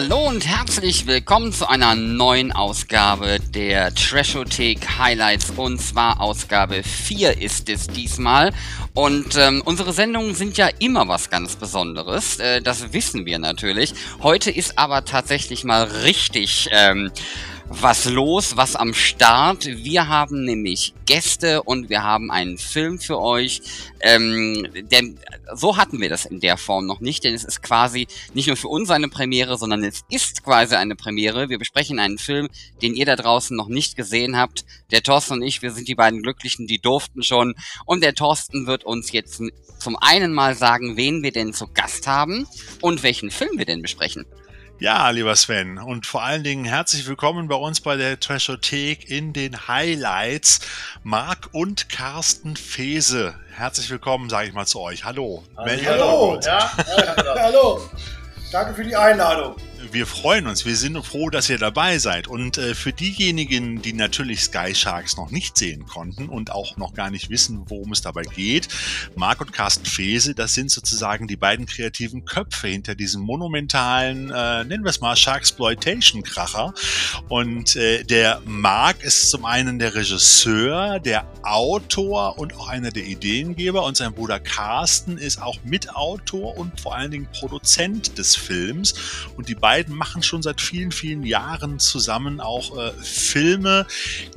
Hallo und herzlich willkommen zu einer neuen Ausgabe der Trashothek Highlights. Und zwar Ausgabe 4 ist es diesmal. Und ähm, unsere Sendungen sind ja immer was ganz Besonderes, äh, das wissen wir natürlich. Heute ist aber tatsächlich mal richtig ähm, was los, was am Start. Wir haben nämlich Gäste und wir haben einen Film für euch. Ähm, denn so hatten wir das in der Form noch nicht, denn es ist quasi nicht nur für uns eine Premiere, sondern es ist quasi eine Premiere. Wir besprechen einen Film, den ihr da draußen noch nicht gesehen habt. Der Thorsten und ich, wir sind die beiden Glücklichen, die durften schon. Und der Thorsten wird uns jetzt zum einen mal sagen, wen wir denn zu Gast haben und welchen Film wir denn besprechen. Ja, lieber Sven, und vor allen Dingen herzlich willkommen bei uns bei der Trashothek in den Highlights. Marc und Carsten Fese. Herzlich willkommen, sage ich mal zu euch. Hallo. Hallo. Hallo. Ja, hallo. Danke für die Einladung wir freuen uns, wir sind froh, dass ihr dabei seid. Und äh, für diejenigen, die natürlich Sky Sharks noch nicht sehen konnten und auch noch gar nicht wissen, worum es dabei geht, Marc und Carsten Fese, das sind sozusagen die beiden kreativen Köpfe hinter diesem monumentalen, äh, nennen wir es mal, Sharksploitation-Kracher. Und äh, der Marc ist zum einen der Regisseur, der Autor und auch einer der Ideengeber und sein Bruder Carsten ist auch Mitautor und vor allen Dingen Produzent des Films. Und die beiden beiden machen schon seit vielen, vielen Jahren zusammen auch äh, Filme,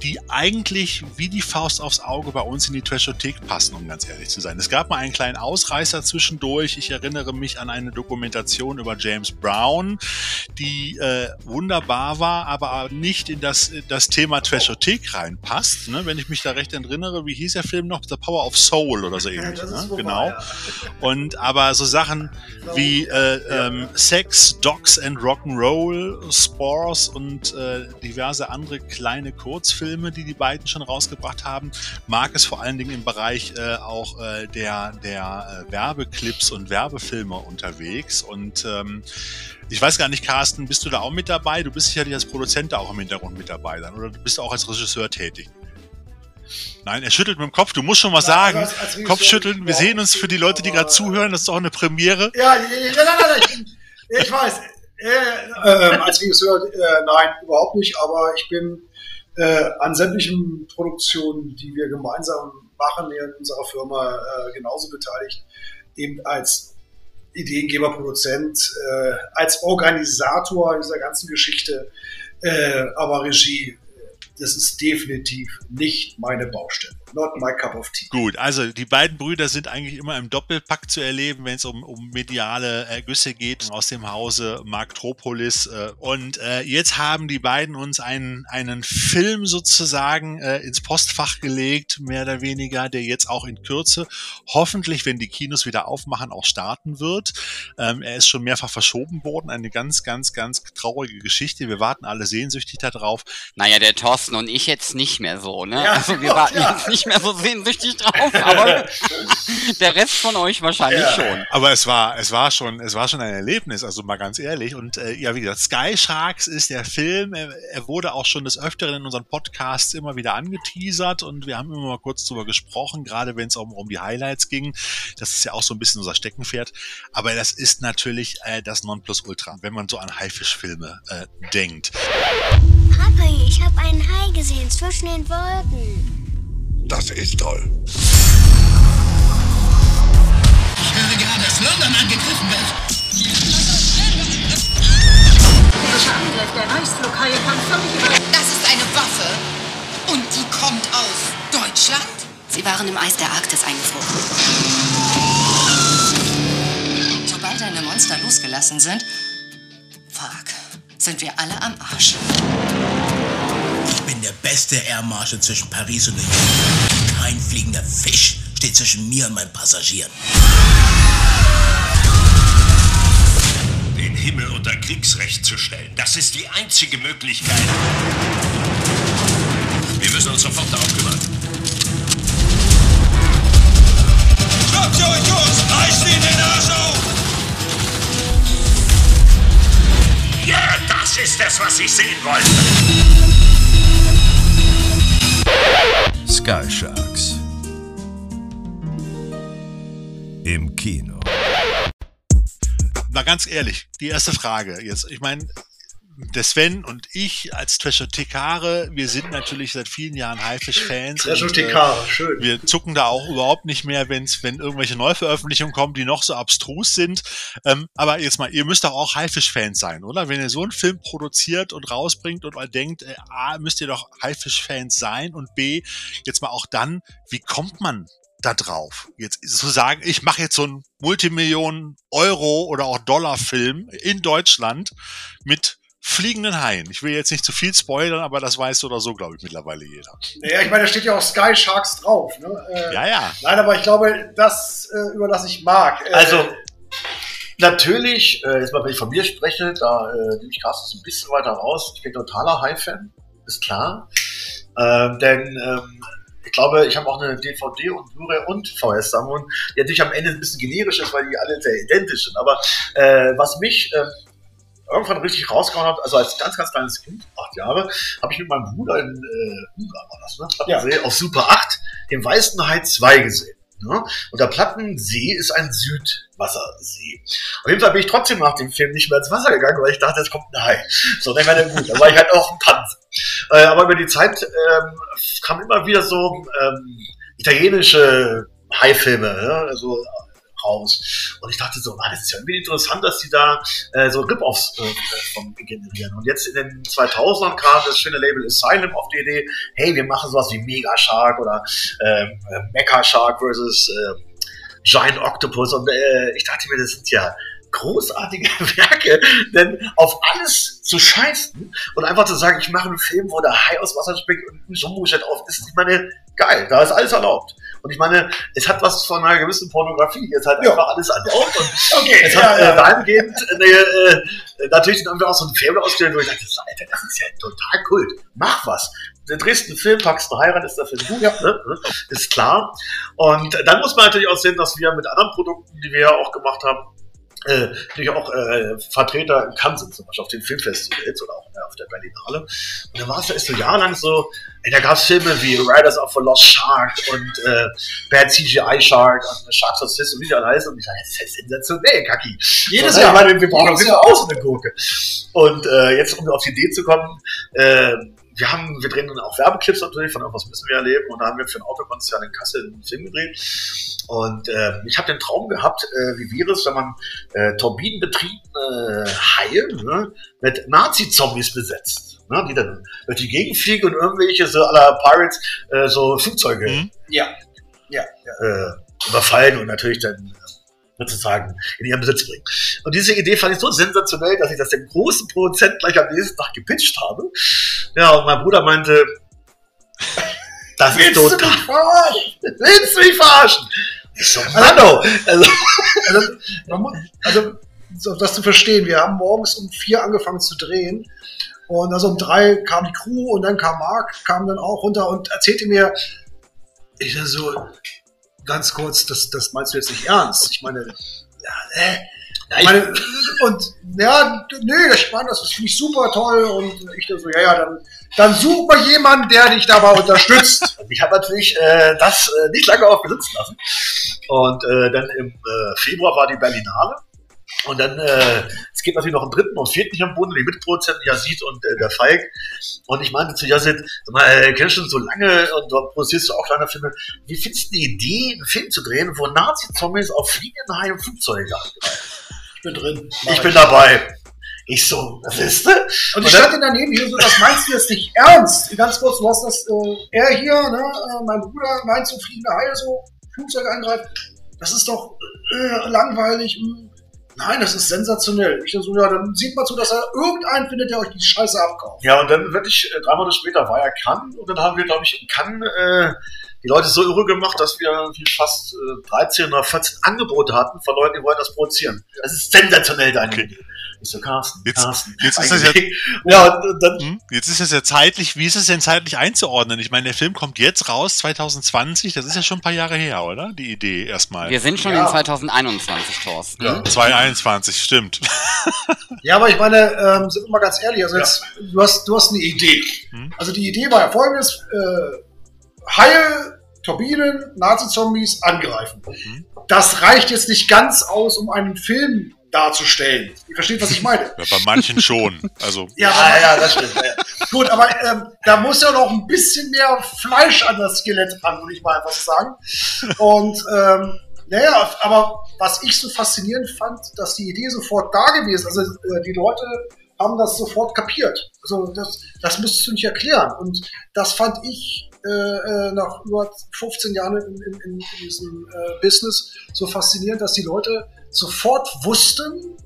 die eigentlich wie die Faust aufs Auge bei uns in die Trashothek passen, um ganz ehrlich zu sein. Es gab mal einen kleinen Ausreißer zwischendurch. Ich erinnere mich an eine Dokumentation über James Brown, die äh, wunderbar war, aber nicht in das, das Thema Trashothek reinpasst. Ne? Wenn ich mich da recht erinnere, wie hieß der Film noch? The Power of Soul oder so ähnlich. Ja, ne? Genau. Und aber so Sachen wie äh, ähm, Sex, Dogs and Rock'n'Roll, Spores und äh, diverse andere kleine Kurzfilme, die die beiden schon rausgebracht haben. Marc ist vor allen Dingen im Bereich äh, auch äh, der, der äh, Werbeclips und Werbefilme unterwegs und ähm, ich weiß gar nicht, Carsten, bist du da auch mit dabei? Du bist sicherlich als Produzent da auch im Hintergrund mit dabei dann oder bist du auch als Regisseur tätig? Nein, er schüttelt mit dem Kopf. Du musst schon was sagen. Also als, als Kopfschütteln. Wir sehen uns für die Leute, die gerade zuhören. Das ist auch eine Premiere. Ja, ja, ja, ich, ich weiß. Äh, als Regisseur äh, nein, überhaupt nicht, aber ich bin äh, an sämtlichen Produktionen, die wir gemeinsam machen hier in unserer Firma, äh, genauso beteiligt, eben als Ideengeber, Produzent, äh, als Organisator dieser ganzen Geschichte, äh, aber Regie, das ist definitiv nicht meine Baustelle. Not my cup of tea. Gut, also die beiden Brüder sind eigentlich immer im Doppelpack zu erleben, wenn es um, um mediale Ergüsse geht aus dem Hause Marktropolis. Äh, und äh, jetzt haben die beiden uns einen, einen Film sozusagen äh, ins Postfach gelegt, mehr oder weniger, der jetzt auch in Kürze hoffentlich, wenn die Kinos wieder aufmachen, auch starten wird. Ähm, er ist schon mehrfach verschoben worden. Eine ganz, ganz, ganz traurige Geschichte. Wir warten alle sehnsüchtig darauf. Naja, der Thorsten und ich jetzt nicht mehr so, ne? Ja, also wir warten ja. jetzt nicht nicht mehr so sehnsüchtig drauf, aber der Rest von euch wahrscheinlich ja. schon. Aber es war, es war schon, es war schon ein Erlebnis, also mal ganz ehrlich. Und äh, ja, wie gesagt, Sky Sharks ist der Film. Er, er wurde auch schon des Öfteren in unseren Podcasts immer wieder angeteasert und wir haben immer mal kurz drüber gesprochen, gerade wenn es um, um die Highlights ging. Das ist ja auch so ein bisschen unser Steckenpferd. Aber das ist natürlich äh, das Nonplusultra, wenn man so an Haifischfilme äh, denkt. Papa, ich habe einen Hai gesehen zwischen den Wolken. Das ist toll. Ich höre gerade, dass London angegriffen wird. Dieser Angriff der Reichsflughaie kam völlig über... Das ist eine Waffe. Und die kommt aus Deutschland? Sie waren im Eis der Arktis eingefroren. Sobald deine Monster losgelassen sind, fuck, sind wir alle am Arsch bin der beste Air Marshal zwischen Paris und New York. Kein fliegender Fisch steht zwischen mir und meinen Passagieren. Den Himmel unter Kriegsrecht zu stellen, das ist die einzige Möglichkeit. Wir müssen uns sofort darum kümmern. Schnappt ihr euch los! Reißt ihn den Arsch auf! Ja, das ist es, was ich sehen wollte. Sky Sharks. Im Kino. mal ganz ehrlich, die erste Frage jetzt. Ich meine, der Sven und ich als Trashotekare, wir sind natürlich seit vielen Jahren Haifisch-Fans. Trashotekare, äh, schön. Wir zucken da auch überhaupt nicht mehr, wenn's, wenn irgendwelche Neuveröffentlichungen kommen, die noch so abstrus sind. Ähm, aber jetzt mal, ihr müsst doch auch Haifisch-Fans sein, oder? Wenn ihr so einen Film produziert und rausbringt und mal denkt, äh, A, müsst ihr doch Haifisch-Fans sein und B, jetzt mal auch dann, wie kommt man da drauf? Jetzt zu sagen, ich mache jetzt so einen Multimillionen Euro oder auch Dollar Film in Deutschland mit fliegenden Haien. Ich will jetzt nicht zu viel spoilern, aber das weiß oder so, glaube ich, mittlerweile jeder. Naja, ich meine, da steht ja auch Sky Sharks drauf. Ne? Äh, ja, ja. Nein, aber ich glaube, das äh, überlasse ich Marc. Äh, also, natürlich, äh, jetzt mal, wenn ich von mir spreche, da äh, nehme ich Carsten ein bisschen weiter raus. Ich bin totaler Hai-Fan, ist klar. Ähm, denn ähm, ich glaube, ich habe auch eine DVD und Blu-ray und VS-Sammlung, die natürlich am Ende ein bisschen generisch ist, weil die alle sehr identisch sind. Aber äh, was mich äh, irgendwann richtig rausgehauen hat, also als ganz, ganz kleines Kind, acht Jahre, habe ich mit meinem Bruder in äh, Ungarn war das, ne? Plattensee, ja. auf Super 8 den Weißen Hai 2 gesehen. Ne? Und der Plattensee ist ein Südwassersee. Auf jeden Fall bin ich trotzdem nach dem Film nicht mehr ins Wasser gegangen, weil ich dachte, es kommt ein Hai. So, dann war der gut. Da war ich halt auch ein Panzer. Äh, aber über die Zeit ähm, kam immer wieder so ähm, italienische Hai-Filme, ne? also raus. Und ich dachte so, ah, das ist ja irgendwie interessant, dass die da äh, so Rip-Offs äh, generieren. Und jetzt in den 2000ern kam das schöne Label Asylum auf die Idee, hey, wir machen sowas wie Mega Shark oder äh, Mecha Shark versus äh, Giant Octopus. Und äh, ich dachte mir, das sind ja großartige Werke, denn auf alles zu scheißen und einfach zu sagen, ich mache einen Film, wo der Hai aus Wasser springt und ein Jumbo-Jet auf ist, ich meine, geil, da ist alles erlaubt. Und ich meine, es hat was von einer gewissen Pornografie. Jetzt halt ja. einfach alles erlaubt. Und okay, es hat ja, äh, dahingehend äh, äh, natürlich dann haben wir auch so ein Film ausgestellt, wo ich dachte, Alter, das ist ja total cool. Mach was. Den drehst einen Film, packst einen Heirat, ist dafür gut, ja. ne? ist klar. Und dann muss man natürlich auch sehen, dass wir mit anderen Produkten, die wir ja auch gemacht haben, äh, natürlich auch äh, Vertreter in Cannes sind, zum Beispiel auf den Filmfestivals oder auch ne, auf der Berlinale. Und dann war es so jahrelang so, ey, da gab es Filme wie Riders of a Lost Shark und äh, Bad CGI Shark und Sharks of Sis und wie die alle heißen. Und ich dachte, das ist sensationell, Kaki. Jedes Jahr. Meine, wir brauchen Jedes Jahr auch so eine Gurke. Und äh, jetzt, um auf die Idee zu kommen, äh, wir haben, wir drehen dann auch Werbeclips natürlich, von irgendwas müssen wir erleben und da haben wir für ein Autokonzern in Kassel einen Film gedreht und äh, ich habe den Traum gehabt, äh, wie wäre es, wenn man äh, turbinenbetriebene Haie ne, mit Nazi-Zombies besetzt, ne, die dann durch die Gegend fliegen und irgendwelche so aller Pirates äh, so Flugzeuge mhm. ja. Ja, ja. Äh, überfallen und natürlich dann sozusagen in ihren Besitz bringen. Und diese Idee fand ich so sensationell, dass ich das dem großen Produzent gleich am nächsten Tag gepitcht habe. Ja, und mein Bruder meinte, das ist total. Du mich verarschen? Willst du mich verarschen? Ich so, Mano! Also, also, also, also, das zu verstehen, wir haben morgens um vier angefangen zu drehen. Und also um drei kam die Crew und dann kam Marc, kam dann auch runter und erzählte mir, ich so, ganz kurz, das, das meinst du jetzt nicht ernst? Ich meine, ja, äh, ich meine, und ja, nee, ich meine, das finde ich super toll und ich dann so, ja, ja, dann, dann such mal jemanden, der dich dabei unterstützt. und ich habe natürlich äh, das äh, nicht lange auf besitzen lassen. Und äh, dann im äh, Februar war die Berlinale. Und dann, äh, es gibt natürlich noch einen dritten und vierten hier am Boden, die Mitproduzenten Yazid und äh, der Falk. Und ich meinte zu Yazid, sag mal, äh, kennst du schon so lange und du produzierst du auch kleine Filme. Wie findest du die Idee, einen Film zu drehen, wo Nazi-Zombies auf fliegenden Haien Flugzeuge angreifen? Ich bin drin. Ich bin dabei. Ich so, das ist du? Und ich stand daneben hier so, das meinst du jetzt nicht ernst? Ganz kurz, du hast das, äh, er hier, ne, äh, mein Bruder meint so fliegende Haie so, Flugzeug angreifen. Das ist doch äh, langweilig. Mh. Nein, das ist sensationell. Ich so, ja, dann sieht man zu, dass er irgendeinen findet, der euch die Scheiße abkauft. Ja, und dann wirklich, äh, drei Monate später war er Cannes und dann haben wir, glaube ich, in Cannes äh, die Leute so irre gemacht, dass wir fast äh, 13 oder 14 Angebote hatten von Leuten, die wollen das produzieren. Das ist sensationell, deine okay. Ich so, Carsten, jetzt, Carsten. Jetzt ist, das ja, ja dann, hm? jetzt ist das ja zeitlich, wie ist es denn zeitlich einzuordnen? Ich meine, der Film kommt jetzt raus, 2020, das ist ja schon ein paar Jahre her, oder? Die Idee erstmal. Wir sind schon ja. in 2021, Thorsten. Ja, 2021, stimmt. Ja, aber ich meine, ähm, sind wir mal ganz ehrlich, also jetzt, du, hast, du hast eine Idee. Hm? Also die Idee war ja folgendes, äh, Haie, Turbinen, Nazi-Zombies angreifen. Mhm. Das reicht jetzt nicht ganz aus, um einen Film darzustellen. Ihr versteht, was ich meine? Ja, bei manchen schon. Also. ja, ja, ja, das stimmt. Ja. Gut, aber ähm, da muss ja noch ein bisschen mehr Fleisch an das Skelett ran, würde ich mal einfach sagen. Und ähm, naja, aber was ich so faszinierend fand, dass die Idee sofort da gewesen ist. Also äh, die Leute haben das sofort kapiert. Also das, das musstest du nicht erklären. Und das fand ich äh, äh nach über 15 Jahren in, in, in diesem äh, Business so faszinierend, dass die Leute sofort wussten,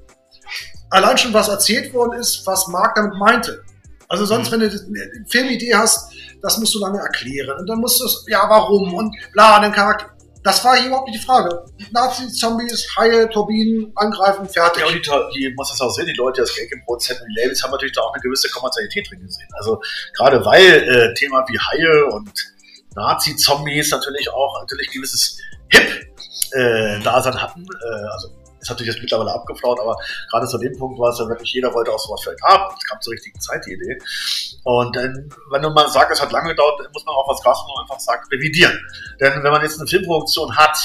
allein schon was erzählt worden ist, was Marc damit meinte. Also sonst, mhm. wenn du eine Filmidee hast, das musst du lange erklären. Und dann musst du es, ja, warum und bla, den Charakter. Das war hier überhaupt nicht die Frage. Nazis, Zombies, Haie, Turbinen, angreifen, fertig. Ja, und die, die muss das auch sehen, die Leute, das Gag im Produzenten, die Labels haben natürlich da auch eine gewisse Kommerzialität drin gesehen. Also gerade weil äh, Thema wie Haie und Nazi-Zombies natürlich auch natürlich gewisses Hip-Dasein äh, hatten. Äh, also ist natürlich jetzt mittlerweile abgeflaut, aber gerade zu dem Punkt war es ja wirklich, jeder wollte auch sowas vielleicht haben. Es kam zur richtigen Zeit die Idee. Und dann, wenn du mal sagst, es hat lange gedauert, muss man auch, was Carsten einfach sagt, revidieren. Denn wenn man jetzt eine Filmproduktion hat,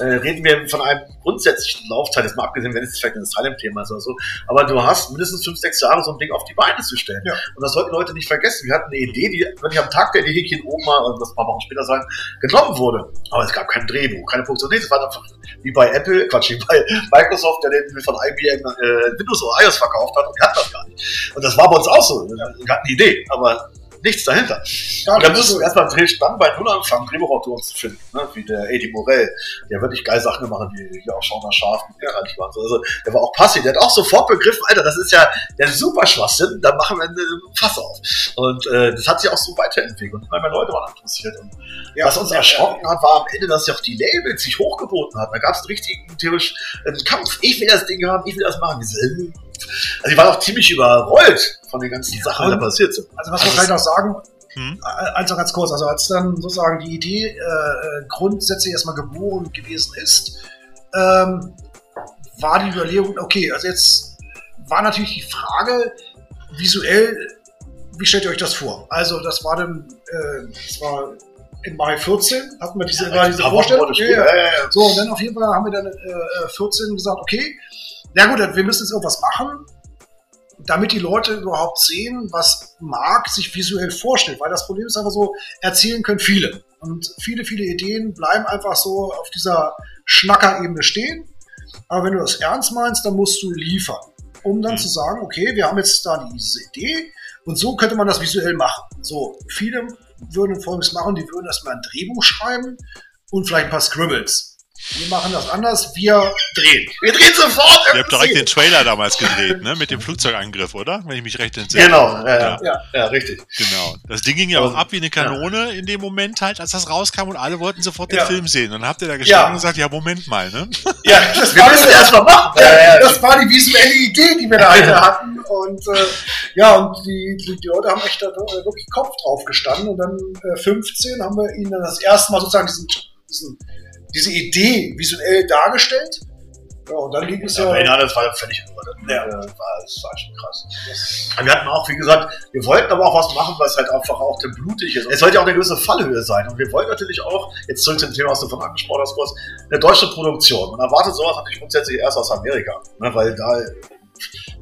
äh, reden wir von einem grundsätzlichen Laufzeit, jetzt mal abgesehen, wenn es vielleicht ein Silent-Thema ist oder so, aber du hast mindestens fünf, sechs Jahre, so ein Ding auf die Beine zu stellen. Ja. Und das sollten Leute nicht vergessen. Wir hatten eine Idee, die wirklich am Tag der Idee hier oben mal, und das ein paar Wochen später sein, genommen wurde. Aber es gab kein Drehbuch, keine Funktion. Es war einfach wie bei Apple, Quatsch, wie bei Microsoft, der den von IBM äh, Windows oder iOS verkauft hat und die hatten das gar nicht. Und das war bei uns auch so. Wir hatten eine Idee, aber nichts dahinter. Ja, und da musst du erstmal dann bei Null anfangen, Drehbuchautoren zu finden, ne? wie der Eddie Morell, der wirklich geile Sachen gemacht wie hier auch Schauner Scharf, ja. also, der war auch passiv, der hat auch sofort begriffen, Alter, das ist ja der super Schwachsinn, da machen wir ein Fass auf. Und äh, das hat sich auch so weiterentwickelt und immer mehr Leute waren interessiert. Und ja, was uns erschrocken hat, war am Ende, dass sich auch die Labels sich hochgeboten hat. Da gab es einen richtigen theoretisch einen Kampf. Ich will das Ding haben, ich will das machen. Diese, also die waren auch ziemlich überrollt von den ganzen Sachen, die da passiert sind. Also was also, man noch sagen, hm? Eins noch ganz kurz, also als dann sozusagen die Idee äh, grundsätzlich erstmal geboren gewesen ist, ähm, war die Überlegung, okay, also jetzt war natürlich die Frage, visuell, wie stellt ihr euch das vor? Also das war dann, äh, das war im Mai 14 hatten wir diese, ja, diese Vorstellung. Ja, ja. Ja, so, und dann auf jeden Fall haben wir dann äh, 14 gesagt, okay, na gut, wir müssen jetzt irgendwas machen, damit die Leute überhaupt sehen, was Marc sich visuell vorstellt. Weil das Problem ist einfach so, erzählen können viele. Und viele, viele Ideen bleiben einfach so auf dieser Schnackerebene stehen. Aber wenn du das ernst meinst, dann musst du liefern. Um dann mhm. zu sagen, okay, wir haben jetzt da diese Idee und so könnte man das visuell machen. So, viele würden Folgendes machen, die würden erstmal ein Drehbuch schreiben und vielleicht ein paar Scribbles. Wir machen das anders, wir drehen. Wir drehen sofort! Ihr habt direkt den Trailer damals gedreht, ne? Mit dem Flugzeugangriff, oder? Wenn ich mich recht entsinne. Genau, ja, ja, ja, richtig. Genau. Das Ding ging ja auch ab wie eine Kanone ja. in dem Moment halt, als das rauskam und alle wollten sofort den Film sehen. Und dann habt ihr da gestanden und gesagt, ja, Moment mal, ne? Ja, das wir müssen erstmal machen. Ja, das war die visuelle Idee, die wir da heute hatten. Und äh, ja, und die, die, die, Leute haben echt da wirklich Kopf drauf gestanden. Und dann äh, 15 haben wir ihnen dann das erste Mal sozusagen diesen, diesen diese Idee visuell dargestellt. Ja, und dann liegt es ja. Ja, das war ja völlig irre. Ja. Das war, das war schon krass. wir hatten auch, wie gesagt, wir wollten aber auch was machen, was halt einfach auch der blutig ist. Es sollte ja auch eine gewisse Fallhöhe sein. Und wir wollten natürlich auch, jetzt zurück zum Thema, was du von angesprochen hast, kurz, eine deutsche Produktion. Man erwartet sowas natürlich grundsätzlich erst aus Amerika. Ne, weil da.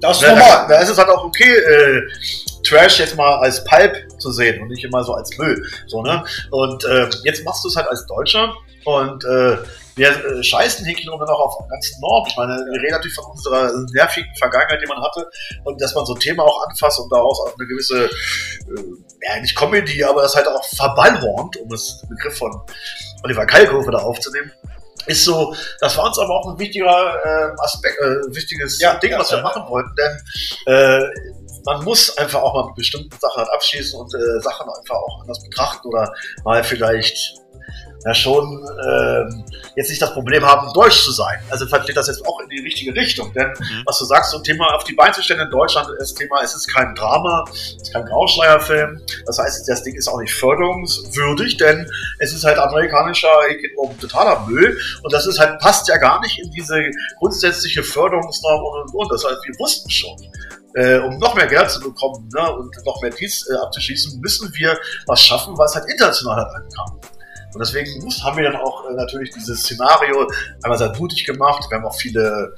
Das ist normal. Da, da ist es halt auch okay, äh, Trash jetzt mal als Pulp zu sehen und nicht immer so als Müll. So, ne? Und äh, jetzt machst du es halt als Deutscher und äh, wir äh, scheißen hier noch auf ganz Nord. Ich meine, wir reden natürlich von unserer nervigen Vergangenheit, die man hatte. Und dass man so ein Thema auch anfasst und daraus auch eine gewisse, äh, ja, nicht Comedy, aber das halt auch verballhornt, um das Begriff von Oliver Kalkofe da aufzunehmen. Ist so, das war uns aber auch ein wichtiger äh, Aspekt, äh, wichtiges ja, Ding, was wir machen wollten, denn äh, man muss einfach auch mal mit bestimmten Sachen halt abschließen und äh, Sachen einfach auch anders betrachten oder mal vielleicht ja schon ähm, jetzt nicht das Problem haben, deutsch zu sein. Also vielleicht geht das jetzt auch in die richtige Richtung. Denn mhm. was du sagst, so ein Thema auf die Beine zu stellen in Deutschland ist Thema, es ist kein Drama, es ist kein Grauschleierfilm. Das heißt, das Ding ist auch nicht förderungswürdig, denn es ist halt amerikanischer um totaler Müll und das ist halt, passt ja gar nicht in diese grundsätzliche Förderungsnorm und und und. Das heißt, wir wussten schon. Äh, um noch mehr Geld zu bekommen ne, und noch mehr Dies äh, abzuschließen, müssen wir was schaffen, was halt international halt ankam. Und deswegen haben wir dann auch äh, natürlich dieses Szenario einmal sehr mutig gemacht. Wir haben auch viele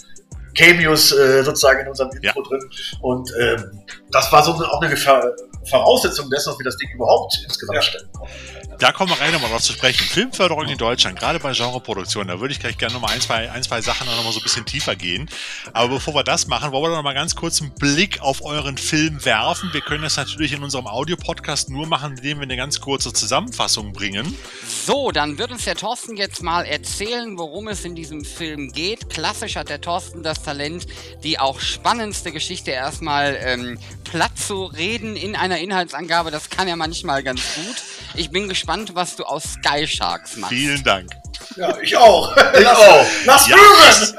Cameos äh, sozusagen in unserem Intro ja. drin. Und ähm, das war so auch eine Ver Voraussetzung dessen, dass wir das Ding überhaupt insgesamt ja. stellen. Da kommen wir rein nochmal drauf zu sprechen. Filmförderung in Deutschland, gerade bei Genreproduktionen, da würde ich gleich gerne nochmal ein, zwei, ein, zwei Sachen noch mal so ein bisschen tiefer gehen. Aber bevor wir das machen, wollen wir noch mal ganz kurz einen Blick auf euren Film werfen. Wir können das natürlich in unserem Audio-Podcast nur machen, indem wir eine ganz kurze Zusammenfassung bringen. So, dann wird uns der Thorsten jetzt mal erzählen, worum es in diesem Film geht. Klassisch hat der Thorsten das Talent, die auch spannendste Geschichte erstmal ähm, platt zu reden in einer Inhaltsangabe. Das kann er manchmal ganz gut. Ich bin gespannt, was du aus Sky Sharks machst. Vielen Dank. Ja, ich auch. Ich lass, auch. Lass ja. hören!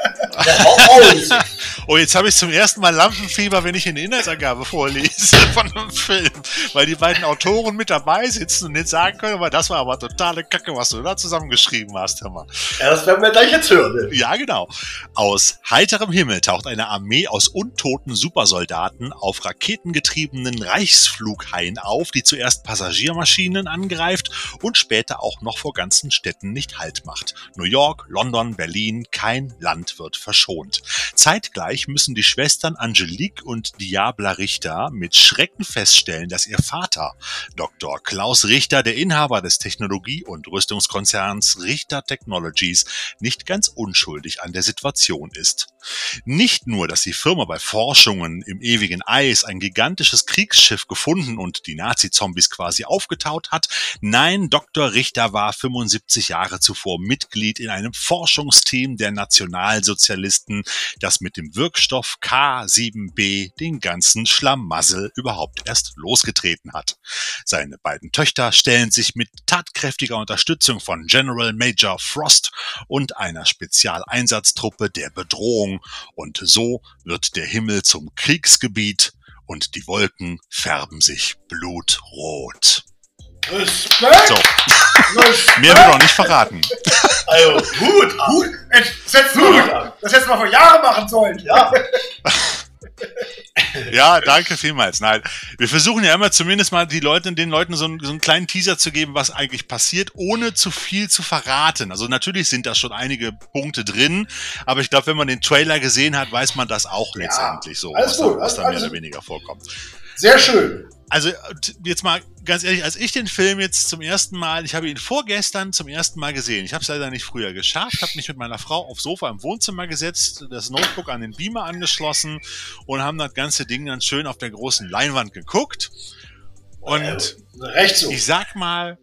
Oh, jetzt habe ich zum ersten Mal Lampenfieber, wenn ich eine Inhaltsangabe vorlese von einem Film, weil die beiden Autoren mit dabei sitzen und nicht sagen können, aber das war aber totale Kacke, was du da zusammengeschrieben hast, hör mal. Ja, das werden wir gleich jetzt hören. Ne? Ja, genau. Aus heiterem Himmel taucht eine Armee aus untoten Supersoldaten auf raketengetriebenen Reichsflughaien auf, die zuerst Passagiermaschinen angreift und später auch noch vor ganzen Städten nicht Halt macht. New York, London, Berlin, kein Land wird verschont. Zeitgleich müssen die Schwestern Angelique und Diabla Richter mit Schrecken feststellen, dass ihr Vater, Dr. Klaus Richter, der Inhaber des Technologie- und Rüstungskonzerns Richter Technologies, nicht ganz unschuldig an der Situation ist. Nicht nur, dass die Firma bei Forschungen im ewigen Eis ein gigantisches Kriegsschiff gefunden und die Nazi-Zombies quasi aufgetaut hat, nein, Dr. Richter war 75 Jahre zuvor Mitglied in einem Forschungsteam der Nationalsozialisten, das mit dem Wirkstoff K7b den ganzen Schlamassel überhaupt erst losgetreten hat. Seine beiden Töchter stellen sich mit tatkräftiger Unterstützung von General Major Frost und einer Spezialeinsatztruppe der Bedrohung und so wird der Himmel zum Kriegsgebiet und die Wolken färben sich blutrot. Respekt! So. Respekt. Mehr wird auch nicht verraten. Also, gut, gut. Setz gut. Das hättest du mal vor Jahren machen sollen. Ja. ja, danke vielmals. Nein, wir versuchen ja immer zumindest mal die Leute, den Leuten so einen, so einen kleinen Teaser zu geben, was eigentlich passiert, ohne zu viel zu verraten. Also natürlich sind da schon einige Punkte drin, aber ich glaube, wenn man den Trailer gesehen hat, weiß man das auch letztendlich so, alles was, gut, da, was da mehr oder weniger vorkommt. Sehr schön also jetzt mal ganz ehrlich, als ich den Film jetzt zum ersten Mal, ich habe ihn vorgestern zum ersten Mal gesehen. Ich habe es leider nicht früher geschafft, habe mich mit meiner Frau aufs Sofa im Wohnzimmer gesetzt, das Notebook an den Beamer angeschlossen und haben das ganze Ding dann schön auf der großen Leinwand geguckt. Und äh, so. ich sag mal,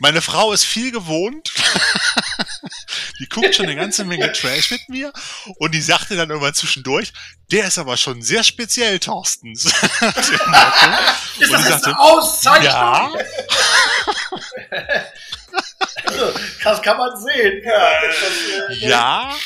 meine Frau ist viel gewohnt. die guckt schon eine ganze Menge Trash mit mir und die sagte dann irgendwann zwischendurch, der ist aber schon sehr speziell, Thorstens. ist das jetzt sagte, eine Auszeichnung? Ja. also, das kann man sehen. Ja, das, äh, ja,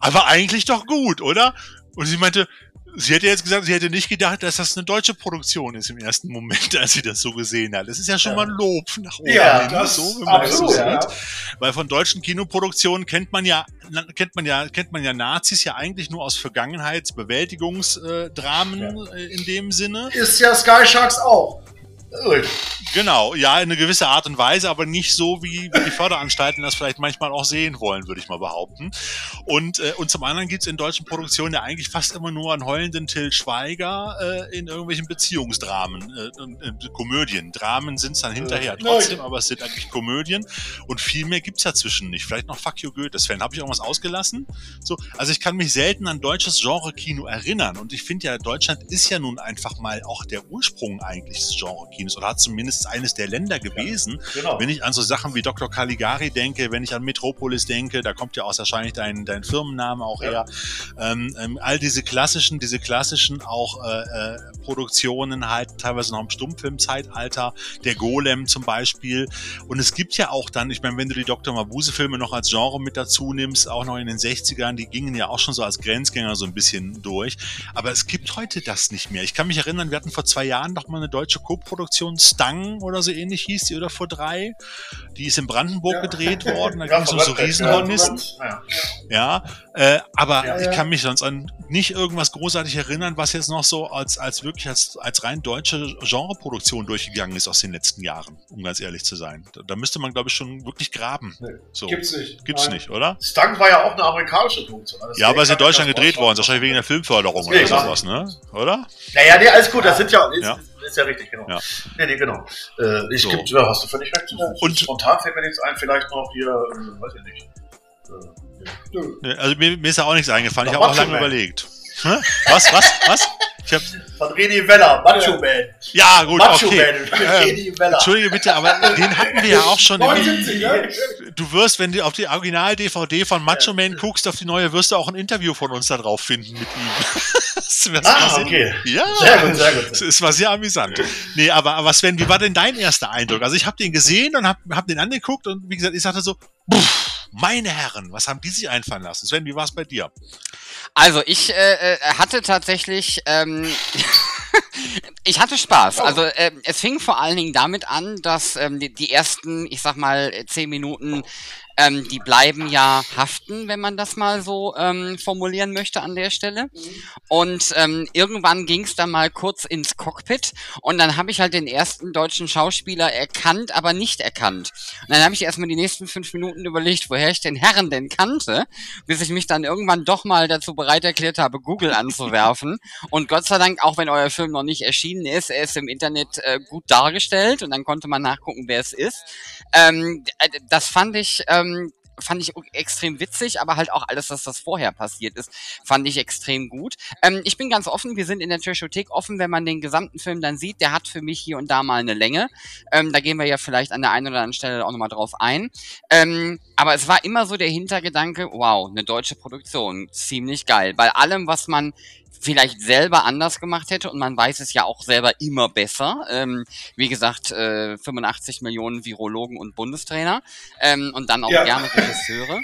aber eigentlich doch gut, oder? Und sie meinte, Sie hätte jetzt gesagt, sie hätte nicht gedacht, dass das eine deutsche Produktion ist im ersten Moment, als sie das so gesehen hat. Das ist ja schon ja. mal ein Lob nach oben. Ja, das so, wenn man absolut, das so ja. sieht. Weil von deutschen Kinoproduktionen kennt man ja, kennt man ja, kennt man ja Nazis ja eigentlich nur aus Vergangenheitsbewältigungsdramen ja. Äh, in dem Sinne. Ist ja Sky Sharks auch. Genau, ja, in eine gewisse Art und Weise, aber nicht so, wie, wie die Förderanstalten das vielleicht manchmal auch sehen wollen, würde ich mal behaupten. Und, äh, und zum anderen gibt's in deutschen Produktionen ja eigentlich fast immer nur einen heulenden Till Schweiger äh, in irgendwelchen Beziehungsdramen, äh, äh, Komödien. Dramen sind's dann hinterher trotzdem, aber es sind eigentlich Komödien. Und viel mehr gibt's dazwischen nicht. Vielleicht noch Fuck You Goethe-Fan. Habe ich irgendwas ausgelassen? So, also ich kann mich selten an deutsches Genre-Kino erinnern. Und ich finde ja, Deutschland ist ja nun einfach mal auch der Ursprung eigentlich des Genre-Kinos. Kinos oder hat zumindest eines der Länder gewesen. Ja, genau. Wenn ich an so Sachen wie Dr. Caligari denke, wenn ich an Metropolis denke, da kommt ja auch wahrscheinlich dein, dein Firmenname auch ja. her. Ähm, ähm, all diese klassischen, diese klassischen auch äh, äh, Produktionen halt teilweise noch im Stummfilmzeitalter, der Golem zum Beispiel. Und es gibt ja auch dann, ich meine, wenn du die Dr. Mabuse-Filme noch als Genre mit dazu nimmst, auch noch in den 60ern, die gingen ja auch schon so als Grenzgänger so ein bisschen durch. Aber es gibt heute das nicht mehr. Ich kann mich erinnern, wir hatten vor zwei Jahren noch mal eine deutsche Co-Produktion Produktion, Stang oder so ähnlich hieß die, oder vor drei. Die ist in Brandenburg Ja. gedreht worden, da Ja, ging es um so verrückt, Riesenhornisten. Ja, Ja, äh, aber ich kann mich sonst an nicht irgendwas großartig erinnern, was jetzt noch so als, als wirklich als, als rein deutsche Genreproduktion durchgegangen ist aus den letzten Jahren, um ganz ehrlich zu sein. Da, da müsste man, glaube ich, schon wirklich graben. So. Gibt's nicht. Gibt's Nein. nicht, oder? Stang war ja auch eine amerikanische Produktion. Das Ja, aber es ist in Deutschland gedreht worden, wahrscheinlich wegen der Filmförderung Nee, oder sowas, ne? Oder? Naja, nee, alles gut, das sind ja, ist, Ja. Ist ja richtig, genau. Ja. Nee, nee, genau. Äh, ich So. gibt, ja, hast du völlig recht. Und- spontan fällt mir nichts ein, vielleicht noch hier, äh, weiß ich nicht. Äh, Also mir, mir ist da auch nichts eingefallen. Ich Doch, habe auch lange überlegt. Was, was, was? Ich hab, Von Redi Weller, Macho Man. ja, gut, Macho okay. Man, Ähm. Entschuldige bitte, aber den hatten wir ja auch schon. Im, 79, ne? du wirst, wenn du auf die Original-DVD von Macho Man guckst, auf die neue, wirst du auch ein Interview von uns da drauf finden mit ihm. Ah, okay. Ja, Sehr gut, sehr gut. Es- war sehr amüsant. Nee, aber, aber Sven, wie war denn dein erster Eindruck? Also ich habe den gesehen und habe hab den angeguckt und wie gesagt, ich sagte so, puff, meine Herren, was haben die sich einfallen lassen? Sven, wie war es bei dir? Also ich äh, äh, hatte tatsächlich, ähm, ich hatte Spaß. Also äh, es fing vor allen Dingen damit an, dass ähm, die, die ersten, ich sag mal, zehn Minuten, ähm, die bleiben ja haften, wenn man das mal so ähm, formulieren möchte an der Stelle. Und ähm, irgendwann ging es dann mal kurz ins Cockpit und dann habe ich halt den ersten deutschen Schauspieler erkannt, aber nicht erkannt. Und dann habe ich erstmal die nächsten fünf Minuten überlegt, woher ich den Herren denn kannte, bis ich mich dann irgendwann doch mal dazu bereit erklärt habe, Google anzuwerfen. Und Gott sei Dank, auch wenn euer Film noch nicht erschienen ist, er ist im Internet äh, gut dargestellt und dann konnte man nachgucken, wer es ist. Ähm, äh, das fand ich, ähm, fand ich extrem witzig, aber halt auch alles, was das vorher passiert ist, fand ich extrem gut. Ähm, ich bin ganz offen, wir sind in der Trashothek offen, wenn man den gesamten Film dann sieht, der hat für mich hier und da mal eine Länge. Ähm, da gehen wir ja vielleicht an der einen oder anderen Stelle auch nochmal drauf ein. Ähm, aber es war immer so der Hintergedanke, wow, eine deutsche Produktion, ziemlich geil. Bei allem, was man vielleicht selber anders gemacht hätte und man weiß es ja auch selber immer besser. Ähm, wie gesagt, äh, 85 Millionen Virologen und Bundestrainer ähm, und dann auch Ja. gerne Regisseure.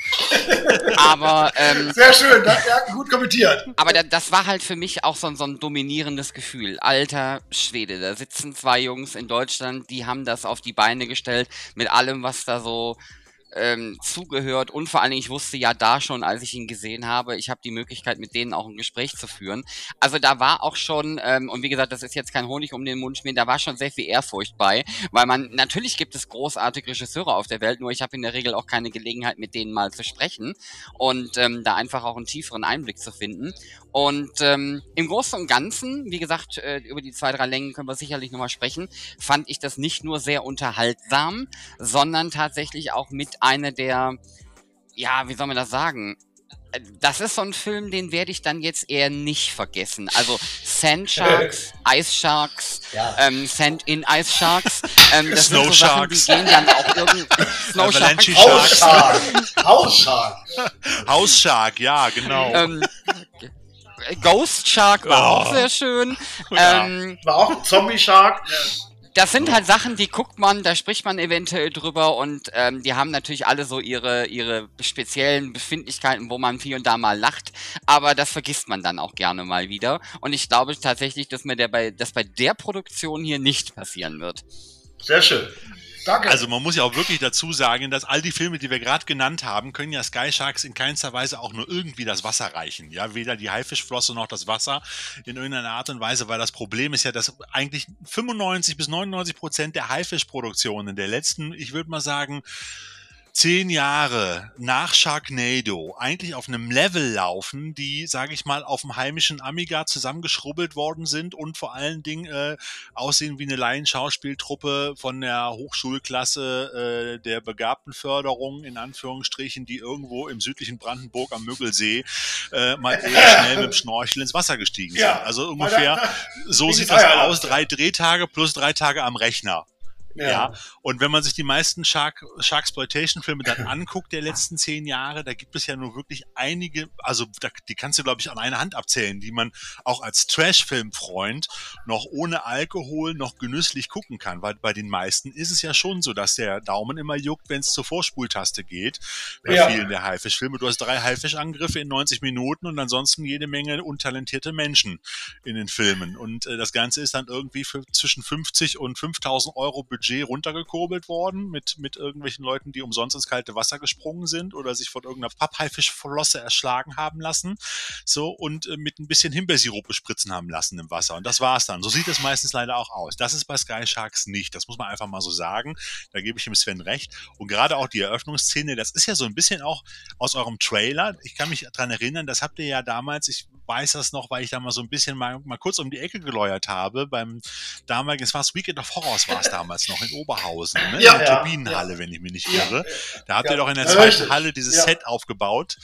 Aber ähm, Sehr schön, das, ja, gut kommentiert. aber da, das war halt für mich auch so, so ein dominierendes Gefühl. Alter Schwede, da sitzen zwei Jungs in Deutschland, die haben das auf die Beine gestellt mit allem, was da so ähm, zugehört. Und vor allen Dingen, ich wusste ja da schon, als ich ihn gesehen habe, ich habe die Möglichkeit, mit denen auch ein Gespräch zu führen. Also da war auch schon, ähm, und wie gesagt, das ist jetzt kein Honig um den Mund schmieren, da war schon sehr viel Ehrfurcht bei, weil man, natürlich gibt es großartige Regisseure auf der Welt, nur ich habe in der Regel auch keine Gelegenheit, mit denen mal zu sprechen und ähm, da einfach auch einen tieferen Einblick zu finden. Und ähm, im Großen und Ganzen, wie gesagt, äh, über die zwei, drei Längen können wir sicherlich nochmal sprechen, fand ich das nicht nur sehr unterhaltsam, sondern tatsächlich auch mit einer der, ja, wie soll man das sagen? Das ist so ein Film, den werde ich dann jetzt eher nicht vergessen. Also Sand Sharks, Ice Sharks, Ja. ähm, Sand in Ice Sharks. Ähm, das Snow sind so Sachen, die Sharks. gehen dann auch irgendwie. Snow Avalanche Sharks. Hausshark. Hausshark. Hausshark, ja, genau. Ähm, Ghost Shark war Oh. auch sehr schön. Ja. Ähm, War auch ein Zombie-Shark. Das sind halt Sachen, die guckt man, da spricht man eventuell drüber und ähm, die haben natürlich alle so ihre, ihre speziellen Befindlichkeiten, wo man hier und da mal lacht, aber das vergisst man dann auch gerne mal wieder. Und ich glaube tatsächlich, dass mir der bei, das bei der Produktion hier nicht passieren wird. Sehr schön. Danke. Also man muss ja auch wirklich dazu sagen, dass all die Filme, die wir gerade genannt haben, können ja Sky Sharks in keinster Weise auch nur irgendwie das Wasser reichen. Ja, weder die Haifischflosse noch das Wasser in irgendeiner Art und Weise, weil das Problem ist ja, dass eigentlich 95 bis 99 Prozent der Haifischproduktionen der letzten, ich würde mal sagen, zehn Jahre nach Sharknado eigentlich auf einem Level laufen, die, sage ich mal, auf dem heimischen Amiga zusammengeschrubbelt worden sind und vor allen Dingen äh, aussehen wie eine Laienschauspieltruppe von der Hochschulklasse äh, der Begabtenförderung, in Anführungsstrichen, die irgendwo im südlichen Brandenburg am Müggelsee äh, mal eher schnell mit dem Schnorchel ins Wasser gestiegen sind. Ja, also ungefähr, da- so wegen sieht das aus, drei Drehtage plus drei Tage am Rechner. Ja. ja. Und wenn man sich die meisten Shark, Sharksploitation-Filme dann anguckt der letzten zehn Jahre, da gibt es ja nur wirklich einige, also da, die kannst du, glaube ich, an einer Hand abzählen, die man auch als Trash-Film-Freund noch ohne Alkohol noch genüsslich gucken kann. Weil bei den meisten ist es ja schon so, dass der Daumen immer juckt, wenn es zur Vorspultaste geht. Bei ja. vielen der Haifisch-Filme. Du hast drei Haifisch-Angriffe in 90 Minuten und ansonsten jede Menge untalentierte Menschen in den Filmen. Und äh, das Ganze ist dann irgendwie für zwischen 50 und 5000 Euro Budget Budget runtergekurbelt worden mit, mit irgendwelchen Leuten, die umsonst ins kalte Wasser gesprungen sind oder sich von irgendeiner Papphaifischflosse erschlagen haben lassen. So und äh, mit ein bisschen Himbeersirup bespritzen haben lassen im Wasser. Und das war's dann. So sieht es meistens leider auch aus. Das ist bei Sky Sharks nicht. Das muss man einfach mal so sagen. Da gebe ich dem Sven recht. Und gerade auch die Eröffnungsszene, das ist ja so ein bisschen auch aus eurem Trailer. Ich kann mich dran erinnern, das habt ihr ja damals, ich weiß das noch, weil ich da mal so ein bisschen mal, mal kurz um die Ecke geläuert habe. Beim damaligen, es war das Weekend of Horrors war es damals noch noch in Oberhausen, ne? Ja, in der ja, Turbinenhalle, ja. wenn ich mich nicht irre. Da habt ihr doch in der zweiten. Halle dieses. Set aufgebaut.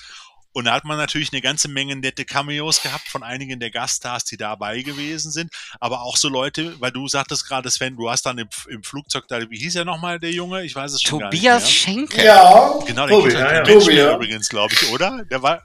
Und da hat man natürlich eine ganze Menge nette Cameos gehabt von einigen der Gaststars, die dabei gewesen sind. Aber auch so Leute, weil du sagtest gerade, Sven, du hast dann im, im Flugzeug da, wie hieß er nochmal, der Junge? Ich weiß es schon Tobias gar nicht Schenke. mehr. Ja, Genau, der Tobi, geht ja, halt ja. Tobi, ja. übrigens, glaube ich, oder? Der war,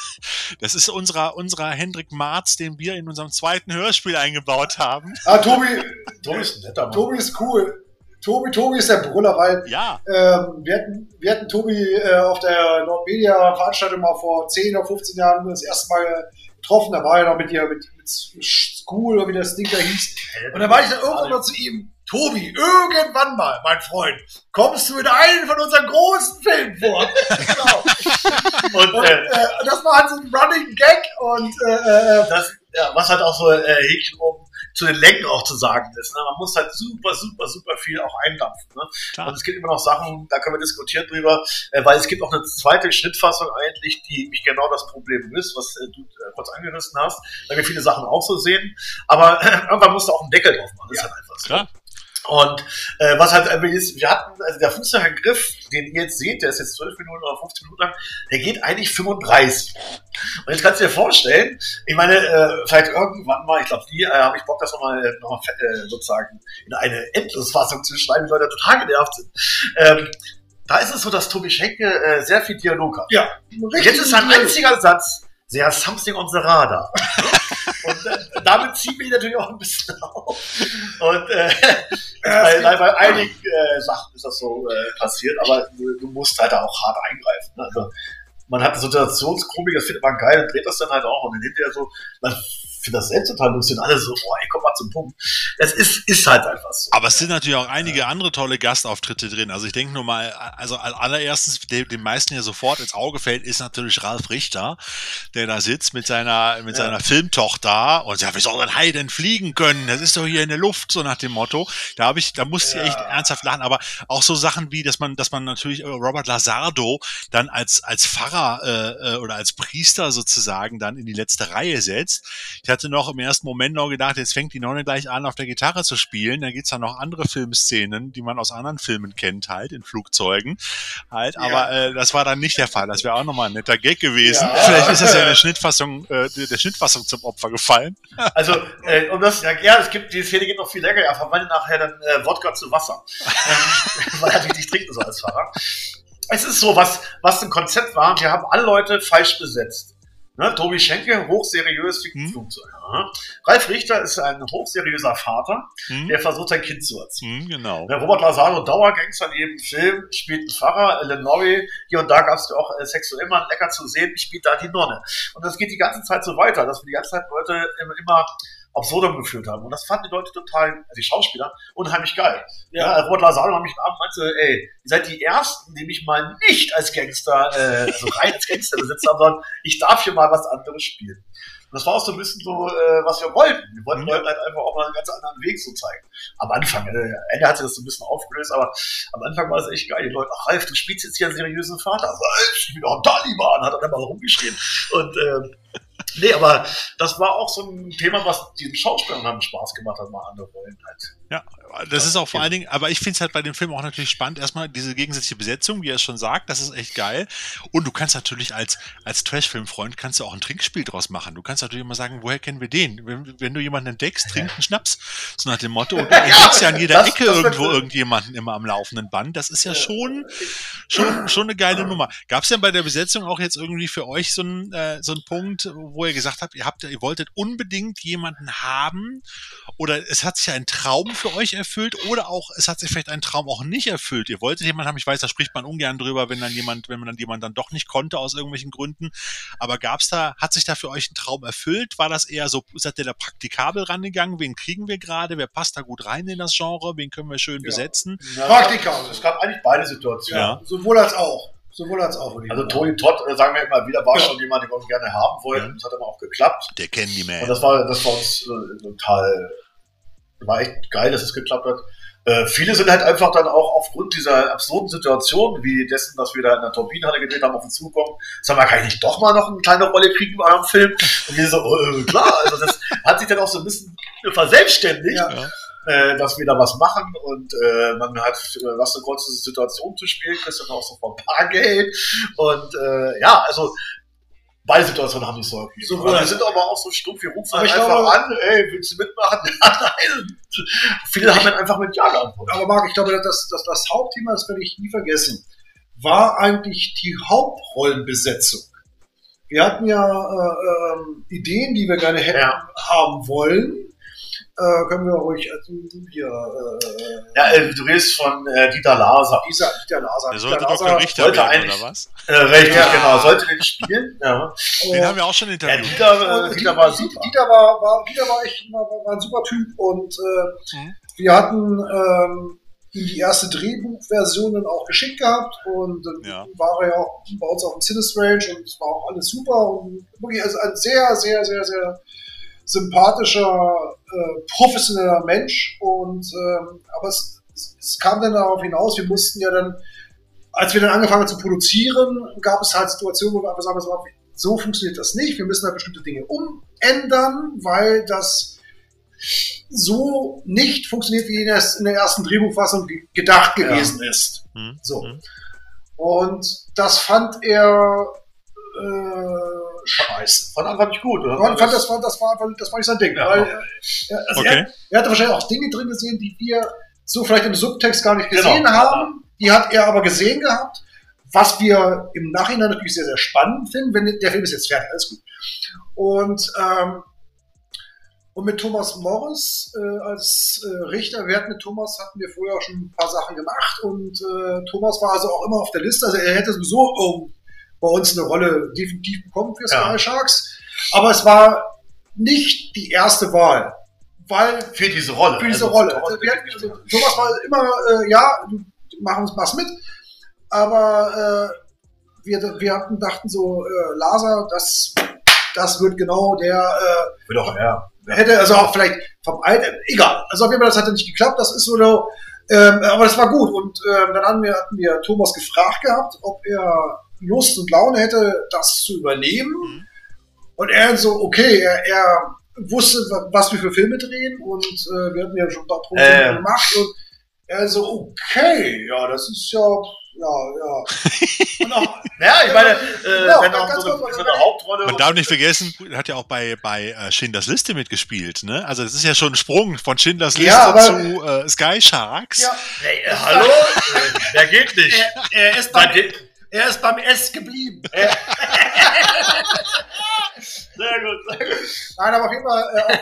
das ist unserer, unserer Hendrik Marz, den wir in unserem zweiten Hörspiel eingebaut haben. Ah, Tobi, Tobi ist ein netter Mann. Tobi ist cool. Tobi, Tobi ist der Brüller, weil Ja, ähm, wir, hatten, wir hatten Tobi äh, auf der Nordmedia-Veranstaltung mal vor 10 oder 15 Jahren das erste Mal getroffen. Da war er noch mit dir, mit, mit School oder wie das Ding da hieß. Und da war ich dann irgendwann mal zu ihm, Tobi, irgendwann mal, mein Freund, kommst du in einen von unseren großen Filmen vor. genau. Und Und, äh, äh, das war halt so ein Running Gag und äh, äh, das, ja, was halt auch so äh, Häkchen um zu den Längen auch zu sagen ist. Ne? Man muss halt super, super, super viel auch eindampfen. Ne? Klar. Und es gibt immer noch Sachen, da können wir diskutieren drüber, äh, weil es gibt auch eine zweite Schnittfassung eigentlich, die mich genau das Problem ist, was äh, du äh, kurz angerissen hast, weil wir viele Sachen auch so sehen. Aber äh, irgendwann musst du auch einen Deckel drauf machen. Das ist halt einfach so. klar. Und äh, was halt einfach ist, wir hatten, also der Fußballgriff, den ihr jetzt seht, der ist jetzt 12 Minuten oder 15 Minuten lang, der geht eigentlich 35. Und jetzt kannst du dir vorstellen, ich meine, äh, vielleicht irgendwann mal, ich glaube, die äh, habe ich Bock, das nochmal noch mal, äh, sozusagen in eine Endlosfassung zu schreiben, die Leute total genervt sind. Ähm, da ist es so, dass Tobi Schenke äh, sehr viel Dialog hat. ja, jetzt ist sein einziger Satz, sehr something on the radar. Und äh, damit ziehen wir ihn natürlich auch ein bisschen auf. Und äh, bei, bei, bei einigen äh, Sachen ist das so äh, passiert, aber du, du musst halt auch hart eingreifen. Ne? Also, man hat Situationskomik, das findet man geil und dreht das dann halt auch. Und dann hinterher so, man findet das selbst total lustig und alle so, boah, ey, komm mal zum Punkt. Das ist, ist halt einfach so. Aber es sind natürlich auch einige andere tolle Gastauftritte drin. Also ich denke nur mal, also al- allererstens, dem, dem meisten hier sofort ins Auge fällt, ist natürlich Ralf Richter, der da sitzt mit seiner, mit Ja. seiner Filmtochter und sagt, wie soll ein Hai denn fliegen können? Das ist doch hier in der Luft, so nach dem Motto. Da habe ich, da musste ich echt ernsthaft lachen. Aber auch so Sachen wie, dass man, dass man natürlich äh, Robert Lazardo dann als, als Pfarrer äh, äh, oder als Priester sozusagen dann in die letzte Reihe setzt. Ich hatte noch im ersten Moment noch gedacht, jetzt fängt die Nonne gleich an, auf der Gitarre zu spielen. Da gibt's dann noch andere Filmszenen, die man aus anderen Filmen kennt, halt, in Flugzeugen. Halt, aber äh, das war dann nicht der Fall. Das wäre auch nochmal ein netter Gag gewesen. Ja. Vielleicht ist das ja in der Schnittfassung, äh, der Schnittfassung zum Opfer gefallen. Also, äh, um das, ja, ja, es gibt, die Szene geht noch viel länger, er verwandelt nachher dann äh, Wodka zu Wasser. ähm, weil er natürlich nicht trinken soll als Fahrer. Es ist so, was, was ein Konzept war, wir haben alle Leute falsch besetzt. Ne? Tobi Schenke, hochseriös ein Hm. Ja. Ralf Richter ist ein hochseriöser Vater, Hm? der versucht, sein Kind zu erziehen. Hm, genau. Der Robert Lazaro, Dauergangster in jedem Film, spielt einen Pfarrer, Ellen Norrie, hier und da gab es ja auch äh, sexuell mal lecker zu sehen, spielt da die Nonne. Und das geht die ganze Zeit so weiter, dass wir die ganze Zeit Leute immer, immer absurdum geführt haben. Und das fanden die Leute total, also die Schauspieler, unheimlich geil. Ja, ja Robert Lazaro hat mich am Abend meinte, ey, ihr seid die Ersten, die mich mal nicht als Gangster, äh, also rein als Gangster besetzt haben, sondern ich darf hier mal was anderes spielen. Und das war auch so ein bisschen so, äh, was wir wollten. Wir wollten Mhm. Leuten halt einfach auch mal einen ganz anderen Weg so zeigen. Am Anfang, äh, Ende hat sich das so ein bisschen aufgelöst, aber am Anfang war es echt geil. Die Leute, ach Ralf, du spielst jetzt hier einen seriösen Vater. So, ich bin doch ein Taliban, hat er dann mal rumgeschrien. Und ähm, Nee, aber das war auch so ein Thema, was diesen Schauspielern haben Spaß gemacht hat, mal andere Rollen halt. Ja, das ist auch vor allen Dingen, aber ich finde es halt bei dem Film auch natürlich spannend. Erstmal diese gegensätzliche Besetzung, wie er es schon sagt, das ist echt geil. Und du kannst natürlich als, als Trash-Film-Freund kannst du auch ein Trinkspiel draus machen. Du kannst natürlich immer sagen, woher kennen wir den? Wenn, wenn du jemanden entdeckst, trink einen Schnaps. So nach dem Motto. Und du entdeckst ja an jeder das- Ecke das wird- irgendwo irgendjemanden immer am laufenden Band. Das ist ja schon, schon, schon eine geile Nummer. Gab es denn bei der Besetzung auch jetzt irgendwie für euch so einen, äh, so einen Punkt, wo ihr gesagt habt, ihr habt, ihr wolltet unbedingt jemanden haben oder es hat sich ein Traum für euch erfüllt oder auch es hat sich vielleicht ein Traum auch nicht erfüllt. Ihr wolltet jemanden haben, ich weiß, da spricht man ungern drüber, wenn dann jemand, wenn man dann jemand dann doch nicht konnte aus irgendwelchen Gründen. Aber gab's da, hat sich da für euch ein Traum erfüllt? War das eher so, seid ihr da praktikabel rangegangen? Wen kriegen wir gerade? Wer passt da gut rein in das Genre? Wen können wir schön besetzen? Praktikabel. Es gab eigentlich beide Situationen. Ja. Sowohl als auch. Sowohl als auch. Also. Tony Todd, äh, sagen wir immer wieder, war schon jemand, den wir gerne haben wollten. Das hat immer auch geklappt. Der Candyman. Und das war, das war uns äh, total, war echt geil, dass es geklappt hat. Äh, viele sind halt einfach dann auch aufgrund dieser absurden Situation, wie dessen, dass wir da in der Turbinenhalle gedreht haben, auf uns zukommen, sagen wir, kann ich nicht doch mal noch eine kleine Rolle kriegen bei einem Film? Und wir so, äh, klar, also das hat sich dann auch so ein bisschen verselbstständigt, äh, dass wir da was machen und äh, man hat äh, was eine kurze Situation zu spielen, kriegst dann auch so vom Bargeld und äh, ja, also beide Situationen haben sich so ergeben. So wir sind aber auch so stumpf, wir rufen halt einfach glaube- an, ey, willst du mitmachen? Ja, nein. Viele haben dann einfach mit Ja geantwortet. Aber Marc, ich glaube, das, das, das Hauptthema, das werde ich nie vergessen, war eigentlich die Hauptrollenbesetzung. Wir hatten ja äh, ähm, Ideen, die wir gerne hätten haben wollen. Äh, können wir ruhig also hier. Äh, Ja, äh, du redest von äh, Dieter Laser. Dieser, Dieter Laser. Der sollte Dieter Dr. Laser Richter sollte werden, eigentlich- oder was? Äh, richtig, Ja. genau. Sollte den spielen. Ja. Den haben wir auch schon Ja, interviewt. Dieter, äh, Und Dieter Die- war super. Dieter war, war, Dieter war echt war, war ein super Typ und äh, Mhm. wir hatten ähm, ihm die erste Drehbuchversion dann auch geschickt gehabt und dann Ja. war er ja auch bei uns auf dem Cinestrange und es war auch alles super und wirklich also ein sehr, sehr, sehr, sehr sympathischer, äh, professioneller Mensch und ähm, aber es, es, es kam dann darauf hinaus, wir mussten ja dann als wir dann angefangen haben zu produzieren, gab es halt Situationen, wo wir einfach sagen, so, funktioniert das nicht. Wir müssen halt bestimmte Dinge umändern, weil das so nicht funktioniert, wie in der, in der ersten Drehbuchfassung ge- gedacht Ja. gewesen ist. Hm? So. Hm? Und das fand er äh, scheiße. Fand einfach nicht gut. Oder? Ich fand, das, war, das, war, das war nicht sein Ding. Ja. Weil, äh, er- also Okay. er, er hatte wahrscheinlich auch Dinge drin gesehen, die wir so vielleicht im Subtext gar nicht gesehen Genau. haben. Die hat er aber gesehen gehabt. Was wir im Nachhinein natürlich sehr, sehr spannend finden, wenn der Film ist jetzt fertig, alles gut. Und, ähm, und mit Thomas Morris äh, als äh, Richter, wir hatten mit Thomas, hatten wir vorher auch schon ein paar Sachen gemacht und äh, Thomas war also auch immer auf der Liste, also er hätte sowieso ähm, bei uns eine Rolle definitiv bekommen für Sky Ja. Sharks, aber es war nicht die erste Wahl, weil Für diese Rolle. für diese Also, Rolle. Thomas- Also, wir hatten, also, Thomas war immer, äh, ja, machen uns was mit, aber äh, wir, wir hatten, dachten so, äh, Laser, das, das wird genau der, äh, Wird auch, ja. hätte also auch vielleicht vom Alter, egal. Also auf jeden Fall, das hatte nicht geklappt, das ist so, no, ähm, aber das war gut. Und ähm, dann hatten wir, hatten wir Thomas gefragt gehabt, ob er Lust und Laune hätte, das zu übernehmen. Und er so, okay, er, er wusste, wa- was wir für Filme drehen und äh, wir hatten ja schon ein paar Produktionen Äh. gemacht und er so, okay, ja, das ist ja, ja, ja. Und auch, Ja, ich meine, äh, Ja, wenn auch so eine, so eine Hauptrolle. Man darf nicht vergessen, er hat ja auch bei, bei äh, Schindlers Liste mitgespielt, ne? Also das ist ja schon ein Sprung von Schindlers Liste Ja, aber- zu äh, Sky Sharks. ja, Hey, äh, hallo? Der geht nicht. er, er, ist Bei er ist beim S geblieben. Sehr gut, sehr gut. Nein, aber auf jeden Fall, äh,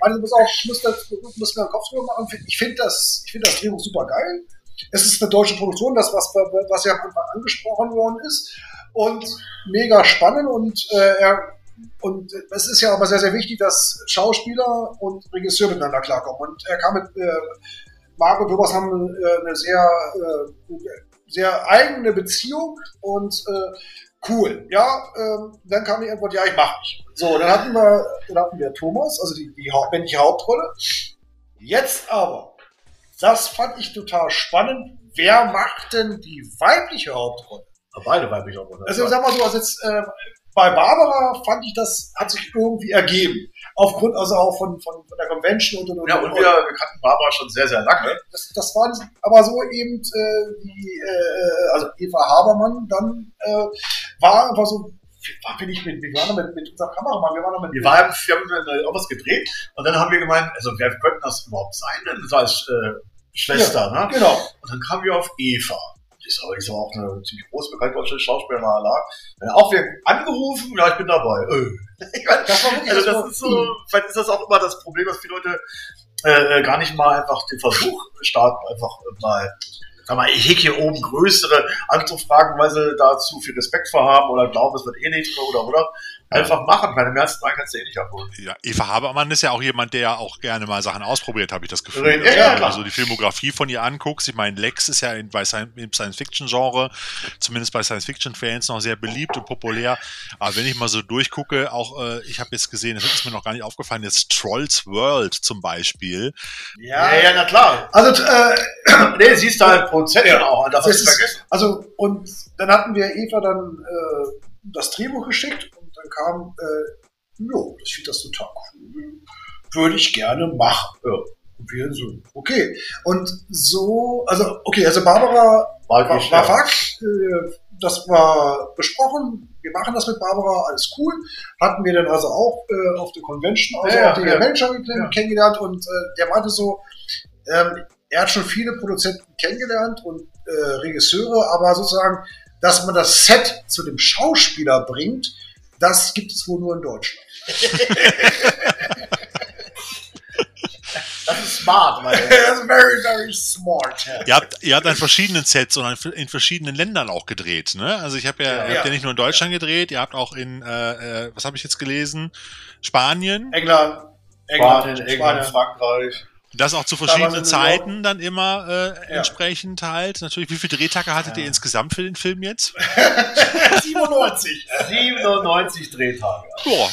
weil du musst auch, ich muss, das, muss mir einen Kopf drüber machen. Ich finde das, ich finde das Drehbuch super geil. Es ist eine deutsche Produktion, das, was, was ja am Anfang angesprochen worden ist. Und mega spannend und, äh, er, und es ist ja aber sehr, sehr wichtig, dass Schauspieler und Regisseur miteinander klarkommen. Und er kam mit, äh, Marc und Thomas haben äh, eine sehr, äh, sehr eigene Beziehung und äh, cool. Ja, ähm, dann kam die Antwort, ja, ich mach mich. So, dann hatten wir, dann hatten wir Thomas, also die, die männliche Hauptrolle. Jetzt aber, das fand ich total spannend. Wer macht denn die weibliche Hauptrolle? Beide weiblich auch, oder? Also sag mal so, also jetzt, äh, bei Barbara fand ich, das hat sich irgendwie ergeben. Aufgrund also auch von, von, von der Convention und und und. Ja, und wir, wir kannten Barbara schon sehr, sehr lange. Das, das waren aber so eben äh, die, äh, also Eva Habermann dann äh, war einfach so, war bin ich mit, wir waren noch mit, mit unserem Kameramann, wir waren noch mit. Wir, waren, wir haben auch was gedreht und dann haben wir gemeint, also wer könnte das überhaupt sein? Denn so als äh, Schwester, Ja, ne? genau. Und dann kamen wir auf Eva. Ist aber, ist aber auch eine ziemlich groß bekannte deutsche Schauspielerin. la. Äh, Auch wir angerufen, ja, ich bin dabei. Äh. Ich mein, Das war wirklich also das ist so, vielleicht ist das auch immer das Problem, dass viele Leute äh, gar nicht mal einfach den Versuch starten, einfach mal, sag mal, ich hege hier oben größere anzufragen, weil sie da zu viel Respekt vor haben oder glauben, es wird eh nichts oder oder. Einfach machen, weil im ersten Mal kannst du eh nicht abholen. Ja, Eva Habermann ist ja auch jemand, der auch gerne mal Sachen ausprobiert, habe ich das Gefühl. Ja, Also, ja, wenn du so die Filmografie von ihr anguckst, ich meine, Lex ist ja in, bei im Science-Fiction-Genre, zumindest bei Science-Fiction-Fans, noch sehr beliebt und populär. Aber wenn ich mal so durchgucke, auch, äh, ich habe jetzt gesehen, das ist mir noch gar nicht aufgefallen, jetzt Trolls World zum Beispiel. Ja, ja, na klar. Also, äh, nee, sie ist da halt Produzentin auch, das hast Das du ist- vergessen. Also, und dann hatten wir Eva dann äh, das Drehbuch geschickt und dann kam, äh, jo, ich finde das total cool, würde ich gerne machen. Ja. Und wir so, okay. Und so, also, okay, also Barbara War war, war. Fakt, äh, das war besprochen, wir machen das mit Barbara, alles cool. Hatten wir dann also auch äh, auf der Convention, also Ja, auch den ja. Manager Ja. kennengelernt und äh, der meinte so, ähm, er hat schon viele Produzenten kennengelernt und äh, Regisseure, aber sozusagen, dass man das Set zu dem Schauspieler bringt, das gibt es wohl nur in Deutschland. Das ist smart, weil That's very, very smart. Ihr habt, ihr habt an verschiedenen Sets und in verschiedenen Ländern auch gedreht, ne? Also ich habe ja, Ja. ihr habt ja Ja. nicht nur in Deutschland gedreht, ihr habt auch in, äh, äh, was habe ich jetzt gelesen? Spanien. England, Spanien, England, Frankreich. Das auch zu verschiedenen. Zeiten dann immer äh, Ja. entsprechend halt. Natürlich, wie viele Drehtage hattet ihr insgesamt für den Film jetzt? 97. 97 Drehtage. Boah,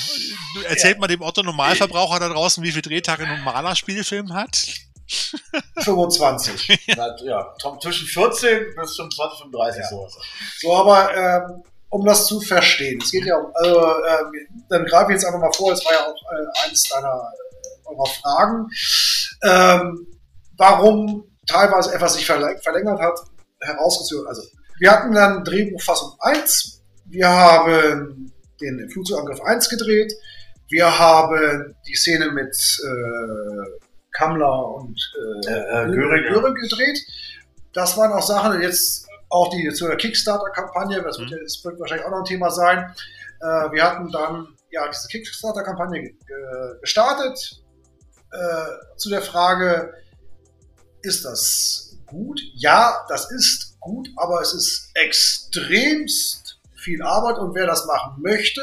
erzählt mal dem Otto Normalverbraucher da draußen, wie viele Drehtage ein normaler Spielfilm hat. 25. Na, ja, Tom, zwischen 14 bis 25, 35 sowas. So, aber ähm, um das zu verstehen, es geht ja um, also, ähm, dann greife ich jetzt einfach mal vor, es war ja auch äh, eines deiner äh, eurer Fragen, ähm, warum teilweise etwas sich verläng- verlängert hat, herausgezogen. Also, wir hatten dann Drehbuchfassung 1, wir haben den Flugzeugangriff 1 gedreht, wir haben die Szene mit äh, Kammler und äh, Äh, äh, Göring. Göring gedreht. Das waren auch Sachen, jetzt auch die zu der Kickstarter-Kampagne, das wird, ja- das wird wahrscheinlich auch noch ein Thema sein. Äh, wir hatten dann ja diese Kickstarter-Kampagne ge- gestartet. Äh, zu der Frage, ist das gut? Ja, das ist gut, aber es ist extremst viel Arbeit und wer das machen möchte,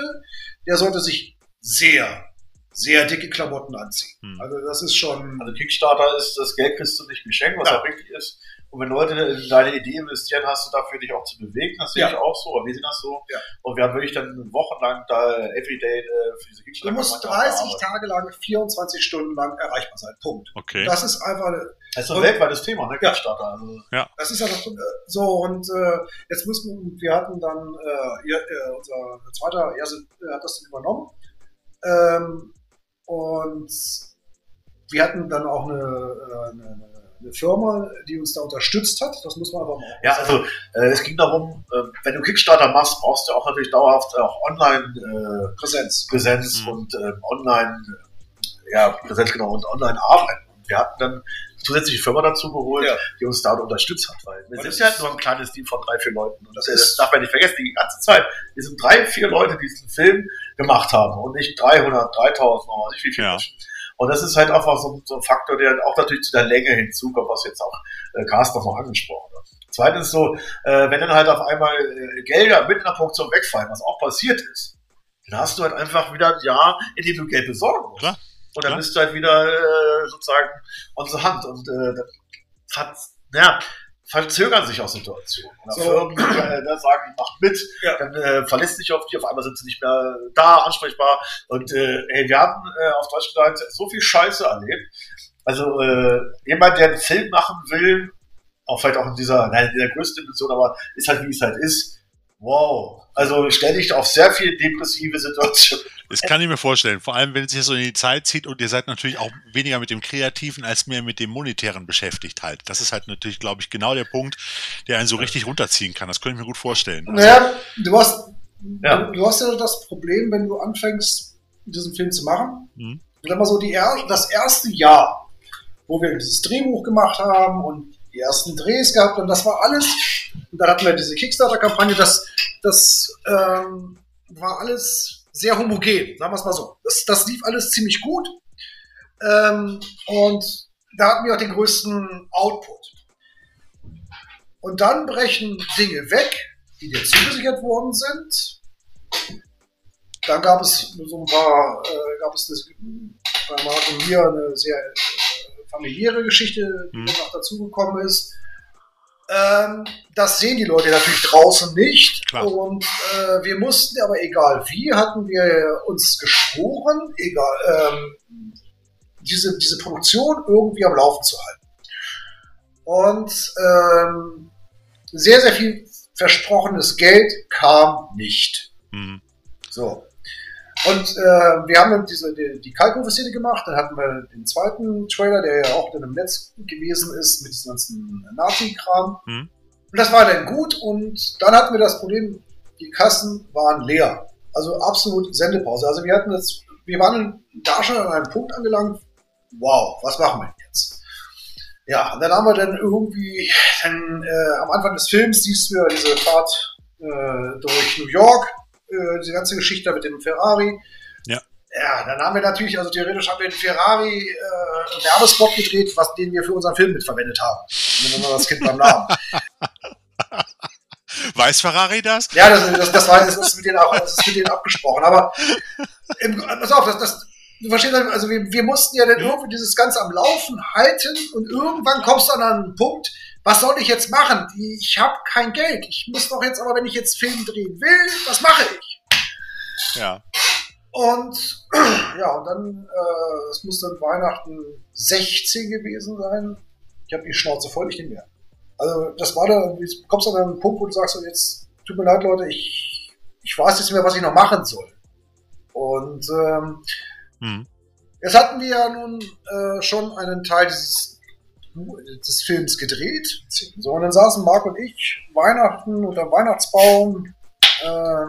der sollte sich sehr, sehr dicke Klamotten anziehen. Also das ist schon. Also Kickstarter ist, das Geld kriegst du nicht geschenkt, was Ja. auch richtig ist. Und wenn Leute in deine Idee investieren, hast du dafür dich auch zu bewegen. Das sehe Ja. ich auch so, aber wir sehen das so. Ja. Und wir haben wirklich dann wochenlang da everyday äh, für diese Du Kickstarter musst 30 Tage lang, 24 Stunden lang erreichbar sein. Punkt. Okay. Das ist einfach. Das ist ein und- weltweites Thema, ne? Ja. Kickstarter. Also, Das ist einfach äh, so und äh, jetzt müssen wir hatten dann äh, ihr, äh, unser zweiter Erse äh, hat das dann übernommen ähm, und wir hatten dann auch eine, äh, eine, eine Firma, die uns da unterstützt hat. Das muss man einfach mal. ja, also äh, es ging darum, äh, wenn du Kickstarter machst, brauchst du auch natürlich dauerhaft auch online äh, Präsenz. Präsenz Mhm. und ähm, online, äh, ja, Präsenz genau, und online arbeiten. Und wir hatten dann eine zusätzliche Firma dazu geholt, Ja. die uns da unterstützt hat, weil wir Und sind ja nur ein kleines Team von drei, vier Leuten. Und das, ist- darf man nicht vergessen, die ganze Zeit. Wir sind drei, vier Leute, die diesen Film gemacht haben und nicht 300, 3000, noch weiß ich wie viele Ja. Und das ist halt einfach so, so ein Faktor, der auch natürlich zu der Länge hinzukommt, was jetzt auch äh, Carsten noch angesprochen hat. Zweitens so, äh, wenn dann halt auf einmal äh, Gelder mitten in der Produktion wegfallen, was auch passiert ist, dann hast du halt einfach wieder ein Jahr, in dem du Geld besorgen musst. Klar. Und dann Klar. bist du halt wieder äh, sozusagen unsere Hand. Und äh, dann hat, naja, verzögern sich auch Situationen. So. Firmen, äh, da sagen, macht mit, Ja. dann äh, verlässt sich auf die, auf einmal sind sie nicht mehr da, ansprechbar. Und äh, ey, wir haben äh, auf Deutsch gesagt so viel Scheiße erlebt. Also äh, jemand, der einen Film machen will, auch vielleicht auch in dieser, nein, in der größten Dimension, aber ist halt wie es halt ist, Wow. Also stell dich auf sehr viele depressive Situationen. Das kann ich mir vorstellen. Vor allem, wenn es sich so in die Zeit zieht und ihr seid natürlich auch weniger mit dem Kreativen als mehr mit dem Monetären beschäftigt halt. Das ist halt natürlich, glaube ich, genau der Punkt, der einen so richtig runterziehen kann. Das könnte ich mir gut vorstellen. Also, Naja, du hast, du, du hast ja das Problem, wenn du anfängst, diesen Film zu machen. Mhm. Ich sag mal so, die, er- das erste Jahr, wo wir dieses Drehbuch gemacht haben und die ersten Drehs gehabt und das war alles, und dann hatten wir diese Kickstarter-Kampagne, das, das ähm, war alles sehr homogen, sagen wir es mal so. Das, das lief alles ziemlich gut ähm, und da hatten wir auch den größten Output. Und dann brechen Dinge weg, die dir zugesichert worden sind. Dann gab es so ein paar, äh, gab es das, bei Marc und mir eine sehr äh, familiäre Geschichte, die Mhm. noch dazugekommen ist. Ähm, das sehen die Leute natürlich draußen nicht. Klar. Und äh, wir mussten, aber egal wie, hatten wir uns geschworen, egal, ähm, diese, diese Produktion irgendwie am Laufen zu halten. Und ähm, sehr, sehr viel versprochenes Geld kam nicht. hm. So. Und äh, wir haben dann diese, die, die Kalkofe-Szene gemacht, dann hatten wir den zweiten Trailer, der ja auch dann im Netz gewesen ist, mit diesem ganzen Nazi-Kram. Hm. Und das war dann gut und dann hatten wir das Problem, die Kassen waren leer. Also absolut Sendepause. Also wir hatten jetzt, wir waren da schon an einem Punkt angelangt, wow, was machen wir jetzt? Ja, und dann haben wir dann irgendwie, dann äh, am Anfang des Films siehst du ja diese Fahrt äh, durch New York, äh, diese ganze Geschichte mit dem Ferrari. Ja. Ja, dann haben wir natürlich, also theoretisch haben wir den Ferrari äh, Werbespot gedreht, was, den wir für unseren Film mitverwendet haben. Nennen wir das Kind beim Namen. Weiß Ferrari das? Ja, das, das, das, war, das, ist mit denen auch, das ist mit denen abgesprochen. Aber im, pass auf, das, das, du verstehst, also wir, wir mussten ja dann irgendwie dieses Ganze am Laufen halten und irgendwann kommst du dann an einen Punkt, was soll ich jetzt machen? Ich habe kein Geld. Ich muss doch jetzt aber, wenn ich jetzt Film drehen will, was mache ich? Ja. Und ja, und dann, äh, es muss dann Weihnachten 16 gewesen sein. Ich habe die Schnauze voll, ich nicht mehr. Also das war da, du kommst an einen Punkt, wo du sagst, so, jetzt tut mir leid, Leute, ich, ich weiß jetzt nicht mehr, was ich noch machen soll. Und ähm, Hm. jetzt hatten wir ja nun äh, schon einen Teil dieses des Films gedreht. So, und dann saßen Marc und ich Weihnachten unter dem Weihnachtsbaum, äh,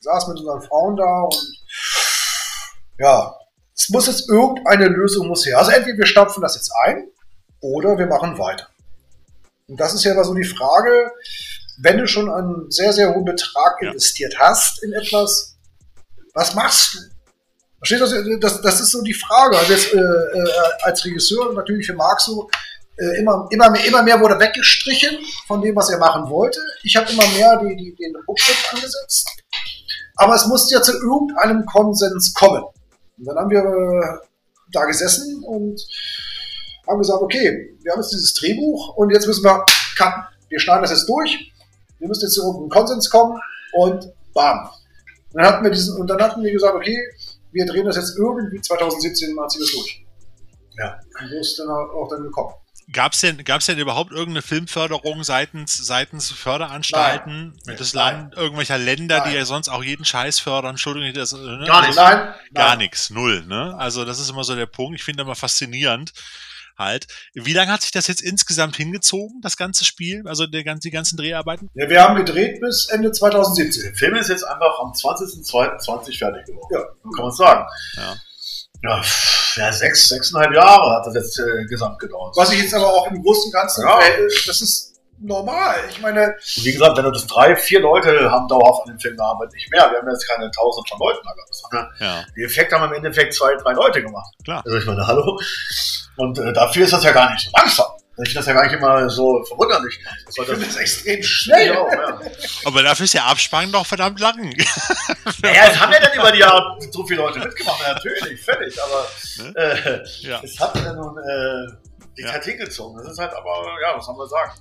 saßen mit unseren Frauen da und ja, es muss jetzt irgendeine Lösung muss her. Also entweder wir stampfen das jetzt ein oder wir machen weiter. Und das ist ja immer so die Frage, wenn du schon einen sehr, sehr hohen Betrag investiert hast in etwas, was machst du? Verstehst du? Das, das ist so die Frage. Also jetzt äh, äh, als Regisseur natürlich für Marc so, äh, immer, immer, mehr, immer mehr wurde weggestrichen von dem, was er machen wollte. Ich habe immer mehr die, die, den Rückschritt angesetzt. Aber es musste ja zu irgendeinem Konsens kommen. Und dann haben wir äh, da gesessen und haben gesagt, okay, wir haben jetzt dieses Drehbuch und jetzt müssen wir cutten. Wir schneiden das jetzt durch. Wir müssen jetzt zu irgendeinem Konsens kommen und bam. Und dann hatten wir diesen, und dann hatten wir gesagt, okay, wir drehen das jetzt irgendwie 2017 mal es durch. Ja. Und so ist dann auch dann gekommen. Gab es denn, gab's denn überhaupt irgendeine Filmförderung seitens, seitens Förderanstalten Nein. des. Land, irgendwelcher Länder, die Nein. ja sonst auch jeden Scheiß fördern? Entschuldigung, das, ne? Gar nicht. Nein, Gar nichts, null, ne? Also das ist immer so der Punkt. Ich finde immer faszinierend halt. Wie lange hat sich das jetzt insgesamt hingezogen, das ganze Spiel? Also der, die ganzen Dreharbeiten? Ja, wir haben gedreht bis Ende 2017. Der Film ist jetzt einfach am 20.02.20 fertig geworden. Ja. Kann man sagen. Ja. Ja, ja, sechs, sechseinhalb Jahre hat das jetzt äh, gesamt gedauert. Was ich jetzt aber auch im Großen und Ganzen, Ja. äh, das ist normal. Ich meine, Und wie gesagt, wenn du das drei, vier Leute haben dauerhaft an dem Film gearbeitet, nicht mehr. Wir haben jetzt keine tausend von Leuten da gehabt, Ja, die Effekte haben im Endeffekt zwei, drei Leute gemacht. klar. Also ich meine, hallo. Und äh, dafür ist das ja gar nicht so langsam. Ich finde das ja gar nicht immer so verwunderlich. Das das das extrem schnell. Ja, ja. Aber dafür ist der Abspann doch verdammt lang. Naja, es haben ja dann über die Jahre so viele Leute mitgemacht, natürlich, völlig, aber Ne? äh, Ja. es hat ja nun äh, die Ja. Zeit hingezogen. Das ist halt aber, ja, was soll man sagen?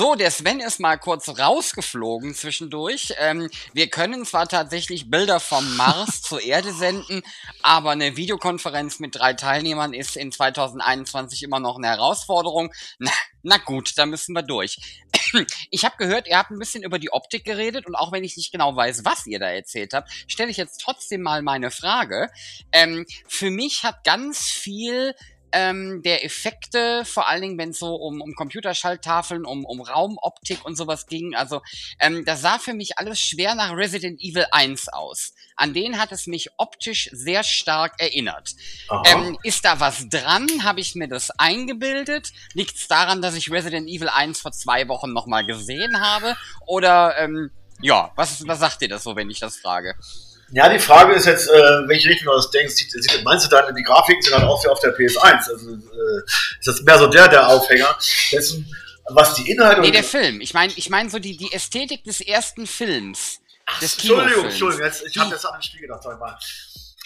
So, der Sven ist mal kurz rausgeflogen zwischendurch. Ähm, wir können zwar tatsächlich Bilder vom Mars zur Erde senden, aber eine Videokonferenz mit drei Teilnehmern ist in 2021 immer noch eine Herausforderung. Na, na gut, da müssen wir durch. Ich habe gehört, ihr habt ein bisschen über die Optik geredet und auch wenn ich nicht genau weiß, was ihr da erzählt habt, stelle ich jetzt trotzdem mal meine Frage. Ähm, für mich hat ganz viel ähm, der Effekte, vor allen Dingen, wenn es so um, um Computerschalttafeln, um, um Raumoptik und sowas ging. Also, ähm, das sah für mich alles schwer nach Resident Evil 1 aus. An den hat es mich optisch sehr stark erinnert. Ähm, ist da was dran? Habe ich mir das eingebildet? Liegt es daran, dass ich Resident Evil 1 vor zwei Wochen nochmal gesehen habe? Oder, ähm, ja, was, was sagt ihr das so, wenn ich das frage? Ja, die Frage ist jetzt, äh, welche Richtung du das denkst. Meinst du dann, die Grafiken sind dann auch wie auf der PS1? Also äh, ist das mehr so der, der Aufhänger? Dessen, was die Inhalte... Nee, der Film. Ich meine ich mein so die, die Ästhetik des ersten Films. Ach, des Entschuldigung, Entschuldigung, jetzt, ich habe das an den Spiel gedacht, sag ich mal.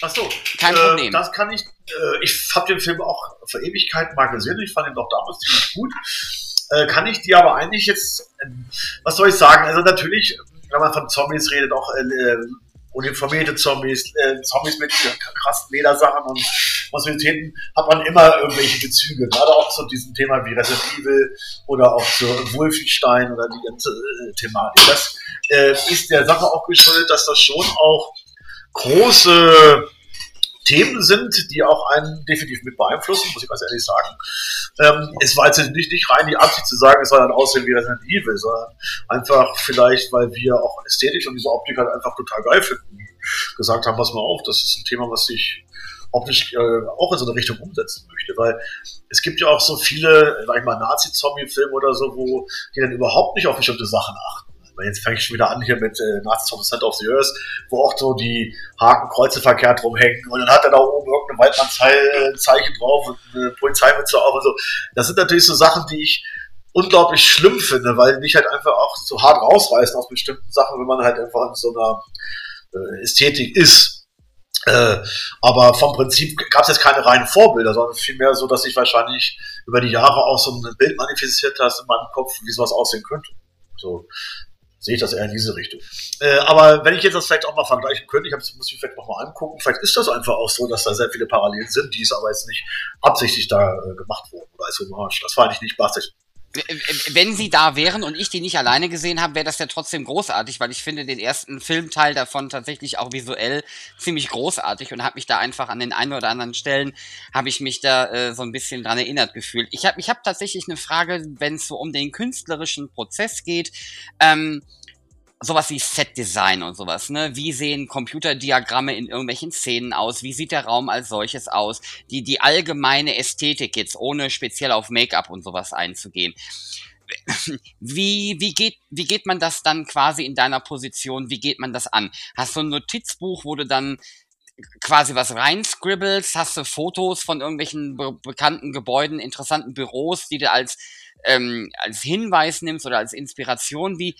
Ach so, Kein äh, Problem. Das kann ich, äh, ich habe den Film auch vor Ewigkeiten mal gesehen, ich fand ihn doch damals ziemlich gut. Äh, kann ich dir aber eigentlich jetzt, was soll ich sagen, also natürlich, wenn man von Zombies redet, auch äh, uniformierte Zombies, äh, Zombies mit krassen Ledersachen und Possibilitäten, hat man immer irgendwelche Bezüge. Gerade auch zu diesem Thema wie Resident Evil oder auch zu Wolfenstein oder die ganze äh, Thematik. Das äh, ist der Sache auch geschuldet, dass das schon auch große Themen sind, die auch einen definitiv mit beeinflussen, muss ich ganz ehrlich sagen. Ähm, es war jetzt nicht, nicht rein die Absicht zu sagen, es soll dann aussehen wie Resident Evil, sondern einfach vielleicht, weil wir auch ästhetisch und diese Optik halt einfach total geil finden, gesagt haben, pass mal auf, das ist ein Thema, was ich optisch äh, auch in so eine Richtung umsetzen möchte, weil es gibt ja auch so viele, sag ich mal, Nazi-Zombie-Filme oder so, wo die dann überhaupt nicht auf bestimmte Sachen achten. Jetzt fange ich schon wieder an hier mit äh, Nazis the Center of the Earth, wo auch so die Hakenkreuze verkehrt rumhängen und dann hat er da oben irgendein Waldmannszeichen drauf und eine Polizeimütze auf und so. Das sind natürlich so Sachen, die ich unglaublich schlimm finde, weil die mich halt einfach auch so hart rausreißen aus bestimmten Sachen, wenn man halt einfach in so einer äh, Ästhetik ist. Äh, aber vom Prinzip gab es jetzt keine reinen Vorbilder, sondern vielmehr so, dass sich wahrscheinlich über die Jahre auch so ein Bild manifestiert hast in meinem Kopf, wie sowas aussehen könnte. So sehe ich das eher in diese Richtung. Äh, aber wenn ich jetzt das vielleicht auch mal vergleichen könnte, ich muss mich vielleicht nochmal angucken, vielleicht ist das einfach auch so, dass da sehr viele Parallelen sind, die es aber jetzt nicht absichtlich da äh, gemacht wurden oder als Hommage. Das war eigentlich nicht beabsichtigt. Wenn sie da wären und ich die nicht alleine gesehen habe, wäre das ja trotzdem großartig, weil ich finde den ersten Filmteil davon tatsächlich auch visuell ziemlich großartig und habe mich da einfach an den einen oder anderen Stellen habe ich mich da äh, so ein bisschen dran erinnert gefühlt. Ich habe ich hab tatsächlich eine Frage, wenn es so um den künstlerischen Prozess geht. Ähm, sowas wie Set-Design und sowas, ne? Wie sehen Computerdiagramme in irgendwelchen Szenen aus? Wie sieht der Raum als solches aus? Die, die allgemeine Ästhetik jetzt, ohne speziell auf Make-up und sowas einzugehen. Wie, wie, geht, wie geht man das dann quasi in deiner Position? Wie geht man das an? Hast du ein Notizbuch, wo du dann quasi was reinscribbelst? Hast du Fotos von irgendwelchen be bekannten Gebäuden, interessanten Büros, die du als, ähm, als Hinweis nimmst oder als Inspiration? Wie,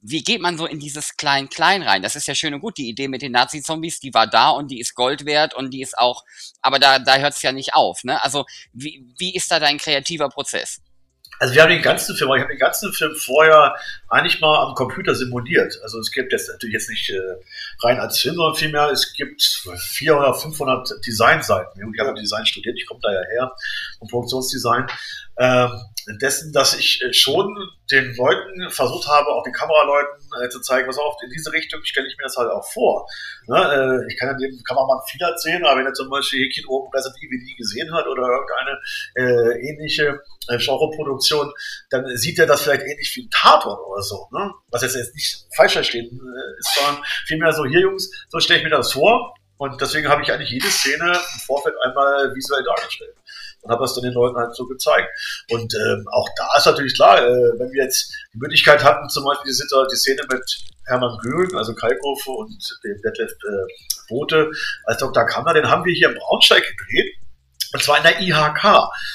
wie geht man so in dieses Klein-Klein rein? Das ist ja schön und gut. Die Idee mit den Nazi-Zombies, die war da und die ist Gold wert und die ist auch, aber da, da hört es ja nicht auf. Ne? Also wie, wie ist da dein kreativer Prozess? Also wir haben den ganzen Film, ich habe den ganzen Film vorher eigentlich mal am Computer simuliert. Also es gibt jetzt natürlich jetzt nicht äh, rein als Film, sondern vielmehr es gibt 400, 500 Designseiten. Ich habe Design studiert, ich komme da ja her, vom Produktionsdesign. Ähm, dessen, dass ich äh, schon den Leuten versucht habe, auch den Kameraleuten äh, zu zeigen, was auf, in diese Richtung stelle ich mir das halt auch vor. Ne? Äh, ich kann ja dem Kameramann viel erzählen, aber wenn er zum Beispiel Häkchen oben Resident Evil gesehen hat oder irgendeine äh, ähnliche äh, Genreproduktion, dann sieht er das vielleicht ähnlich wie ein Tatort oder so. Ne? Was jetzt, jetzt nicht falsch verstehen äh, ist, sondern vielmehr so, hier Jungs, so stelle ich mir das vor. Und deswegen habe ich eigentlich jede Szene im Vorfeld einmal visuell dargestellt und habe das dann den Leuten halt so gezeigt. Und ähm, auch da ist natürlich klar, äh, wenn wir jetzt die Möglichkeit hatten, zum Beispiel die, die Szene mit Hermann Göhlen, also Kalkofe und dem Detlef äh, Bote als Dr. Kammer, den haben wir hier im Braunsteig gedreht. Und zwar in der IHK.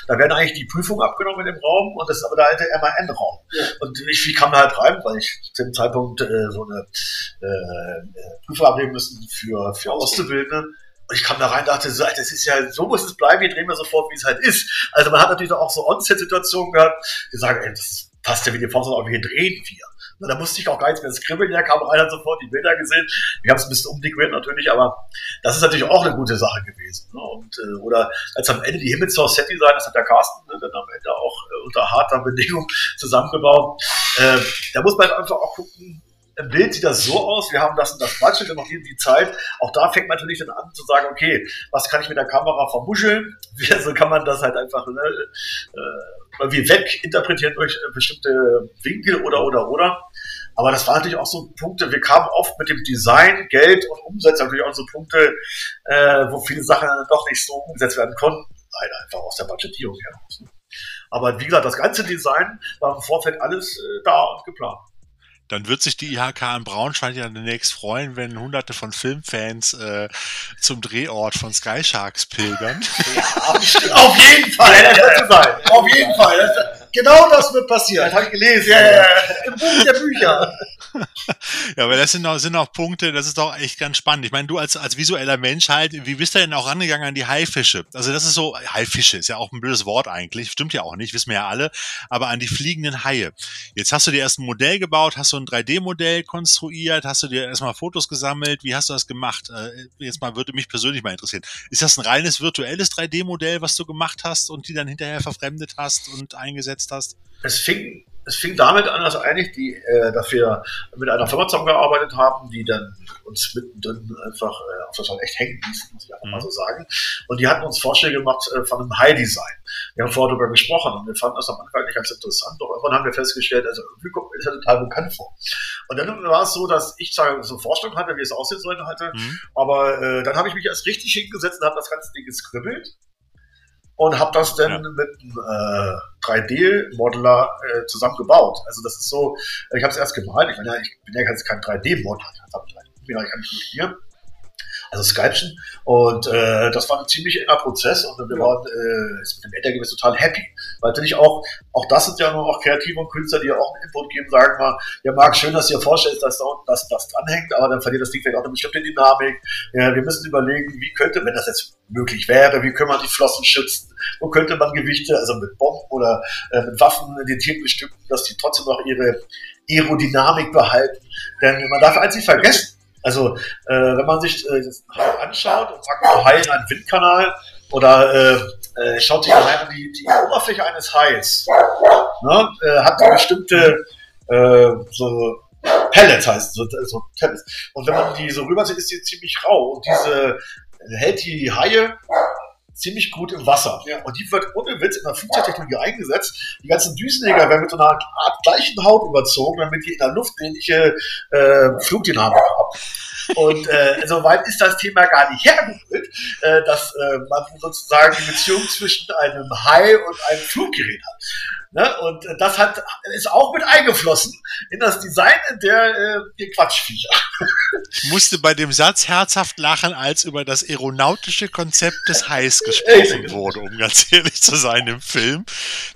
Da werden eigentlich die Prüfungen abgenommen in dem Raum und das ist aber der alte MAN-Raum. Ja. Und ich, ich kam da halt rein, weil ich zu dem Zeitpunkt äh, so eine äh, Prüfung abnehmen müssen für, für Auszubildende. Und ich kam da rein und dachte, so, das ist ja, so muss es bleiben, wir drehen wir sofort, wie es halt ist. Also man hat natürlich auch so On-Set-Situationen gehabt, die sagen, ey, das passt ja wie die Faust auf, wir drehen wir. Und da musste ich auch gar nichts mehr skribbeln, da kam einer sofort die Bilder gesehen. Wir haben es ein bisschen umdequert natürlich, aber das ist natürlich auch eine gute Sache gewesen. Ne? Und, äh, oder als am Ende die Himmelshaus Set Design, das hat der Carsten ne, dann am Ende auch äh, unter harter Bedingung zusammengebaut. Äh, da muss man einfach auch gucken, im Bild sieht das so aus, wir haben das und das Budget und noch die, Zeit. Auch da fängt man natürlich dann an zu sagen, okay, was kann ich mit der Kamera vermuscheln? Wie, also kann man das halt einfach ne, äh, wie weginterpretieren durch bestimmte Winkel oder oder oder. Aber das waren natürlich auch so Punkte, wir kamen oft mit dem Design, Geld und Umsetzung natürlich auch so Punkte, äh, wo viele Sachen dann doch nicht so umgesetzt werden konnten. Leider einfach aus der Budgetierung heraus. Ne? Aber wie gesagt, das ganze Design war im Vorfeld alles äh, da und geplant dann wird sich die IHK in Braunschweig ja demnächst freuen, wenn hunderte von Filmfans äh, zum Drehort von Sky Sharks pilgern. Ja, auf jeden Fall, das wird sein. Auf jeden Fall. Das, genau das wird passieren. Das habe ich gelesen. Ja, ja, Im Buch der Bücher. ja, aber das sind auch, sind auch Punkte, das ist doch echt ganz spannend. Ich meine, du als, als visueller Mensch halt, wie bist du denn auch rangegangen an die Haifische? Also das ist so, Haifische ist ja auch ein blödes Wort eigentlich, stimmt ja auch nicht, wissen wir ja alle, aber an die fliegenden Haie. Jetzt hast du dir erst ein Modell gebaut, hast du ein 3D-Modell konstruiert, hast du dir erstmal Fotos gesammelt, wie hast du das gemacht? Äh, jetzt mal würde mich persönlich mal interessieren. Ist das ein reines virtuelles 3D-Modell, was du gemacht hast und die dann hinterher verfremdet hast und eingesetzt hast? Es fing es fing damit an, dass eigentlich die, äh, dass wir mit einer Firma zusammengearbeitet haben, die dann uns mittendrin einfach äh, auf das halt echt hängen ließ, muss ich einfach mhm. mal so sagen. Und die hatten uns Vorschläge gemacht äh, von einem High-Design. Wir haben vorher darüber gesprochen und wir fanden das am Anfang nicht ganz interessant, doch irgendwann haben wir festgestellt, also irgendwie kommt mir das ja total bekannt vor. Und dann war es so, dass ich zwar so eine Vorstellung hatte, wie es aussehen sollte, hatte, mhm. aber äh, dann habe ich mich erst richtig hingesetzt und habe das ganze Ding geskribbelt und habe das dann ja. mit einem äh, 3D-Modeler äh, zusammengebaut. Also das ist so, ich habe es erst gemalt, ich, meine, ich bin ja jetzt kein 3D-Modeler, ich kann nicht modellieren also Skypechen. Und äh, das war ein ziemlich enger Prozess und wir waren äh, mit dem Endergebnis total happy. Weil natürlich auch, auch das sind ja nur auch Kreative und Künstler, die ja auch einen Input geben, sagen mal, ja Marc, schön, dass ihr vorstellt, dass da unten das, das dranhängt, aber dann verliert das Ding vielleicht auch eine bestimmte Dynamik. Ja, wir müssen überlegen, wie könnte, wenn das jetzt möglich wäre, wie können man die Flossen schützen, wo könnte man Gewichte, also mit Bomben oder äh, mit Waffen in den Tieren bestücken, dass die trotzdem noch ihre Aerodynamik behalten. Denn man darf eins nicht vergessen, also, äh, wenn man sich äh, das anschaut und sagt, oh, Hai in einem Windkanal oder äh, äh, schaut sich allein die, die Oberfläche eines Hais, ne, äh, hat bestimmte äh, so Pellets heißt so, so Pellets. Und wenn man die so rüber sieht, ist die ziemlich rau und diese hält die Haie ziemlich gut im Wasser. Ja. Und die wird ohne Witz in der Flugzeugtechnologie eingesetzt. Die ganzen Düsenjäger werden mit so einer Art gleichen Haut überzogen, damit die in der Luft ähnliche äh, Flugdynamik haben. Und äh, so weit ist das Thema gar nicht hergeholt, äh, dass äh, man sozusagen die Beziehung zwischen einem Hai und einem Fluggerät hat. Ne? Und äh, das hat, ist auch mit eingeflossen in das Design der, äh, der Quatschviecher. Ich musste bei dem Satz herzhaft lachen, als über das aeronautische Konzept des Hais gesprochen wurde, um ganz ehrlich zu sein im Film.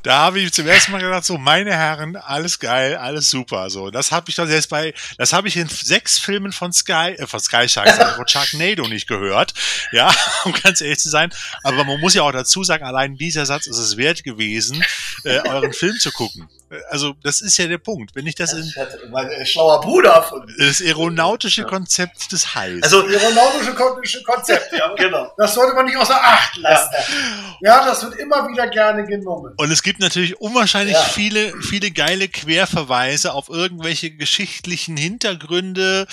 Da habe ich zum ersten Mal gedacht, so, meine Herren, alles geil, alles super. So, das habe ich dann selbst bei, das habe ich in sechs Filmen von Sky, äh, von Sky Sharks, von Sharknado nicht gehört. Ja, um ganz ehrlich zu sein. Aber man muss ja auch dazu sagen, allein dieser Satz ist es wert gewesen, äh, euren Film zu gucken. Also, das ist ja der Punkt. Wenn ich das, das in. Mein schlauer Bruder von. Das aeronautische Konzept des Heils. Also, aeronautische Konzept, ja, genau. Das sollte man nicht außer Acht lassen. Ja. ja. das wird immer wieder gerne genommen. Und es gibt natürlich unwahrscheinlich ja. viele, viele geile Querverweise auf irgendwelche geschichtlichen Hintergründe,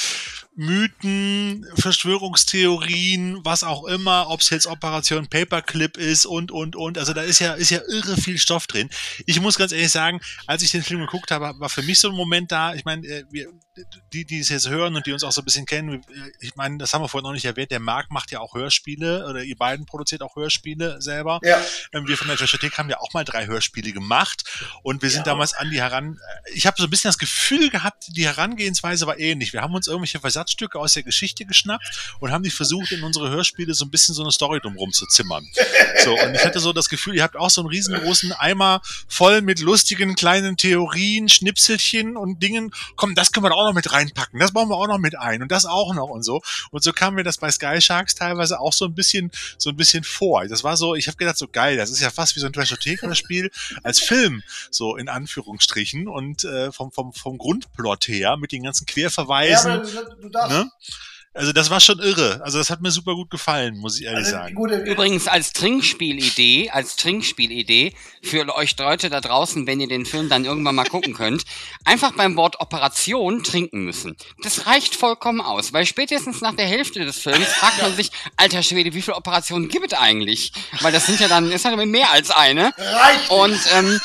Mythen, Verschwörungstheorien, was auch immer, ob es jetzt Operation Paperclip ist und, und, und. Also da ist ja, ist ja irre viel Stoff drin. Ich muss ganz ehrlich sagen, als ich den Film geguckt habe, war für mich so ein Moment da, ich meine, äh, wir, die, die es jetzt hören und die uns auch so ein bisschen kennen, ich meine, das haben wir vorhin noch nicht erwähnt, der Marc macht ja auch Hörspiele oder ihr beiden produziert auch Hörspiele selber. Ja. Ähm, wir von der Trashothek haben ja auch mal drei Hörspiele gemacht und wir sind ja. damals an die heran, ich habe so ein bisschen das Gefühl gehabt, die Herangehensweise war ähnlich. Wir haben uns irgendwelche Versatz Versatzstücke aus der Geschichte geschnappt und haben die versucht, in unsere Hörspiele so ein bisschen so eine Story drumherum zu zimmern. So, und ich hatte so das Gefühl, ihr habt auch so einen riesengroßen Eimer voll mit lustigen kleinen Theorien, Schnipselchen und Dingen. Komm, das können wir auch noch mit reinpacken. Das bauen wir auch noch mit ein und das auch noch und so. Und so kam mir das bei Sky Sharks teilweise auch so ein bisschen, so ein bisschen vor. Das war so, ich habe gedacht, so geil, das ist ja fast wie so ein Trashotheka-Spiel als Film, so in Anführungsstrichen und äh, vom, vom, vom Grundplot her mit den ganzen Querverweisen. Ja, aber du darfst, ne? Also das war schon irre. Also das hat mir super gut gefallen, muss ich ehrlich also, sagen. Übrigens als Trinkspielidee, als Trinkspielidee für euch Leute da draußen, wenn ihr den Film dann irgendwann mal gucken könnt, einfach beim Wort Operation trinken müssen. Das reicht vollkommen aus, weil spätestens nach der Hälfte des Films fragt man sich, alter Schwede, wie viele Operationen gibt es eigentlich? Weil das sind ja dann, ist halt mehr als eine. Reicht. Und ähm,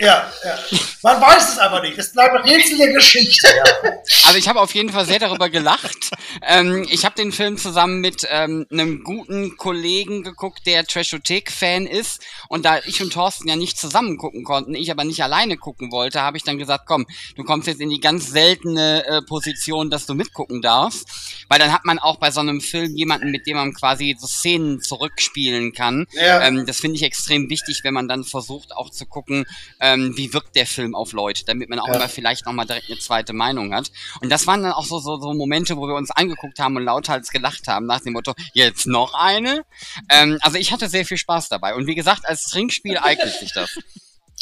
ja, ja. Man weiß es aber nicht. Es bleibt ein Rätsel der Geschichte. Ja. Also ich habe auf jeden Fall sehr darüber gelacht. Ähm, ich habe den Film zusammen mit ähm, einem guten Kollegen geguckt, der Trashothek-Fan ist. Und da ich und Thorsten ja nicht zusammen gucken konnten, ich aber nicht alleine gucken wollte, habe ich dann gesagt, komm, du kommst jetzt in die ganz seltene äh, Position, dass du mitgucken darfst. Weil dann hat man auch bei so einem Film jemanden, mit dem man quasi so Szenen zurückspielen kann. Ja. Ähm, das finde ich extrem wichtig, wenn man dann versucht auch zu gucken, ähm, wie wirkt der Film auf Leute, damit man auch ja. mal vielleicht nochmal direkt eine zweite Meinung hat. Und das waren dann auch so, so, so Momente, wo wir uns angeguckt haben und lauthals gelacht haben, nach dem Motto, jetzt noch eine? Ähm, also ich hatte sehr viel Spaß dabei. Und wie gesagt, als Trinkspiel eignet sich das.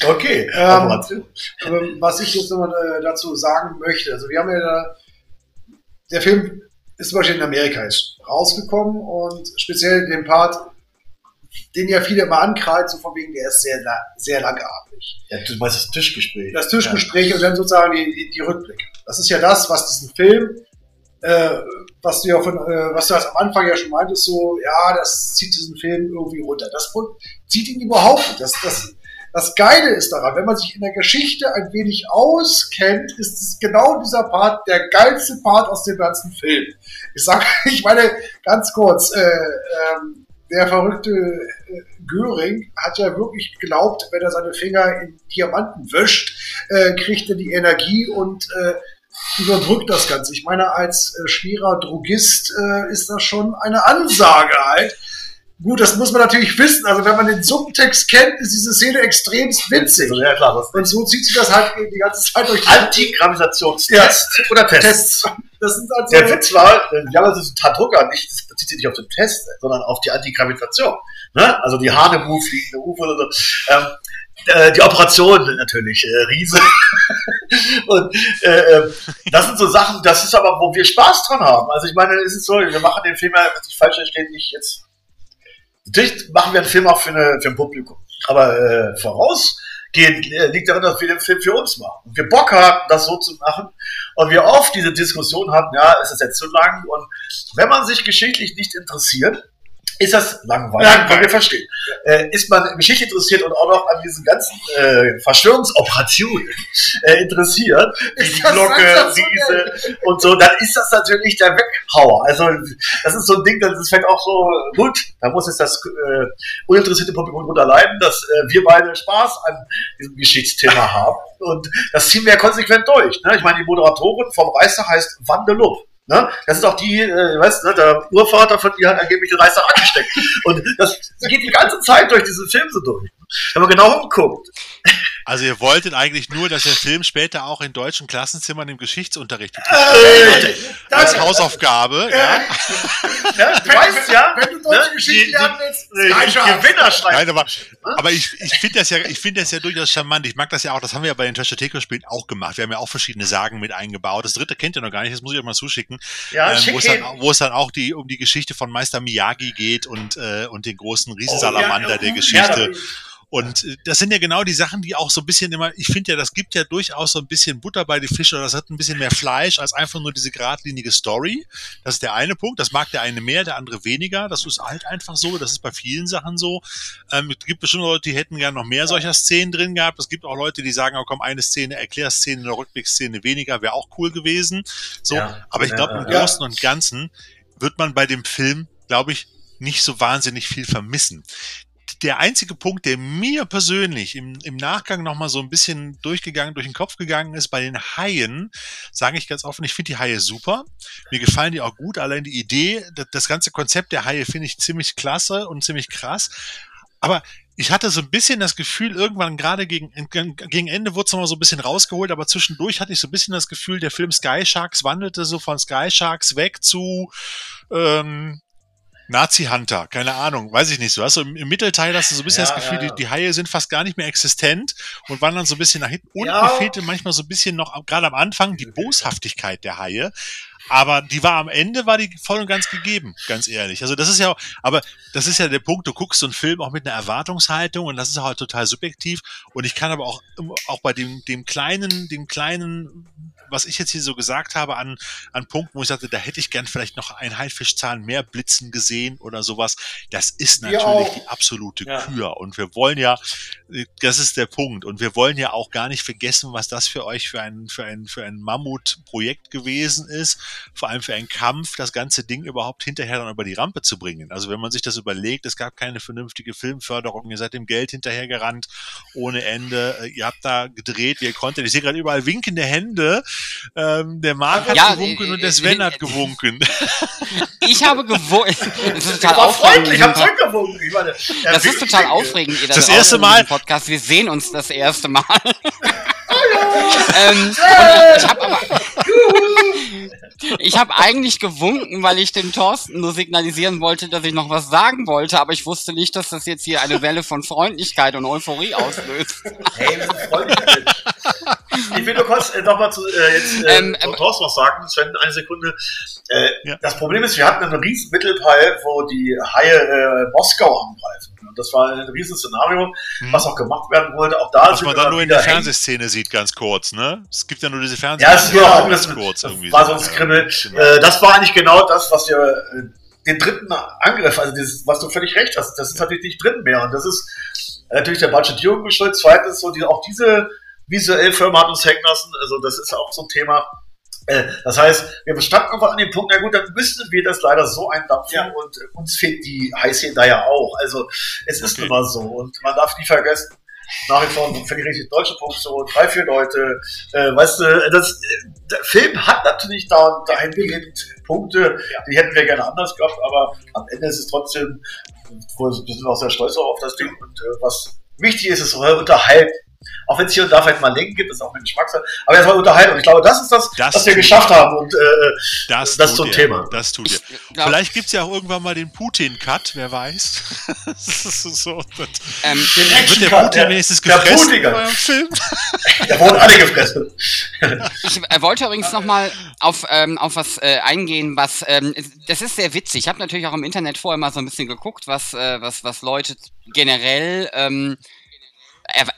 Okay, ähm, ähm, was ich jetzt nochmal äh, dazu sagen möchte, also wir haben ja da, der Film ist zum Beispiel in Amerika jetzt rausgekommen und speziell den Part den ja viele immer ankreiden, so von wegen, der ist sehr, sehr langatmig. Ja, du meinst das Tischgespräch. Das Tischgespräch ja. und dann sozusagen die, die, die Rückblicke. Das ist ja das, was diesen Film, äh, was du ja von, äh, was du als am Anfang ja schon meintest, so, ja, das zieht diesen Film irgendwie runter. Das zieht ihn überhaupt nicht. Das, das, das Geile ist daran, wenn man sich in der Geschichte ein wenig auskennt, ist es genau dieser Part der geilste Part aus dem ganzen Film. Ich sage, ich meine, ganz kurz, äh, ähm, der verrückte äh, Göring hat ja wirklich geglaubt, wenn er seine Finger in Diamanten wäscht, äh, kriegt er die Energie und äh, überbrückt das Ganze. Ich meine, als äh, schwerer Drogist äh, ist das schon eine Ansage halt. Gut, das muss man natürlich wissen. Also wenn man den Subtext kennt, ist diese Szene extrem witzig. Ja, klar, das und so zieht sich das halt die ganze Zeit durch. Antigravitationstest ja. oder Test? Tests. Das sind also Der Witz war, ja, das ist ein Tadrucker, nicht, das bezieht sich nicht auf den Test, sondern auf die Antigravitation. Ne? Also die Hanebu fliegende UFO oder so. Ähm, äh, die Operation natürlich, äh, Riese. Und äh, äh, das sind so Sachen, das ist aber, wo wir Spaß dran haben. Also ich meine, es ist so, wir machen den Film ja, wenn ich falsch verstehe, nicht jetzt Natürlich machen wir einen Film auch für, eine, für ein Publikum. Aber äh, vorausgehend äh, liegt darin, dass wir den Film für uns machen. Und wir Bock haben, das so zu machen. Und wir oft diese Diskussion hatten, ja, ist jetzt zu lang? Und wenn man sich geschichtlich nicht interessiert, ist das langweilig, ja, können wir verstehen. Äh, ist man Geschichte interessiert und auch noch an diesen ganzen äh, Verschwörungsoperationen äh, interessiert, wie die Glocke, diese und so, dann ist das natürlich der Weghauer. Also das ist so ein Ding, das ist vielleicht auch so gut. Da muss jetzt das äh, uninteressierte Publikum drunter leiden, dass äh, wir beide Spaß an diesem Geschichtsthema haben. Und das ziehen wir ja konsequent durch. Ne? Ich meine, die Moderatorin vom Reichstag heißt Wandelup. Ne? Das ist auch die, äh, weißt ne, der Urvater von ihr hat angeblich den Reißer angesteckt. Und das geht die ganze Zeit durch diesen Film so durch. Wenn man genau umguckt. Also ihr wolltet eigentlich nur, dass der Film später auch in deutschen Klassenzimmern im Geschichtsunterricht äh, als Hausaufgabe. Äh, ja. ja. Du weißt ja, wenn du deutsche ne, Geschichte lernen willst, Gewinner schreiben. Nein, aber, aber ich, ich finde das ja, ich finde das ja durchaus charmant. Ich mag das ja auch. Das haben wir ja bei den Trashoteco-Spielen auch gemacht. Wir haben ja auch verschiedene Sagen mit eingebaut. Das dritte kennt ihr noch gar nicht. Das muss ich euch mal zuschicken. Ja, ähm, wo, es dann, wo es dann auch die um die Geschichte von Meister Miyagi geht und äh, und den großen Riesensalamander oh, ja, der Geschichte. Ja, und äh, das sind ja genau die Sachen, die auch so ein bisschen immer, ich finde ja, das gibt ja durchaus so ein bisschen Butter bei die Fische oder das hat ein bisschen mehr Fleisch als einfach nur diese geradlinige Story. Das ist der eine Punkt. Das mag der eine mehr, der andere weniger. Das ist halt einfach so. Das ist bei vielen Sachen so. Ähm, es gibt bestimmt Leute, die hätten gerne noch mehr solcher Szenen drin gehabt. Es gibt auch Leute, die sagen, oh komm, eine Szene, Erklärszene, eine Rückblickszene weniger, wäre auch cool gewesen. So, ja, aber ich glaube, ja, im Großen und Ganzen wird man bei dem Film, glaube ich, nicht so wahnsinnig viel vermissen der einzige Punkt, der mir persönlich im, im Nachgang nochmal so ein bisschen durchgegangen, durch den Kopf gegangen ist, bei den Haien, sage ich ganz offen, ich finde die Haie super. Mir gefallen die auch gut. Allein die Idee, das, das ganze Konzept der Haie finde ich ziemlich klasse und ziemlich krass. Aber ich hatte so ein bisschen das Gefühl, irgendwann gerade gegen, gegen Ende wurde es nochmal so ein bisschen rausgeholt, aber zwischendurch hatte ich so ein bisschen das Gefühl, der Film Sky Sharks wandelte so von Sky Sharks weg zu ähm, Nazi Hunter, keine Ahnung, weiß ich nicht so. Also im, im Mittelteil hast du so ein bisschen ja, das Gefühl, ja, ja. Die, die Haie sind fast gar nicht mehr existent und wandern so ein bisschen nach hinten. Und mir fehlte manchmal so ein bisschen noch, gerade am Anfang, die Boshaftigkeit der Haie. Aber die war am Ende, war die voll und ganz gegeben, ganz ehrlich. Also das ist ja, aber das ist ja der Punkt, du guckst so einen Film auch mit einer Erwartungshaltung und das ist halt total subjektiv. Und ich kann aber auch, auch bei dem, dem kleinen, dem kleinen was ich jetzt hier so gesagt habe, an, an Punkten, wo ich sagte, da hätte ich gern vielleicht noch ein Haifischzahn mehr blitzen gesehen oder sowas. Das ist natürlich die absolute ja. Kür. Und wir wollen ja, das ist der Punkt. Und wir wollen ja auch gar nicht vergessen, was das für euch für ein, für ein, für ein Mammutprojekt gewesen ist. Vor allem für einen Kampf, das ganze Ding überhaupt hinterher dann über die Rampe zu bringen. Also wenn man sich das überlegt, es gab keine vernünftige Filmförderung, ihr seid dem Geld hinterhergerannt ohne Ende. Ihr habt da gedreht, wie ihr konntet. Ich sehe gerade überall winkende Hände. Ähm, der Marc hat ja, gewunken äh, und der Sven äh, hat gewunken. Ich habe gewunken. Das ist total aufregend. Ich habe zurückgewunken. Ich meine, das ist total aufregend. Ihr das erste Mal. Podcast. Wir sehen uns das erste Mal. ähm, ich, ich habe aber. ich habe eigentlich gewunken, weil ich dem Thorsten nur signalisieren wollte, dass ich noch was sagen wollte, aber ich wusste nicht, dass das jetzt hier eine Welle von Freundlichkeit und Euphorie auslöst. Hey, wir sind freundlich. Ich will nur kurz äh, nochmal zu äh, jetzt äh, ähm, ähm, Thorsten was sagen, Sven, eine Sekunde. Äh, ja. Das Problem ist, wir hatten einen riesen Mittelteil, wo die Haie äh, Moskau angreifen. Und das war ein riesen Szenario, hm. was auch gemacht werden wollte. Auch da was man dann nur in der Fernsehszene sieht, ganz kurz, ne? Es gibt ja nur diese Fernsehszene. Ja, es ist nur auch ganz kurz irgendwie. War so ein Skribbel. Genau. Äh, das war eigentlich genau das, was wir äh, den dritten Angriff, also dieses, was du völlig recht hast, das ist natürlich nicht drin mehr. Und das ist natürlich der Budgetierung geschuldet. Zweitens, so die, auch diese visuell Firma hat uns hacken lassen. Also das ist auch so ein Thema. Äh, das heißt, wir bestanden einfach an dem Punkt, na gut, dann müssten wir das leider so eindampfen ja. und äh, uns fehlt die Heiße da ja auch. Also es ist okay. immer so und man darf nie vergessen, nach wie vor für die richtig deutsche Produktion, drei, vier Leute, äh, weißt du, das, der Film hat natürlich da dahingehend Punkte, die hätten wir gerne anders gehabt, aber am Ende ist es trotzdem, wir sind auch sehr stolz auf das Ding und äh, was wichtig ist, ist unterhalten auch wenn es hier und da vielleicht mal Lenken gibt, ist auch mit Geschmackssache. Aber erstmal unterhalten. Und ich glaube, das ist das, das was wir geschafft haben. Und äh, das, das ist so ein ihr. Thema. Das tut ihr. Glaub, Vielleicht gibt es ja auch irgendwann mal den Putin-Cut, wer weiß. so, ähm, den wird der Putin wenigstens gefressen der beim Film? da wurden alle gefressen. ich äh, wollte übrigens nochmal auf, ähm, auf was äh, eingehen, was ähm, das ist sehr witzig. Ich habe natürlich auch im Internet vorher mal so ein bisschen geguckt, was, äh, was, was Leute generell ähm,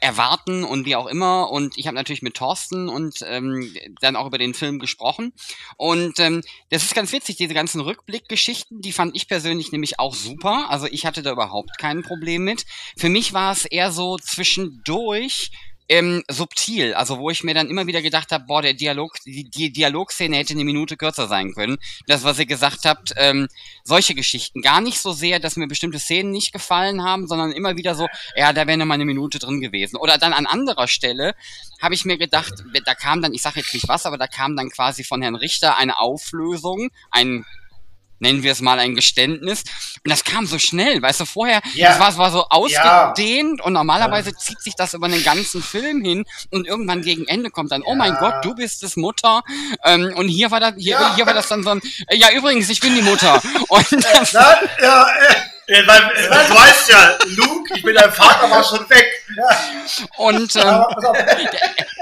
erwarten und wie auch immer. Und ich habe natürlich mit Thorsten und ähm, dann auch über den Film gesprochen. Und ähm, das ist ganz witzig, diese ganzen Rückblickgeschichten, die fand ich persönlich nämlich auch super. Also ich hatte da überhaupt kein Problem mit. Für mich war es eher so zwischendurch ähm, subtil, also wo ich mir dann immer wieder gedacht habe, boah, der Dialog, die, die Dialogszene hätte eine Minute kürzer sein können. Das, was ihr gesagt habt, ähm, solche Geschichten. Gar nicht so sehr, dass mir bestimmte Szenen nicht gefallen haben, sondern immer wieder so, ja, da wäre noch mal eine Minute drin gewesen. Oder dann an anderer Stelle habe ich mir gedacht, da kam dann, ich sage jetzt nicht was, aber da kam dann quasi von Herrn Richter eine Auflösung, ein nennen wir es mal ein Geständnis. Und das kam so schnell, weißt du, vorher, ja. das war, das war so ausgedehnt ja. und normalerweise ja. zieht sich das über einen ganzen Film hin und irgendwann gegen Ende kommt dann, oh mein Gott, du bist es Mutter. Ähm, und hier war das, hier, hier war das dann so ein, äh, ja übrigens, ich bin die Mutter. Und das, Na, ja, äh. Ja, weil, äh, du weißt ja, Luke, ich bin dein Vater, war schon weg. Ja. Und ähm,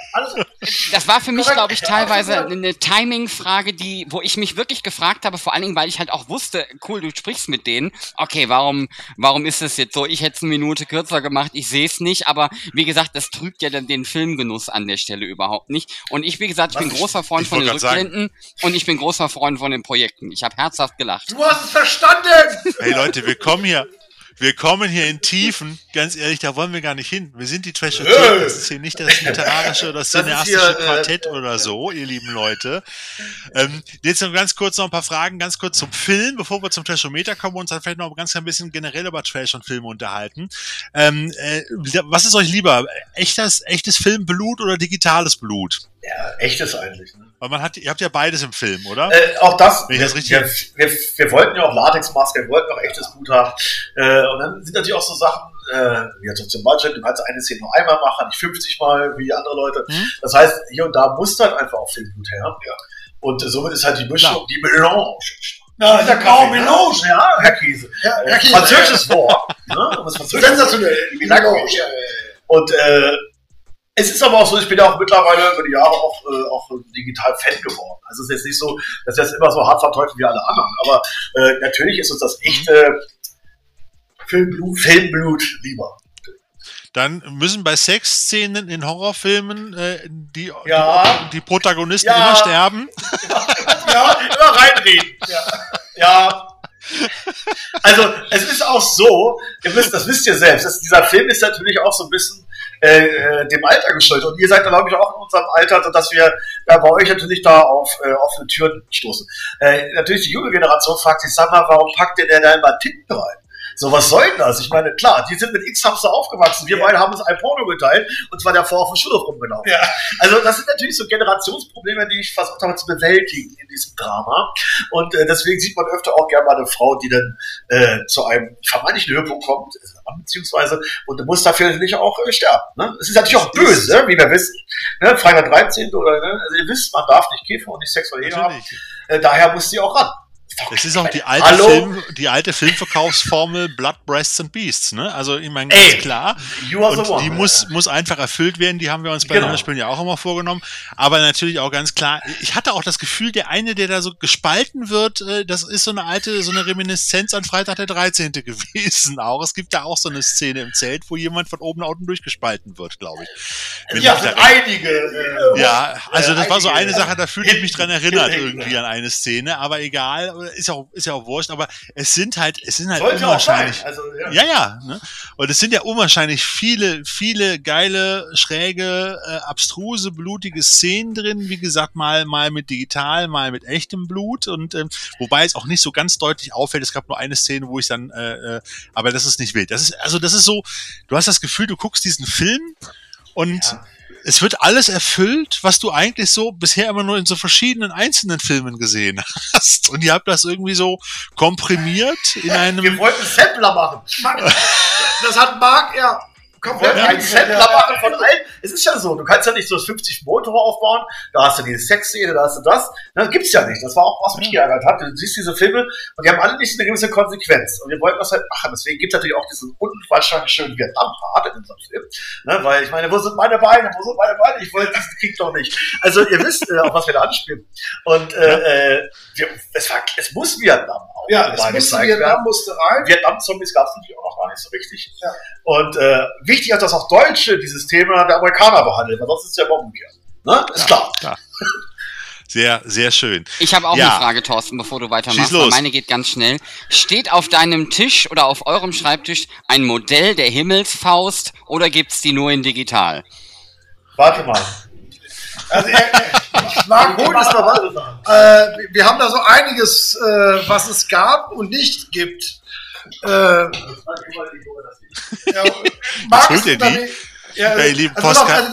das war für mich, glaube ich, teilweise eine Timing-Frage, die, wo ich mich wirklich gefragt habe, vor allen Dingen, weil ich halt auch wusste, cool, du sprichst mit denen. Okay, warum, warum ist es jetzt so? Ich hätte es eine Minute kürzer gemacht, ich sehe es nicht, aber wie gesagt, das trügt ja dann den Filmgenuss an der Stelle überhaupt nicht. Und ich, wie gesagt, ich Was bin großer Freund von den Rückblenden und ich bin großer Freund von den Projekten. Ich habe herzhaft gelacht. Du hast es verstanden! Hey Leute, wir kommen hier wir kommen hier in Tiefen, ganz ehrlich, da wollen wir gar nicht hin. Wir sind die Trash. Das ist hier nicht das literarische oder Das cineastische äh, Quartett oder so, ihr lieben Leute. Ähm, jetzt noch ganz kurz noch ein paar Fragen, ganz kurz zum Film, bevor wir zum Trashometer kommen und uns dann vielleicht noch ganz ein bisschen generell über Trash und Filme unterhalten. Ähm, äh, was ist euch lieber? Echtes, echtes Filmblut oder digitales Blut? Ja, echtes eigentlich. Ne? Weil man hat, ihr habt ja beides im Film, oder? Äh, auch das, Wenn ich das richtig wir, wir, wir wollten ja auch Latexmaske, wir wollten auch echtes Blut haben. Äh, und dann sind natürlich auch so Sachen, äh, wie jetzt zum Beispiel, du kannst eine Szene nur einmal machen, nicht 50 Mal wie andere Leute. Mhm. Das heißt, hier und da muss dann einfach auch Filmblut her. Ja. Und somit ist halt die Mischung, die Melange. Ja, der genau, Melange. Ja, Herr Käse. Ja, Herr Käse. Französisches Wort. ne? Um Sensationell. Melange. Und äh, es ist aber auch so, ich bin ja auch mittlerweile über die Jahre auch, äh, auch digital Fan geworden. Also es ist jetzt nicht so, dass wir das immer so hart verteufeln wie alle anderen. Aber äh, natürlich ist uns das echte Filmblut, Filmblut lieber. Dann müssen bei Sexszenen in Horrorfilmen äh, die, Ja. die, die Protagonisten Ja. immer sterben. ja, immer reinreden. Ja. ja. Also, es ist auch so, ihr wisst, das wisst ihr selbst, dass dieser Film ist natürlich auch so ein bisschen äh, äh, dem Alter geschuldet. Und ihr seid, glaube ich, auch in unserem Alter, dass wir ja, bei euch natürlich da auf äh, offene Türen stoßen. Äh, natürlich die junge Generation fragt sich, sag mal, warum packt ihr denn da immer Titten rein? So, was soll denn das? Ich meine, klar, die sind mit X-Hamster aufgewachsen. Wir beide haben uns ein Porno geteilt und zwar davor auf dem Schulhof rumgelaufen. Also, das sind natürlich so Generationsprobleme, die ich versucht habe zu bewältigen in diesem Drama. Und äh, deswegen sieht man öfter auch gerne mal eine Frau, die dann äh, zu einem vermeintlichen Höhepunkt kommt, beziehungsweise, und muss dafür natürlich auch äh, sterben. Ne? Es ist natürlich auch böse, ne? wie wir wissen. Ne? Freitag 13. oder, ne? also ihr wisst, man darf nicht Käfer und nicht sexuell haben. Äh, daher muss sie auch ran. Es ist auch die alte, Hallo? Film, die alte Filmverkaufsformel Blood, Breasts and Beasts. Ne? Also ich meine, Ey, ganz klar. you are the Und one. die muss, muss einfach erfüllt werden. Die haben wir uns bei Genau. den Hörspielen ja auch immer vorgenommen. Aber natürlich auch ganz klar, ich hatte auch das Gefühl, der eine, der da so gespalten wird, äh, das ist so eine alte, so eine Reminiszenz an Freitag der 13. gewesen auch. Es gibt da auch so eine Szene im Zelt, wo jemand von oben nach unten durchgespalten wird, glaube ich. Wenn Ja, sind einige. Äh, ja, also äh, das war so eine Sache, da fühlte ich mich dran erinnert irgendwie an eine Szene, aber egal, ist ja auch, ist ja auch wurscht, aber es sind halt, es sind halt Sollte unwahrscheinlich. Also, ja. ja, ja, ne? Und es sind ja unwahrscheinlich viele, viele geile, schräge, äh, abstruse, blutige Szenen drin. Wie gesagt, mal, mal mit digital, mal mit echtem Blut. Und ähm, wobei es auch nicht so ganz deutlich auffällt. Es gab nur eine Szene, wo ich dann, äh, äh, aber das ist nicht wild. Das ist, also das ist so, du hast das Gefühl, du guckst diesen Film und es wird alles erfüllt, was du eigentlich so bisher immer nur in so verschiedenen einzelnen Filmen gesehen hast. Und ihr habt das irgendwie so komprimiert in einem. Wir wollten Sampler machen. Das hat Marc ja komplett Ja, ein eingeführt. Sampler machen von allen. Es ist ja so, du kannst ja nicht so 50 Motor aufbauen, da hast du diese Sexszene, da hast du das. Das gibt's ja nicht. Das war auch, was mich geärgert hat. Du siehst diese Filme und die haben alle nicht so eine gewisse Konsequenz. Und wir wollten das halt machen. Deswegen gibt's natürlich auch diesen unwahrscheinlich schönen Vietnam-Part in unserem Film. Ne? Weil ich meine, wo sind meine Beine? Wo sind meine Beine? Ich wollte diesen Krieg doch nicht. Also ihr wisst, äh, auf was wir da anspielen. Und äh, äh, wir, es, war, es muss Vietnam Ja, es musste Vietnam werden. musste rein. Vietnam-Zombies gab es natürlich auch noch gar nicht so richtig. Ja. Und äh, wichtig ist, dass auch Deutsche dieses Thema der Amerikaner behandeln, weil sonst ist es ja immer umgekehrt. Ne? Ist klar. klar. Sehr, sehr schön. Ich habe auch Ja. eine Frage, Thorsten, bevor du weitermachst. Meine geht ganz schnell. Steht auf deinem Tisch oder auf eurem Schreibtisch ein Modell der Himmelsfaust oder gibt's die nur in digital? Warte mal. Also, er, er, Marc, hol es mal was. Äh, wir- haben da so einiges, äh, was es gab und nicht gibt. Äh, ja, ist ihr die? unterwegs- Ja, ihr lieben also, also,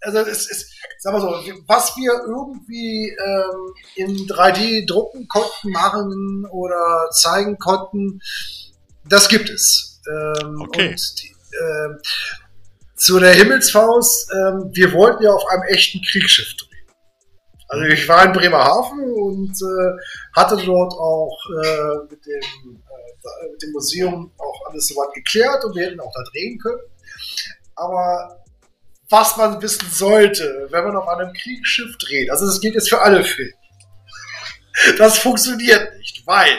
also es ist, sag mal so, was wir irgendwie ähm, in 3D drucken konnten, machen oder zeigen konnten, das gibt es. Ähm, Okay. Und die, ähm, zu der Himmelsfaust, ähm, wir wollten ja auf einem echten Kriegsschiff drehen. Also ich war in Bremerhaven und äh, hatte dort auch äh, mit, dem, äh, mit dem Museum auch alles soweit geklärt und wir hätten auch da drehen können. Aber was man wissen sollte, wenn man auf einem Kriegsschiff dreht, also das gilt jetzt für alle Filme, das funktioniert nicht, weil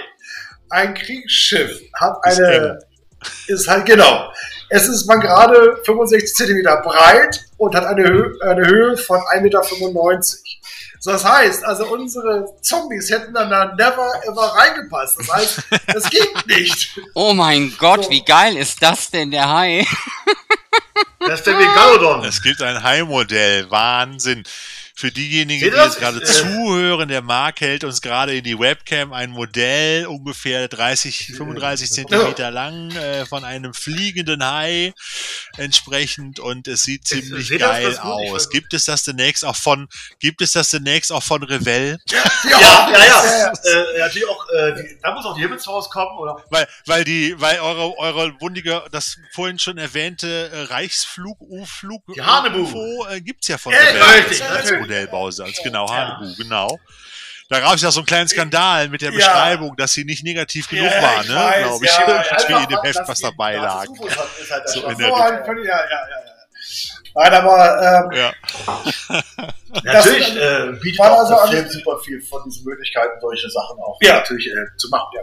ein Kriegsschiff hat eine, ist halt genau, es ist man gerade 65 Zentimeter breit und hat eine, Höhe, eine Höhe von 1,95 Meter. So, das heißt, also unsere Zombies hätten dann da never ever reingepasst. Das heißt, das geht nicht. Oh mein Gott, wie geil ist das denn, der Hai? Das ist der Megalodon. Es gibt ein Hai-Modell. Wahnsinn. Für diejenigen, die jetzt das? gerade Äh. zuhören, der Marc hält uns gerade in die Webcam ein Modell, ungefähr 30, 35 Zentimeter lang, äh, von einem fliegenden Hai entsprechend und es sieht ziemlich seht das? geil Das ich aus. Gibt es das demnächst auch von, gibt es das demnächst auch von Revell? Ja, ja, ja. Äh, natürlich auch, äh, die, da muss auch die Himmelsfaust kommen, oder? Weil, weil die, weil eure, eure wundige, das vorhin schon erwähnte äh, Reichsflug, U-Flug, Die Hanebu. UFO äh, gibt's ja von Ja, Revell richtig, natürlich. Modellbause, als genau Hanebu, genau. Da gab es ja so einen kleinen Skandal mit der Ja. Beschreibung, dass sie nicht negativ genug Ja, war, ich ne? Glaube ich, ja, irgendwie einfach in dem Heft, was dabei lag. Ist halt, So in der ja, ja, ja, ja. Nein, aber ähm, Ja. Natürlich äh, bietet auch also super viel von diesen Möglichkeiten, solche Sachen auch Ja. natürlich äh, zu machen. Ja.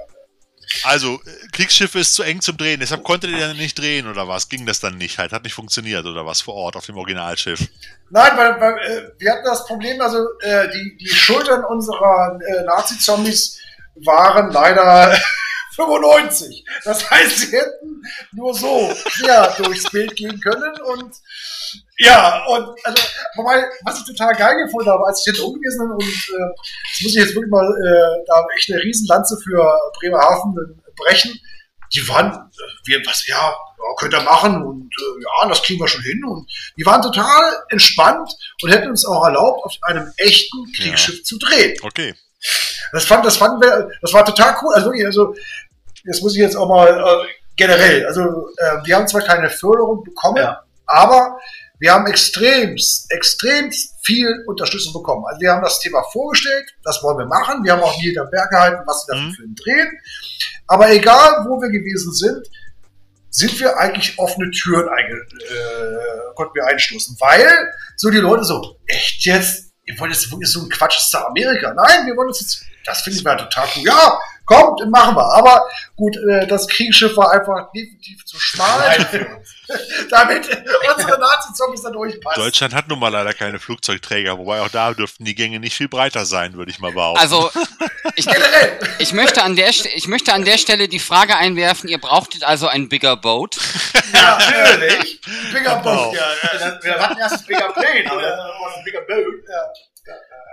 Also, Kriegsschiff ist zu eng zum Drehen, deshalb konntet ihr dann nicht drehen oder was? Ging das dann nicht halt? Hat nicht funktioniert oder was vor Ort auf dem Originalschiff? Nein, weil, weil äh, wir hatten das Problem, also äh, die, die Schultern unserer äh, Nazi-Zombies waren leider 95. Das heißt, sie hätten nur so quer durchs Bild gehen können und ja, und also, wobei, was ich total geil gefunden habe, als ich jetzt umgewesen bin und äh, das muss ich jetzt wirklich mal äh, da echt eine Riesenlanze für Bremerhaven brechen. Die waren, äh, wir, was, ja, ja, könnt ihr machen und äh, ja, das kriegen wir schon hin. Und die waren total entspannt und hätten uns auch erlaubt, auf einem echten Kriegsschiff zu drehen. Okay. Das fand, das fanden wir, das war total cool. Also wirklich, also, das muss ich jetzt auch mal äh, generell, also äh, wir haben zwar keine Förderung bekommen, Ja. aber wir haben extremst, extremst viel Unterstützung bekommen. Also wir haben das Thema vorgestellt, das wollen wir machen. Wir haben auch nie hinterm Berg gehalten, was wir da für Mhm. Film drehen. Aber egal, wo wir gewesen sind, sind wir eigentlich offene Türen einge äh, konnten wir einstoßen. Weil so die Leute so, echt jetzt? Ihr wollt jetzt wirklich so ein Quatsch ist da Amerika? Nein, wir wollen uns jetzt, das finde ich mal total cool. Ja, kommt, machen wir. Aber gut, äh, das Kriegsschiff war einfach definitiv zu schmal, damit unsere Nazi-Zombies da durchpassen. Deutschland hat nun mal leider keine Flugzeugträger, wobei auch da dürften die Gänge nicht viel breiter sein, würde ich mal behaupten. Also, ich, Generell. ich, möchte an der, ich möchte an der Stelle die Frage einwerfen, ihr brauchtet also ein bigger boat. Ja, natürlich. Bigger Genau. Boat, ja. ja. Wir hatten erst das Bigger Plane, aber ein Bigger Boat.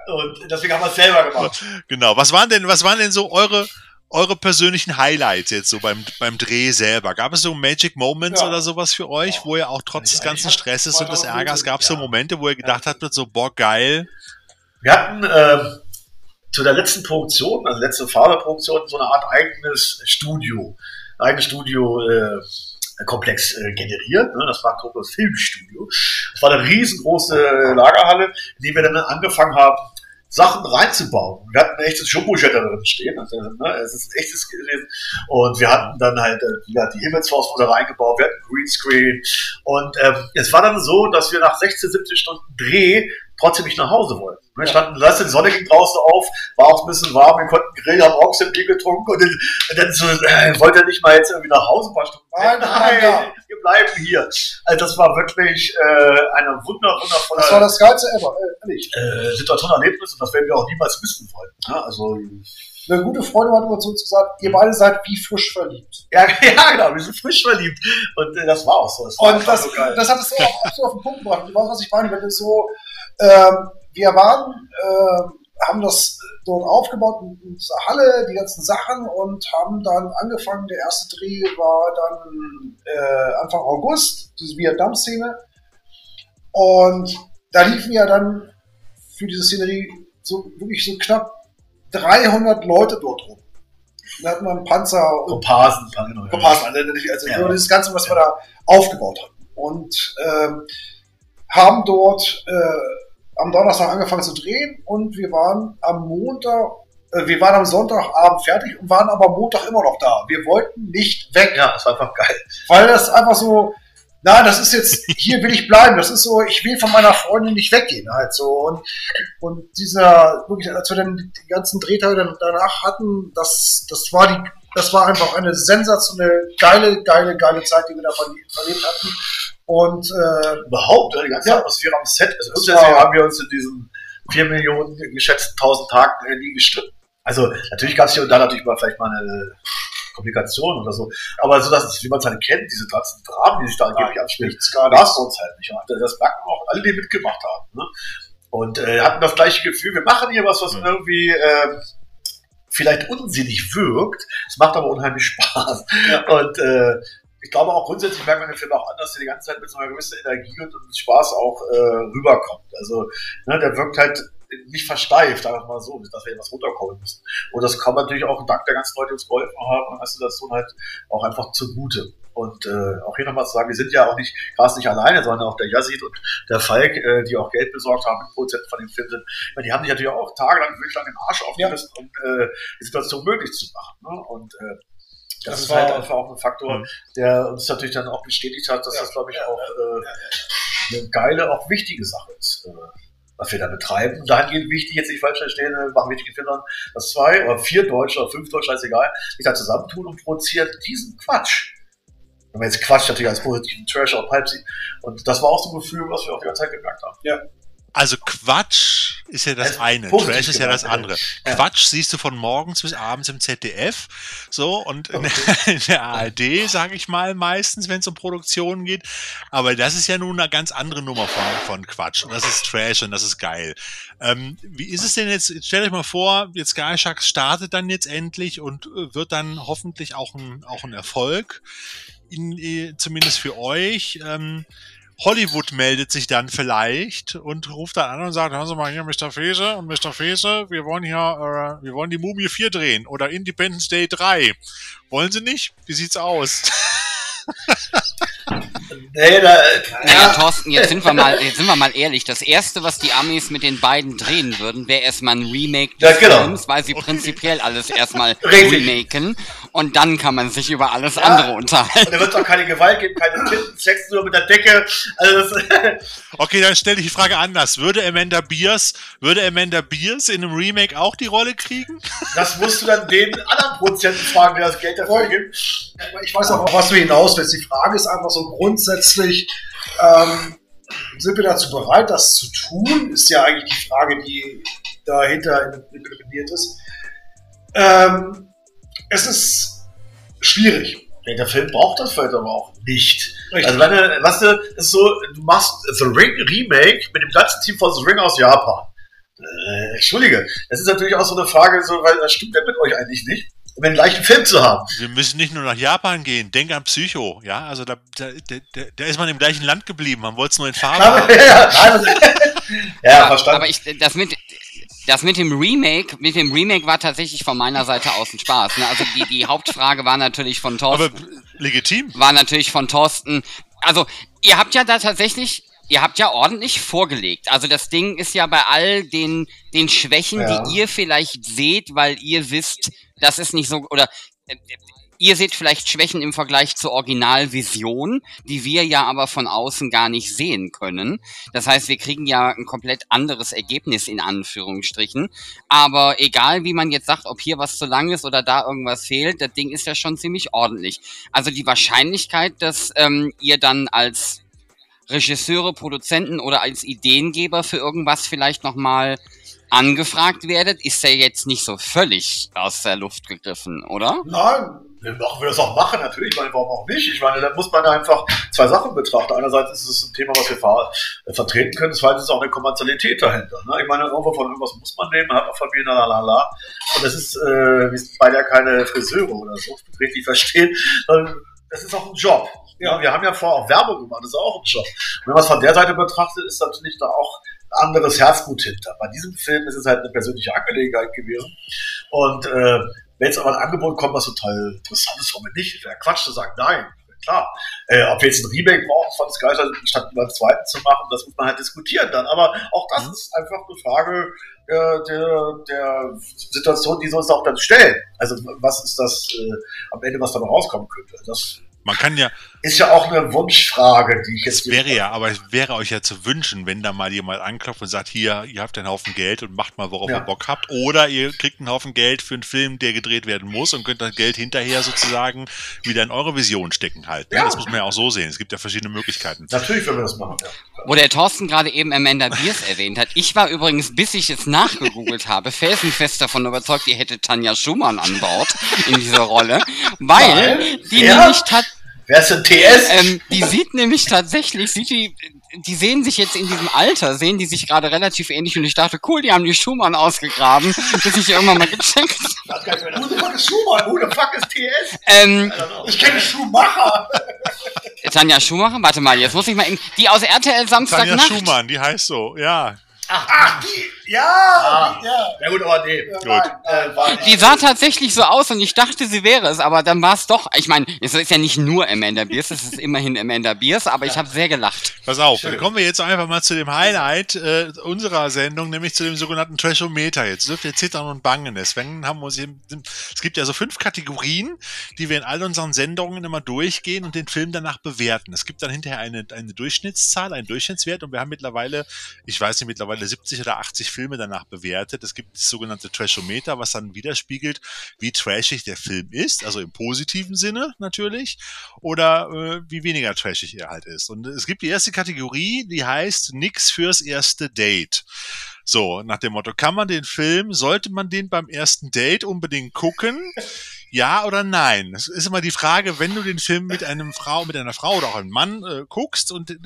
Und deswegen haben wir es selber gemacht. Genau. Was waren denn, was waren denn so eure, eure persönlichen Highlights jetzt so beim, beim Dreh selber? Gab es so Magic Moments Ja. oder sowas für euch, wo ihr auch trotz des ganzen Stresses und des Ärgers gab es so Ja. Momente, wo ihr gedacht habt, so, boah, geil. Wir hatten ähm, zu der letzten Produktion, also letzte Faserproduktion, so eine Art eigenes Studio, ein eigenes Studio äh, Komplex äh, generiert. Ne? Das war Koblenz Filmstudio. Das war eine riesengroße Lagerhalle, in die wir dann angefangen haben, Sachen reinzubauen. Wir hatten ein echtes Jumbo-Jet drin stehen. Also, ne, es ist ein echtes gewesen. Und wir hatten dann halt äh, ja, die Himmelsfaust wurde reingebaut, wir hatten Greenscreen. Und ähm, es war dann so, dass wir nach 16, 17 Stunden Dreh trotzdem nicht nach Hause wollten. Wir standen, lass die Sonne ging draußen auf, war auch ein bisschen warm, wir konnten grillen, haben auch ein Bier getrunken und dann, und dann so, äh, wollt ihr nicht mal jetzt irgendwie nach Hause ein paar Stunden? Nein, nein, ja. wir bleiben hier. Also das war wirklich äh, eine wunder, wundervolle Das war das geilste ever, äh, ehrlich. äh, Situation, Erlebnis und das werden wir auch niemals missen wollen. Ja, also, Eine gute Freundin hat immer zu uns gesagt, ihr beide seid wie frisch verliebt. ja, ja, genau, wir sind frisch verliebt. Und äh, das war auch so. Das Und das, so das hat es so auf, so auf den Punkt gebracht. Du weißt, was ich meine, wenn es so, ähm, wir waren, ähm, haben das dort aufgebaut in unserer Halle, die ganzen Sachen und haben dann angefangen, der erste Dreh war dann äh, Anfang August, diese Vietnam-Szene. Und da liefen ja dann für diese Szenerie so wirklich so knapp 300 Leute dort rum. Da hatten wir einen Panzer und Komparsen, genau. ja. Komparsen, also, also Ja. dieses Ganze, was wir da aufgebaut haben. Und ähm, haben dort äh, am Donnerstag angefangen zu drehen und wir waren am Montag, äh, wir waren am Sonntagabend fertig und waren aber Montag immer noch da. Wir wollten nicht weg, Ja, das war einfach geil. weil das einfach so, na, das ist jetzt, hier will ich bleiben. Das ist so, ich will von meiner Freundin nicht weggehen halt so. Und, und dieser, wirklich, als wir dann die ganzen Drehtage danach hatten, das, das war die, das war einfach eine sensationelle, geile, geile, geile Zeit, die wir da verle- verlebt hatten. Und äh, Überhaupt, die ganze Ja. Atmosphäre am Set. Also grundsätzlich haben wir uns in diesem vier Millionen geschätzten tausend Tagen äh, nie gestritten. Also natürlich gab es hier und da natürlich mal vielleicht mal eine Komplikation oder so. Aber so, dass es, wie man es halt kennt, diese ganzen Dramen, die sich da angeblich anspielen, das uns halt nicht. Das merken auch alle, die mitgemacht haben. Ne? Und äh, hatten das gleiche Gefühl, wir machen hier was, was mhm. irgendwie äh, vielleicht unsinnig wirkt. Es macht aber unheimlich Spaß. Ja. Und äh, ich glaube auch grundsätzlich merkt man den Film auch anders, der die ganze Zeit mit so einer gewissen Energie und, und Spaß auch äh, rüberkommt. Also ne, der wirkt halt nicht versteift, einfach mal so, dass wir etwas runterkommen müssen. Und das kann natürlich auch dank der ganzen Leute, die uns geholfen haben, und der Situation halt auch einfach zugute. Und äh, auch hier nochmal zu sagen, wir sind ja auch nicht, Carsten nicht alleine, sondern auch der Yazid und der Falk, äh, die auch Geld besorgt haben, mit Prozent von dem Film sind. Meine, die haben sich natürlich auch tagelang, wirklich lang den Arsch aufgerissen, ja. um äh, die Situation möglich zu machen. Ne? Und äh, das, das ist halt einfach auch ein Faktor, mhm. der uns natürlich dann auch bestätigt hat, dass ja, das, glaube ich, ja, auch äh, eine geile, auch wichtige Sache ist. Äh, was wir da betreiben. Dahingehend wichtig, jetzt nicht falsch verstehen, wir machen wichtige Filme, dass zwei oder vier Deutsche oder fünf Deutsche, scheißegal, sich da zusammentun und produzieren diesen Quatsch. Wenn man jetzt Quatsch natürlich als positiven Trash oder Pipe sieht. Und das war auch so ein Gefühl, was wir auch die ganze Zeit gemerkt haben. Ja. Also Quatsch ist ja das, das eine, Trash ist ja das andere. Ja. Quatsch siehst du von morgens bis abends im ZDF, so und in, okay. in der ARD, sage ich mal, meistens, wenn es um Produktionen geht. Aber das ist ja nun eine ganz andere Nummer von, von Quatsch. Und das ist Trash und das ist geil. Ähm, wie ist es denn jetzt? Stellt euch mal vor, jetzt Sky Sharks startet dann jetzt endlich und äh, wird dann hoffentlich auch ein, auch ein Erfolg. In, äh, zumindest für euch. Ähm, Hollywood meldet sich dann vielleicht und ruft dann an und sagt, hören Sie mal hier, Mr. Fese und Mr. Fese, wir wollen hier, äh, wir wollen die Mumie 4 drehen oder Independence Day 3. Wollen Sie nicht? Wie sieht's aus? Nee, da, naja, Thorsten, jetzt sind wir mal, jetzt sind wir mal ehrlich. Das erste, was die Amis mit den beiden drehen würden, wäre erstmal ein Remake des ja, genau. Films, weil sie prinzipiell alles erstmal remaken. Und dann kann man sich über alles ja. andere unterhalten. Und da wird doch keine Gewalt geben, keine Titten, Sex nur mit der Decke. Also okay, dann stelle ich die Frage anders. Würde Amanda Beers, würde Amanda Beers in einem Remake auch die Rolle kriegen? Das musst du dann den anderen Produzenten fragen, der das Geld dafür gibt. Ich weiß auch, auf was du hinaus willst. Die Frage ist einfach so grundsätzlich, ähm, sind wir dazu bereit, das zu tun? Ist ja eigentlich die Frage, die dahinter implementiert ist. Ähm, es ist schwierig. Ja, der Film braucht das vielleicht aber auch nicht. Richtig. Also wenn du, weißt du, ist so, du machst The Ring Remake mit dem ganzen Team von The Ring aus Japan. Äh, Entschuldige, das ist natürlich auch so eine Frage, so, weil das stimmt ja mit euch eigentlich nicht um den gleichen Film zu haben. Wir müssen nicht nur nach Japan gehen, denk an Psycho, ja, also da, da, da, da ist man im gleichen Land geblieben, man wollte es nur in Farbe haben. ja, ja, verstanden. Aber ich, das mit, das mit dem Remake, mit dem Remake war tatsächlich von meiner Seite aus ein Spaß. Ne? Also die, die Hauptfrage war natürlich von Thorsten. Aber legitim. War natürlich von Thorsten. Also, ihr habt ja da tatsächlich ihr habt ja ordentlich vorgelegt. Also das Ding ist ja bei all den, den Schwächen, ja. die ihr vielleicht seht, weil ihr wisst, das ist nicht so, oder ihr seht vielleicht Schwächen im Vergleich zur Originalvision, die wir ja aber von außen gar nicht sehen können. Das heißt, wir kriegen ja ein komplett anderes Ergebnis in Anführungsstrichen. Aber egal, wie man jetzt sagt, ob hier was zu lang ist oder da irgendwas fehlt, das Ding ist ja schon ziemlich ordentlich. Also die Wahrscheinlichkeit, dass ähm, ihr dann als Regisseure, Produzenten oder als Ideengeber für irgendwas vielleicht nochmal angefragt werdet, ist ja jetzt nicht so völlig aus der Luft gegriffen, oder? Nein, wir machen wir das auch machen, natürlich, meine, warum auch nicht? Ich meine, da muss man einfach zwei Sachen betrachten. Einerseits ist es ein Thema, was wir ver äh, vertreten können, zweitens ist auch eine Kommerzialität dahinter. Ne? Ich meine, irgendwo von irgendwas muss man nehmen, hat auch Familie, la la la. Und das ist, äh, wir sind beide ja keine Friseure oder so, richtig verstehen, das ist auch ein Job. Ja, wir haben ja vorher auch Werbung gemacht, das ist auch ein Job. Und wenn man es von der Seite betrachtet, ist natürlich da auch ein anderes Herzblut hinter. Bei diesem Film ist es halt eine persönliche Angelegenheit gewesen. Und äh, wenn jetzt aber ein Angebot kommt, was total interessant ist, warum nicht? Wäre Quatsch zu sagen, nein. Klar, äh, ob wir jetzt ein Remake brauchen von Sky statt beim zweiten zu machen, das muss man halt diskutieren dann. Aber auch das mhm. ist einfach eine Frage äh, der, der Situation, die sie uns auch dann stellen. Also was ist das äh, am Ende, was dabei rauskommen könnte? Das man kann ja, ist ja auch eine Wunschfrage, die ich jetzt. Es wäre ja, aber es wäre euch ja zu wünschen, wenn da mal jemand anklopft und sagt, hier, ihr habt einen Haufen Geld und macht mal, worauf Ja. ihr Bock habt. Oder ihr kriegt einen Haufen Geld für einen Film, der gedreht werden muss und könnt das Geld hinterher sozusagen wieder in eure Vision stecken halt. ne? Ja. Das muss man ja auch so sehen. Es gibt ja verschiedene Möglichkeiten. Natürlich, wenn wir das machen. Ja. Wo der Thorsten gerade eben Amanda Beers erwähnt hat. Ich war übrigens, bis ich es nachgegoogelt habe, felsenfest davon überzeugt, ihr hättet Tanja Schumann an Bord in dieser Rolle, weil Weil? die Wer? nämlich tat, Wer ist denn TS? ähm, die sieht nämlich tatsächlich, sieht die, die sehen sich jetzt in diesem Alter, sehen die sich gerade relativ ähnlich und ich dachte, cool, die haben die Schumann ausgegraben, bis ich irgendwann mal gecheckt. Who the fuck ist Schumacher? Who the fuck ist TS? Ähm, Ich kenne Schumacher. Tanja Schumacher, warte mal, jetzt muss ich mal eben, die aus RTL Tanja Samstagnacht. Schumann, die heißt so, ja. Ach, die, ja, Ah. die, ja. Ja gut, aber nee. Ja, Gut. Nein, Die sah tatsächlich so aus und ich dachte, sie wäre es, aber dann war es doch. Ich meine, es ist ja nicht nur Amanda Beers, es ist immerhin Amanda Beers, aber ich habe sehr gelacht. Pass auf, Schön. dann kommen wir jetzt einfach mal zu dem Highlight äh, unserer Sendung, nämlich zu dem sogenannten Trashometer. Jetzt dürft ihr zittern und bangen. Deswegen haben wir uns eben, es gibt ja so fünf Kategorien, die wir in all unseren Sendungen immer durchgehen und den Film danach bewerten. Es gibt dann hinterher eine, eine Durchschnittszahl, einen Durchschnittswert und wir haben mittlerweile, ich weiß nicht, mittlerweile 70 oder 80 Filme danach bewertet. Es gibt das sogenannte Trashometer, was dann widerspiegelt, wie trashig der Film ist, also im positiven Sinne natürlich, oder äh, wie weniger trashig er halt ist. Und es gibt die erste Kategorie, die heißt Nix fürs erste Date. So, nach dem Motto, kann man den Film, sollte man den beim ersten Date unbedingt gucken? Ja oder nein? Das ist immer die Frage, wenn du den Film mit einem Frau, mit einer Frau oder auch einem Mann äh, guckst und äh,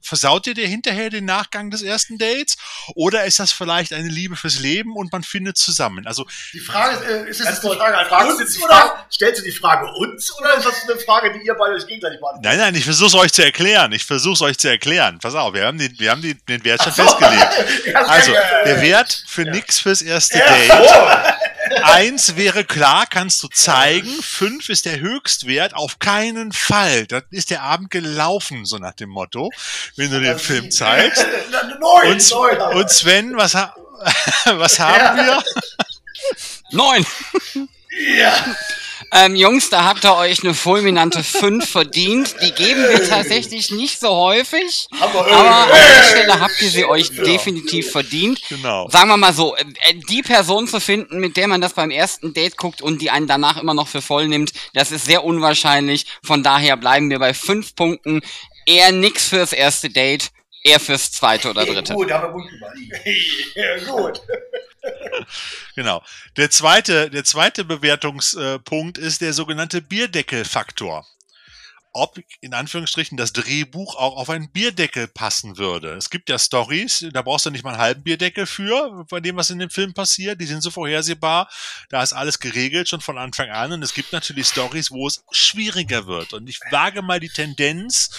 versaut dir der hinterher den Nachgang des ersten Dates? Oder ist das vielleicht eine Liebe fürs Leben und man findet zusammen? Also Die Frage ist, äh, ist das eine Frage an fragst uns oder? Frage, stellst du die Frage uns oder ist das eine Frage, die ihr beide euch gegenseitig beantwortet? Nein, nein, ich versuche es euch zu erklären. Ich versuche es euch zu erklären. Pass auf, wir haben den, wir haben den, den Wert schon festgelegt. Ja, Also, ja, ja, der ja. Wert für nix fürs erste Ja. Date. Eins wäre klar, kannst du zeigen. Fünf ist der Höchstwert. Auf keinen Fall. Das ist der Abend gelaufen, so nach dem Motto, wenn du den Film zeigst. Neun, Und, neun, und Sven, was, ha was haben wir? Neun! Ja. Ähm, Jungs, da habt ihr euch eine fulminante 5 verdient. Die geben wir tatsächlich nicht so häufig. Aber, äh, Aber an der Stelle habt ihr sie euch definitiv verdient. Genau. Sagen wir mal so, äh, die Person zu finden, mit der man das beim ersten Date guckt und die einen danach immer noch für voll nimmt, das ist sehr unwahrscheinlich. Von daher bleiben wir bei 5 Punkten. Eher nix fürs erste Date, eher fürs zweite oder dritte. Gut, haben wir gut. Ja, gut. Genau. Der zweite, der zweite Bewertungspunkt ist der sogenannte Bierdeckelfaktor. Ob in Anführungsstrichen das Drehbuch auch auf einen Bierdeckel passen würde. Es gibt ja Stories, da brauchst du nicht mal einen halben Bierdeckel für, bei dem, was in dem Film passiert. Die sind so vorhersehbar. Da ist alles geregelt schon von Anfang an. Und es gibt natürlich Stories, wo es schwieriger wird. Und ich wage mal die Tendenz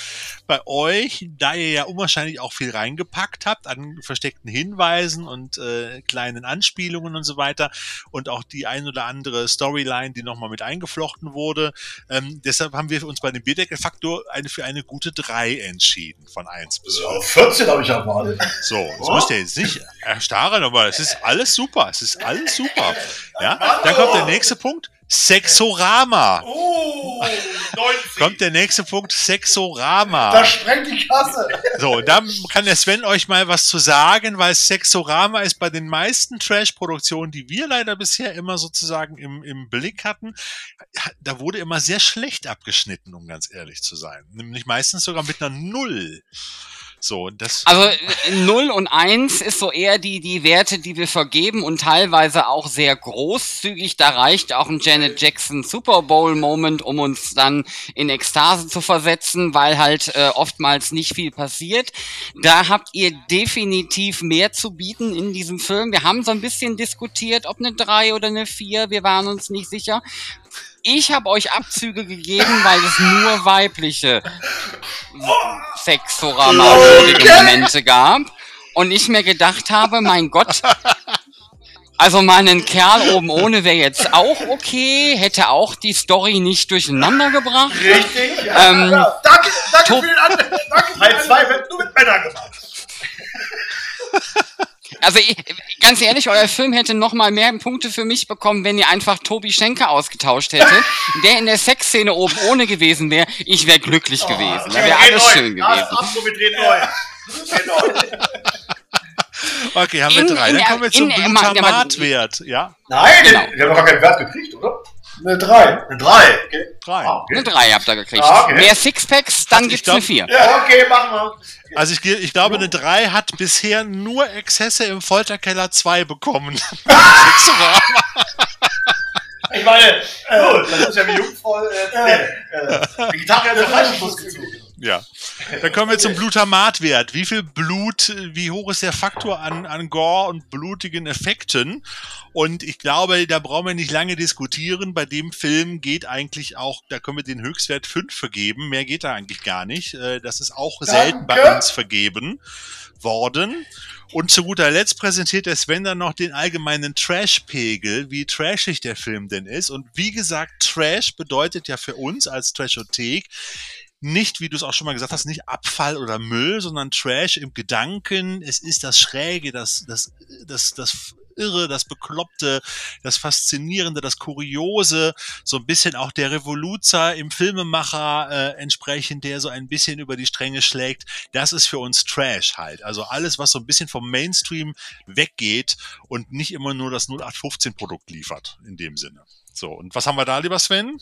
bei euch, da ihr ja unwahrscheinlich auch viel reingepackt habt an versteckten Hinweisen und äh, kleinen Anspielungen und so weiter und auch die ein oder andere Storyline, die nochmal mit eingeflochten wurde. Ähm, deshalb haben wir uns bei dem Bierdeckelfaktor eine, für eine gute 3 entschieden, von 1 bis 5. Ja, 14 habe ich erwartet. So, das müsst ihr jetzt nicht erstarren, aber es ist alles super. Es ist alles super. Ja, dann kommt der nächste Punkt. Sexorama. Oh, 90. Kommt der nächste Punkt. Sexorama. Das sprengt die Kasse. So, da kann der Sven euch mal was zu sagen, weil Sexorama ist bei den meisten Trash-Produktionen, die wir leider bisher immer sozusagen im, im Blick hatten, da wurde immer sehr schlecht abgeschnitten, um ganz ehrlich zu sein. Nämlich meistens sogar mit einer Null. So, das. Also äh, 0 und 1 ist so eher die, die Werte, die wir vergeben und teilweise auch sehr großzügig. Da reicht auch ein Janet Jackson Super Bowl Moment, um uns dann in Ekstase zu versetzen, weil halt äh, oftmals nicht viel passiert. Da habt ihr definitiv mehr zu bieten in diesem Film. Wir haben so ein bisschen diskutiert, ob eine 3 oder eine 4. Wir waren uns nicht sicher. Ich habe euch Abzüge gegeben, weil es nur weibliche sexorama-würdige Momente gab. Und ich mir gedacht habe, mein Gott, also mal einen Kerl oben ohne wäre jetzt auch okay, hätte auch die Story nicht durcheinander gebracht. Richtig. Ja, Ähm, ja. Danke, danke Top. für den Anruf. Danke. Teil 2 wird nur mit Männern gemacht. Also ich, ganz ehrlich, euer Film hätte noch mal mehr Punkte für mich bekommen, wenn ihr einfach Tobi Schenker ausgetauscht hättet, der in der Sexszene oben ohne gewesen wäre. Ich wäre glücklich Oh, gewesen. okay, Da wäre alles neu. schön gewesen. Drehen neu. Wir drehen neu. Okay, haben wir In- drei. Dann kommen wir zum Glutamatwert. Ja, Nein, Genau. wir haben doch gar keinen Wert gekriegt, oder? Eine 3. Eine 3. Okay. drei. Ah, okay. Eine 3 habt ihr gekriegt. Ah, okay. Mehr Sixpacks, dann Also ich gibt's glaub- eine 4. Ja, okay, machen wir. Also ich, ich glaube, eine 3 hat bisher nur Exzesse im Folterkeller 2 bekommen. Ich meine, äh, das ist ja wie jungvoll. Äh, äh, die Gitarre hat ja falschen Schluss gezogen. Ja. Dann kommen wir zum Glutamatwert. Wie viel Blut, wie hoch ist der Faktor an, an Gore und blutigen Effekten? Und ich glaube, da brauchen wir nicht lange diskutieren. Bei dem Film geht eigentlich auch, da können wir den Höchstwert 5 vergeben. Mehr geht da eigentlich gar nicht. Äh, Das ist auch selten bei Danke. uns vergeben worden. Und zu guter Letzt präsentiert der Sven dann noch den allgemeinen Trash-Pegel, wie trashig der Film denn ist. Und wie gesagt, Trash bedeutet ja für uns als Trashothek nicht, wie du es auch schon mal gesagt hast, nicht Abfall oder Müll, sondern Trash im Gedanken. Es ist das Schräge, das, das, das, das Irre, das Bekloppte, das Faszinierende, das Kuriose, so ein bisschen auch der Revoluzer im Filmemacher äh, entsprechend, der so ein bisschen über die Stränge schlägt. Das ist für uns Trash halt. Also alles, was so ein bisschen vom Mainstream weggeht und nicht immer nur das 0815-Produkt liefert, in dem Sinne. So, und was haben wir da, lieber Sven?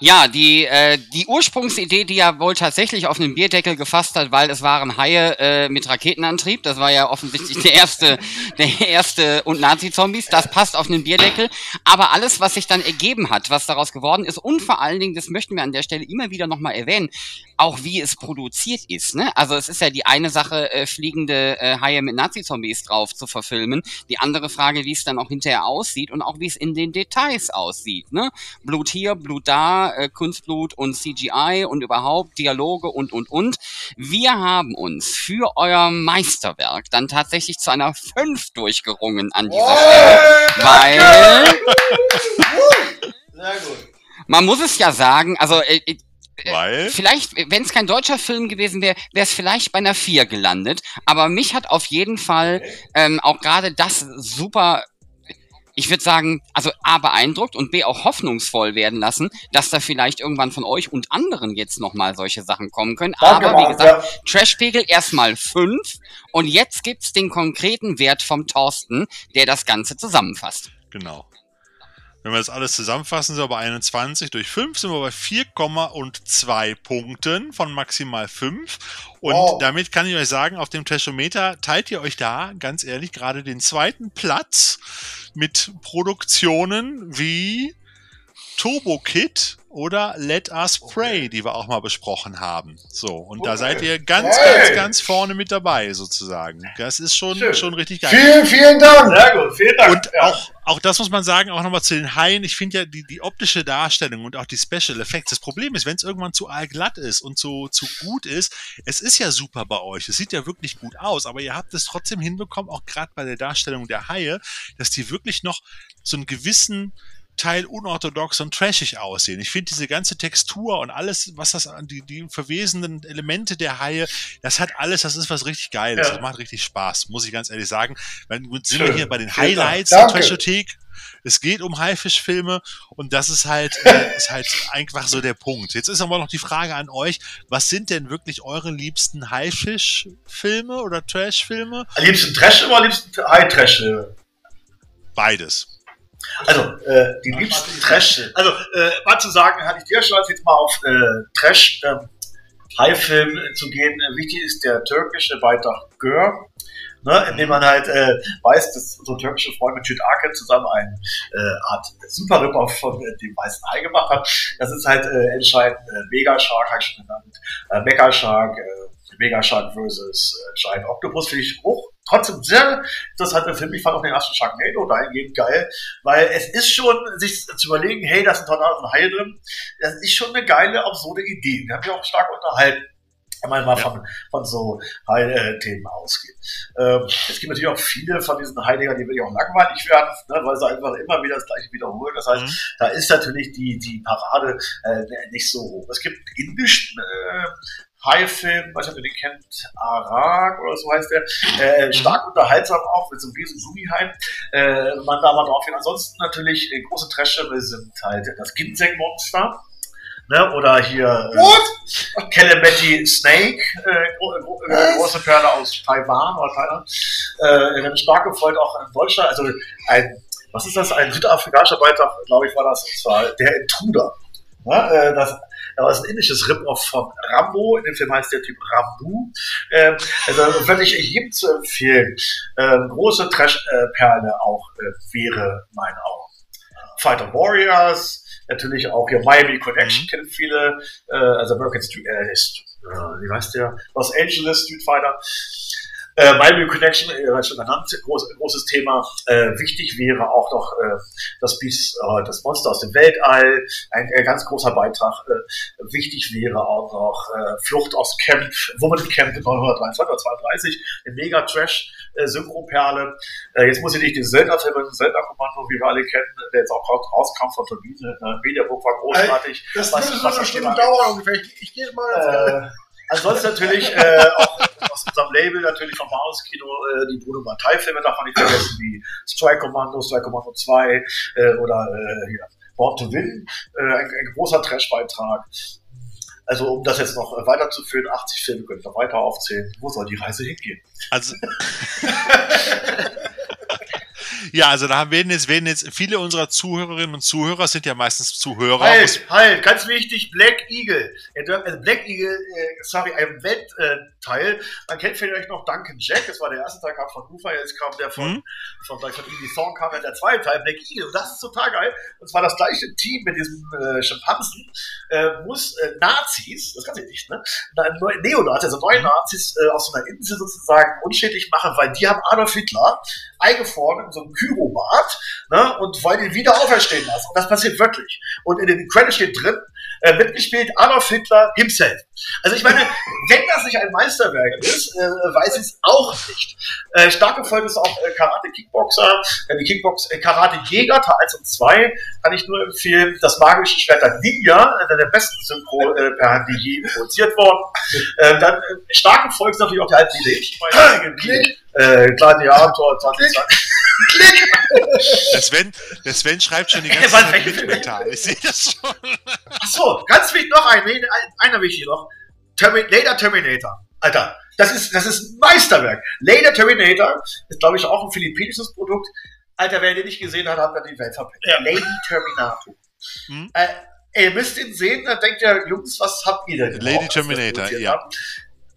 Ja, die, äh, die Ursprungsidee, die er wohl tatsächlich auf einen Bierdeckel gefasst hat, weil es waren Haie äh, mit Raketenantrieb, das war ja offensichtlich der erste, der erste und Nazi-Zombies, das passt auf einen Bierdeckel. Aber alles, was sich dann ergeben hat, was daraus geworden ist und vor allen Dingen, das möchten wir an der Stelle immer wieder nochmal erwähnen, auch wie es produziert ist. Ne? Also es ist ja die eine Sache, äh, fliegende äh, Haie mit Nazi-Zombies drauf zu verfilmen. Die andere Frage, wie es dann auch hinterher aussieht und auch wie es in den Details aussieht. Ne? Blut hier, Blut da, äh, Kunstblut und CGI und überhaupt Dialoge und, und, und. Wir haben uns für euer Meisterwerk dann tatsächlich zu einer 5 durchgerungen an dieser Stelle. Weil Sehr gut. man muss es ja sagen, also äh, äh, Weil? Vielleicht, wenn es kein deutscher Film gewesen wäre, wäre es vielleicht bei einer 4 gelandet. Aber mich hat auf jeden Fall ähm, auch gerade das super, ich würde sagen, also A beeindruckt und B auch hoffnungsvoll werden lassen, dass da vielleicht irgendwann von euch und anderen jetzt nochmal solche Sachen kommen können. Danke, Aber wie Marc, gesagt, Trashpegel erstmal 5 und jetzt gibt's den konkreten Wert vom Thorsten, der das Ganze zusammenfasst. Genau. Wenn wir das alles zusammenfassen, sind wir bei 21 durch 5, sind wir bei 4,2 Punkten von maximal 5. Und Wow. damit kann ich euch sagen, auf dem Trashometer teilt ihr euch da, ganz ehrlich, gerade den zweiten Platz mit Produktionen wie Turbo Kid oder Let Us Pray, die wir auch mal besprochen haben. So, und da Okay. seid ihr ganz, Hey. ganz, ganz vorne mit dabei, sozusagen. Das ist schon, Schön. schon richtig geil. Vielen, vielen Dank. Sehr gut, vielen Dank. Und auch, auch das muss man sagen, auch nochmal zu den Haien. Ich finde ja die, die optische Darstellung und auch die Special Effects. Das Problem ist, wenn es irgendwann zu allglatt ist und zu, zu gut ist, es ist ja super bei euch. Es sieht ja wirklich gut aus, aber ihr habt es trotzdem hinbekommen, auch gerade bei der Darstellung der Haie, dass die wirklich noch so einen gewissen Teil unorthodox und trashig aussehen. Ich finde diese ganze Textur und alles, was das an die, die verwesenden Elemente der Haie, das hat alles, das ist was richtig Geiles. Ja. Das macht richtig Spaß, muss ich ganz ehrlich sagen. Gut, sind Schön. wir hier bei den. Highlights der Danke. Trashothek. Es geht um Haifischfilme und das ist halt, äh, ist halt einfach so der Punkt. Jetzt ist aber noch die Frage an euch, was sind denn wirklich eure liebsten Haifischfilme oder Trashfilme? Liebsten Trash oder liebsten High-Trash? Beides. Also, äh, die liebsten Trash. Also, äh, mal zu sagen, hatte ich dir schon als jetzt mal auf äh, Trash ähm, High-Film äh, zu gehen. Äh, wichtig ist der türkische Beitrag Gör. Ne, in dem man halt äh, weiß, dass unsere türkische Freund mit Arke zusammen eine äh, Art Super Ripper von äh, dem weißen Hai gemacht hat. Das ist halt äh, entscheidend äh, Mega Shark, habe ich schon genannt. Äh, Mecha Shark, äh, Mega Shark versus äh, Giant Octopus finde ich hoch. Trotzdem sehr interessanter Film. Ich fand auch den ersten Sharknado dahingehend geil, weil es ist schon, sich zu überlegen, hey, da ist ein Tornado von Haie drin, das ist schon eine geile, absurde Idee. Wir haben mich auch stark unterhalten wenn man mal Ja. von, von so Heide-Themen ausgeht. Ähm, es gibt natürlich auch viele von diesen Heidegger, die wirklich auch langweilig werden, ne, weil sie einfach immer wieder das gleiche wiederholen. Das heißt, Mhm. da ist natürlich die, die Parade äh, nicht so hoch. Es gibt indischen äh, High-Film, weiß nicht, ob ihr den kennt, Arak oder so heißt der. Äh, stark unterhaltsam auch, mit so einem riesen Sumiheim. Äh, man da mal drauf hin. Ansonsten natürlich äh, große Trashfilme sind halt das Ginseng-Monster. Ne? Oder hier äh, Calamity Snake, äh, gro gro äh, große Perle aus Taiwan oder Thailand. Äh, stark gefolgt auch in Deutschland, also ein, was ist das, ein südafrikanischer Beitrag, glaube ich, war das, und zwar der Intruder. Ne? Äh, das ist ein indisches Rip-Off von Rambo. In dem Film heißt der Typ Rambu. Ähm, also würde ich jedem zu empfehlen. Ähm, große Trash-Perle auch äh, wäre mein Augen. Fighter Warriors, natürlich auch hier Miami Connection mhm. kennen viele, äh, also American Street, äh, wie heißt der? Los Angeles Street Fighter. Äh, Miami Connection, äh, schon genannt, groß, großes Thema. Äh, wichtig wäre auch noch äh, das Biest, äh, das Monster aus dem Weltall, ein, ein ganz großer Beitrag. Äh, wichtig wäre auch noch äh, Flucht aus Camp, Woman Camp 1923 oder 32, eine mega Trash. Äh, Synchroperle. Äh, jetzt muss ich nicht den Zelda-Film, Zelda-Kommando, wie wir alle kennen, der jetzt auch rauskam von Turbine. Äh, Mediabook war großartig. Das was, würde so eine Stunde dauern ungefähr. Ich, ich gehe mal. Äh, Ansonsten natürlich äh, auch aus unserem Label, natürlich vom Bahnhofskino, äh, die Bruno Mattei-Filme darf man nicht vergessen, wie Strike Commando, Strike Commando 2 äh, oder äh, hier, Born to Win, äh, ein, ein großer Trash-Beitrag. Also um das jetzt noch weiterzuführen, 80 Filme können wir weiter aufzählen. Wo soll die Reise hingehen? Also Ja, also da werden jetzt, werden jetzt viele unserer Zuhörerinnen und Zuhörer sind ja meistens Zuhörer. Halt, halt, ganz wichtig, Black Eagle. Also Black Eagle, äh, sorry, ein Weltteil. Man kennt vielleicht noch Duncan Jack, das war der erste Teil kam von Ufa, jetzt kam der von, mhm. von, von, von Indie Song kam der zweite Teil, Black Eagle. Und das ist total geil. Und zwar das gleiche Team mit diesem äh, Schimpansen äh, muss äh, Nazis, das kann ich nicht, ne? Neonazis, also neue Nazis äh, auf so einer Insel sozusagen unschädlich machen, weil die haben Adolf Hitler eingefroren in so einem Kyrobad ne, und wollen ihn wieder auferstehen lassen. Und das passiert wirklich. Und in den Credits steht drin, äh, mitgespielt Adolf Hitler himself. Also ich meine, wenn das nicht ein Meisterwerk ist, äh, weiß ich es auch nicht. Äh, stark gefolgt ist auch äh, Karate Kickboxer, äh, die Kickbox äh, Karate Jäger Teil 1 und 2 kann ich nur empfehlen. Das magische Schwert der Ninja, einer der besten Synchro äh, per die je produziert worden. Äh, dann stark gefolgt ist natürlich auch der alte Village, äh, Gladiator 2020. Klick! Der Sven, der Sven schreibt schon die ganze Zeit mit mental. Ich sehe das schon. Achso, ganz wichtig noch ein, einer wichtig noch. Termi Later Terminator. Alter, das ist, das ist ein Meisterwerk. Later Terminator ist, glaube ich, auch ein philippinisches Produkt. Alter, wer den nicht gesehen hat, hat er die Welt verpennt. Ja. Lady Terminator. Hm? Äh, ihr müsst ihn sehen, dann denkt ihr, Jungs, was habt ihr denn? Lady Terminator, ja.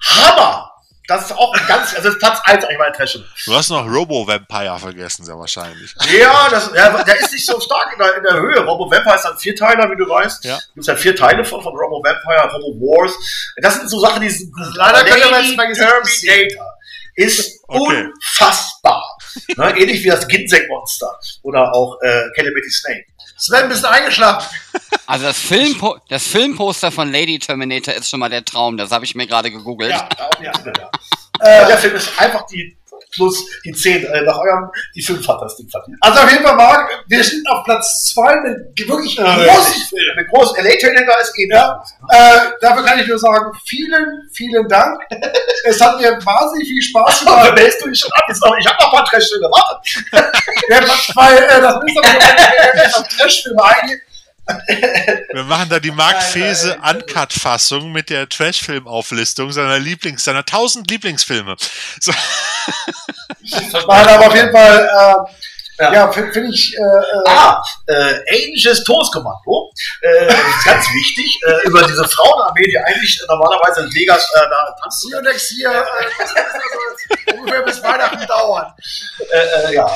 Hammer! Das ist auch ein ganz, also das ist Platz 1 eigentlich bei Trashing. Du hast noch Robo Vampire vergessen, sehr wahrscheinlich. Ja, das, ja, der ist nicht so stark in der, in der Höhe. Robo Vampire ist ein Vierteiler, wie du weißt. Ja. Gibt es ja vier Teile von, von Robo Vampire, Robo Wars. Das sind so Sachen, die sind gut. Leider können wir jetzt mal Terminator ist okay. unfassbar. Ne, ähnlich wie das Ginseng-Monster oder auch äh, Calamity Snake. Sven, bist du eingeschlafen? Also das, Filmpo das Filmposter von Lady Terminator ist schon mal der Traum, das habe ich mir gerade gegoogelt. Ja, ja, ja, ja. äh, der Film ist einfach die plus die 10 äh, nach eurem, die 5 hat das Ding verdient. Also auf jeden Fall, Marc, wir sind auf Platz 2 mit wirklich äh, großen Film. Mit großen LA Terminator ist eben. Ja, äh, dafür kann ich nur sagen, vielen, vielen Dank. es hat mir wahnsinnig viel Spaß gemacht. Wer du dich schon ab? Ich habe noch ein paar Trashfilme gewartet. ja, weil äh, das ist aber, wenn auf Trashfilme eingehen, wir machen da die Mark Fese Uncut-Fassung mit der Trash-Film-Auflistung seiner Lieblings, seiner 1000 Lieblingsfilme. So. Nein, aber auf jeden Fall, äh, ja, ja finde find ich. Äh, äh, ah, äh, Angels Todeskommando. Äh, ganz wichtig. Äh, über diese Frauenarmee, die eigentlich normalerweise in Vegas äh, da. Hier next hier, äh, das ungefähr bis Weihnachten dauern. Äh, äh, ja.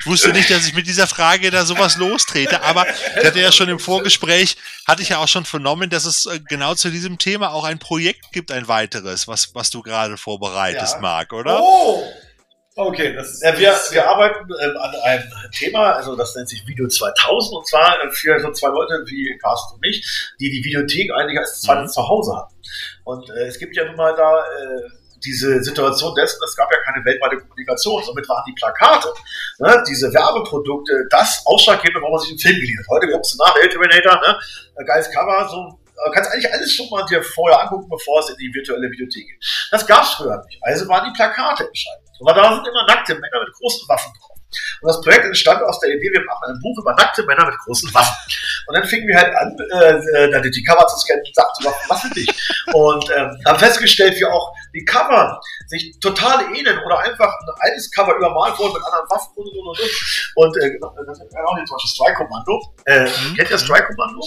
Ich wusste nicht, dass ich mit dieser Frage da sowas lostrete, aber ich hatte ja schon im Vorgespräch, hatte ich ja auch schon vernommen, dass es äh, genau zu diesem Thema auch ein Projekt gibt, ein weiteres, was, was du gerade vorbereitest, ja. Marc, oder? Oh! Okay, das, ja, wir, wir arbeiten ähm, an einem Thema, also das nennt sich Video 2000 und zwar äh, für so zwei Leute wie Carsten und mich, die die Videothek eigentlich als zweites mhm. Zuhause haben. Und äh, es gibt ja nun mal da äh, diese Situation dessen, es gab ja keine weltweite Kommunikation, somit waren die Plakate, ne, diese Werbeprodukte, das Ausschlaggebende, warum man sich einen Film geliehen hat. Heute guckst du nach, El Terminator, ne, geiles Cover, so äh, kannst eigentlich alles schon mal dir vorher angucken, bevor es in die virtuelle Videothek geht. Das gab es früher nicht. Also waren die Plakate entscheidend. Aber da sind immer nackte Männer mit großen Waffen drauf. Und das Projekt entstand aus der Idee, wir machen ein Buch über nackte Männer mit großen Waffen. Und dann fingen wir halt an, äh, äh, die Cover zu scannen und sagten, was für dich? Und ähm, haben festgestellt, wie auch die Cover sich total ähneln oder einfach ein altes Cover übermalt wurden mit anderen Waffen und und und und. Und äh, das ist auch nicht zum Beispiel Strike Commando. Äh, mhm. Kennt ihr Strike Commando?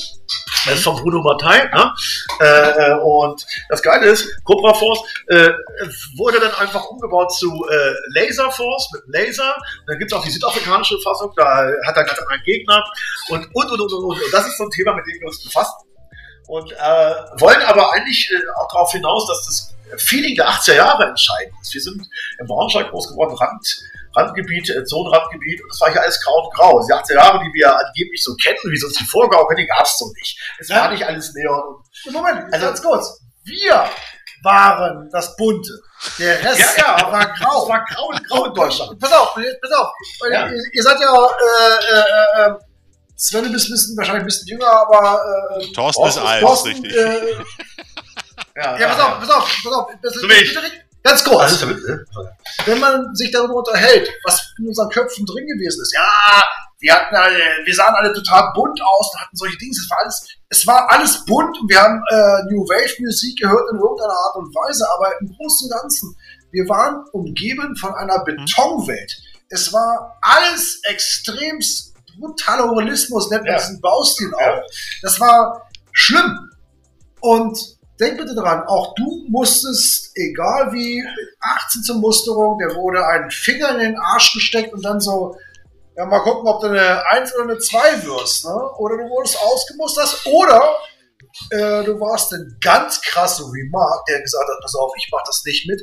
Das ist von Bruno Mattei. Ne? Äh, und das Geile ist, Cobra Force äh, wurde dann einfach umgebaut zu äh, Laser Force mit Laser. Und dann gibt es auch die südafrikanische Fassung, da hat er ganz anderen Gegner. Und, und, und, und, und, und. Und das ist so ein Thema, mit dem wir uns befassen. Und äh, wollen aber eigentlich äh, auch darauf hinaus, dass das Feeling der 80er Jahre entscheidend ist. Wir sind im Braunschweig groß geworden, Rand, Randgebiet, äh, Zonenrandgebiet, und das war hier alles grau und grau. Die 80er Jahre, die wir angeblich so kennen, wie sie uns die vorgaukeln, die gab es so nicht. Es war nicht alles Neon. Moment, also ganz kurz. Wir waren das Bunte. Der Rest ja, ja, war grau. Es war grau und grau in Deutschland. Pass auf, pass auf. Ja. Ihr, ihr, seid ja, äh, äh, äh, Sven, du bist bisschen, wahrscheinlich ein bisschen jünger, aber. Äh, Thorsten ist alt, richtig. Äh, ja, ja, pass auf, pass auf, pass auf. Das, so bitte, ganz kurz. Ne? Wenn man sich darüber unterhält, was in unseren Köpfen drin gewesen ist, ja, wir hatten alle, wir sahen alle total bunt aus und hatten solche Dinge. Es war alles, es war alles bunt und wir haben äh, New Wave Musik gehört in irgendeiner Art und Weise, aber im Großen und Ganzen, wir waren umgeben von einer mhm. Betonwelt. Es war alles extremst brutaler Holismus, nennt man ja. diesen Baustil auch. Das war schlimm. Und denk bitte dran, auch du musstest, egal wie, 18 zur Musterung, der wurde einen Finger in den Arsch gesteckt und dann so, ja, mal gucken, ob du eine 1 oder eine 2 wirst, ne? Oder du wurdest ausgemustert, oder äh, du warst ein ganz krasser Remark, der gesagt hat, pass auf, ich mach das nicht mit,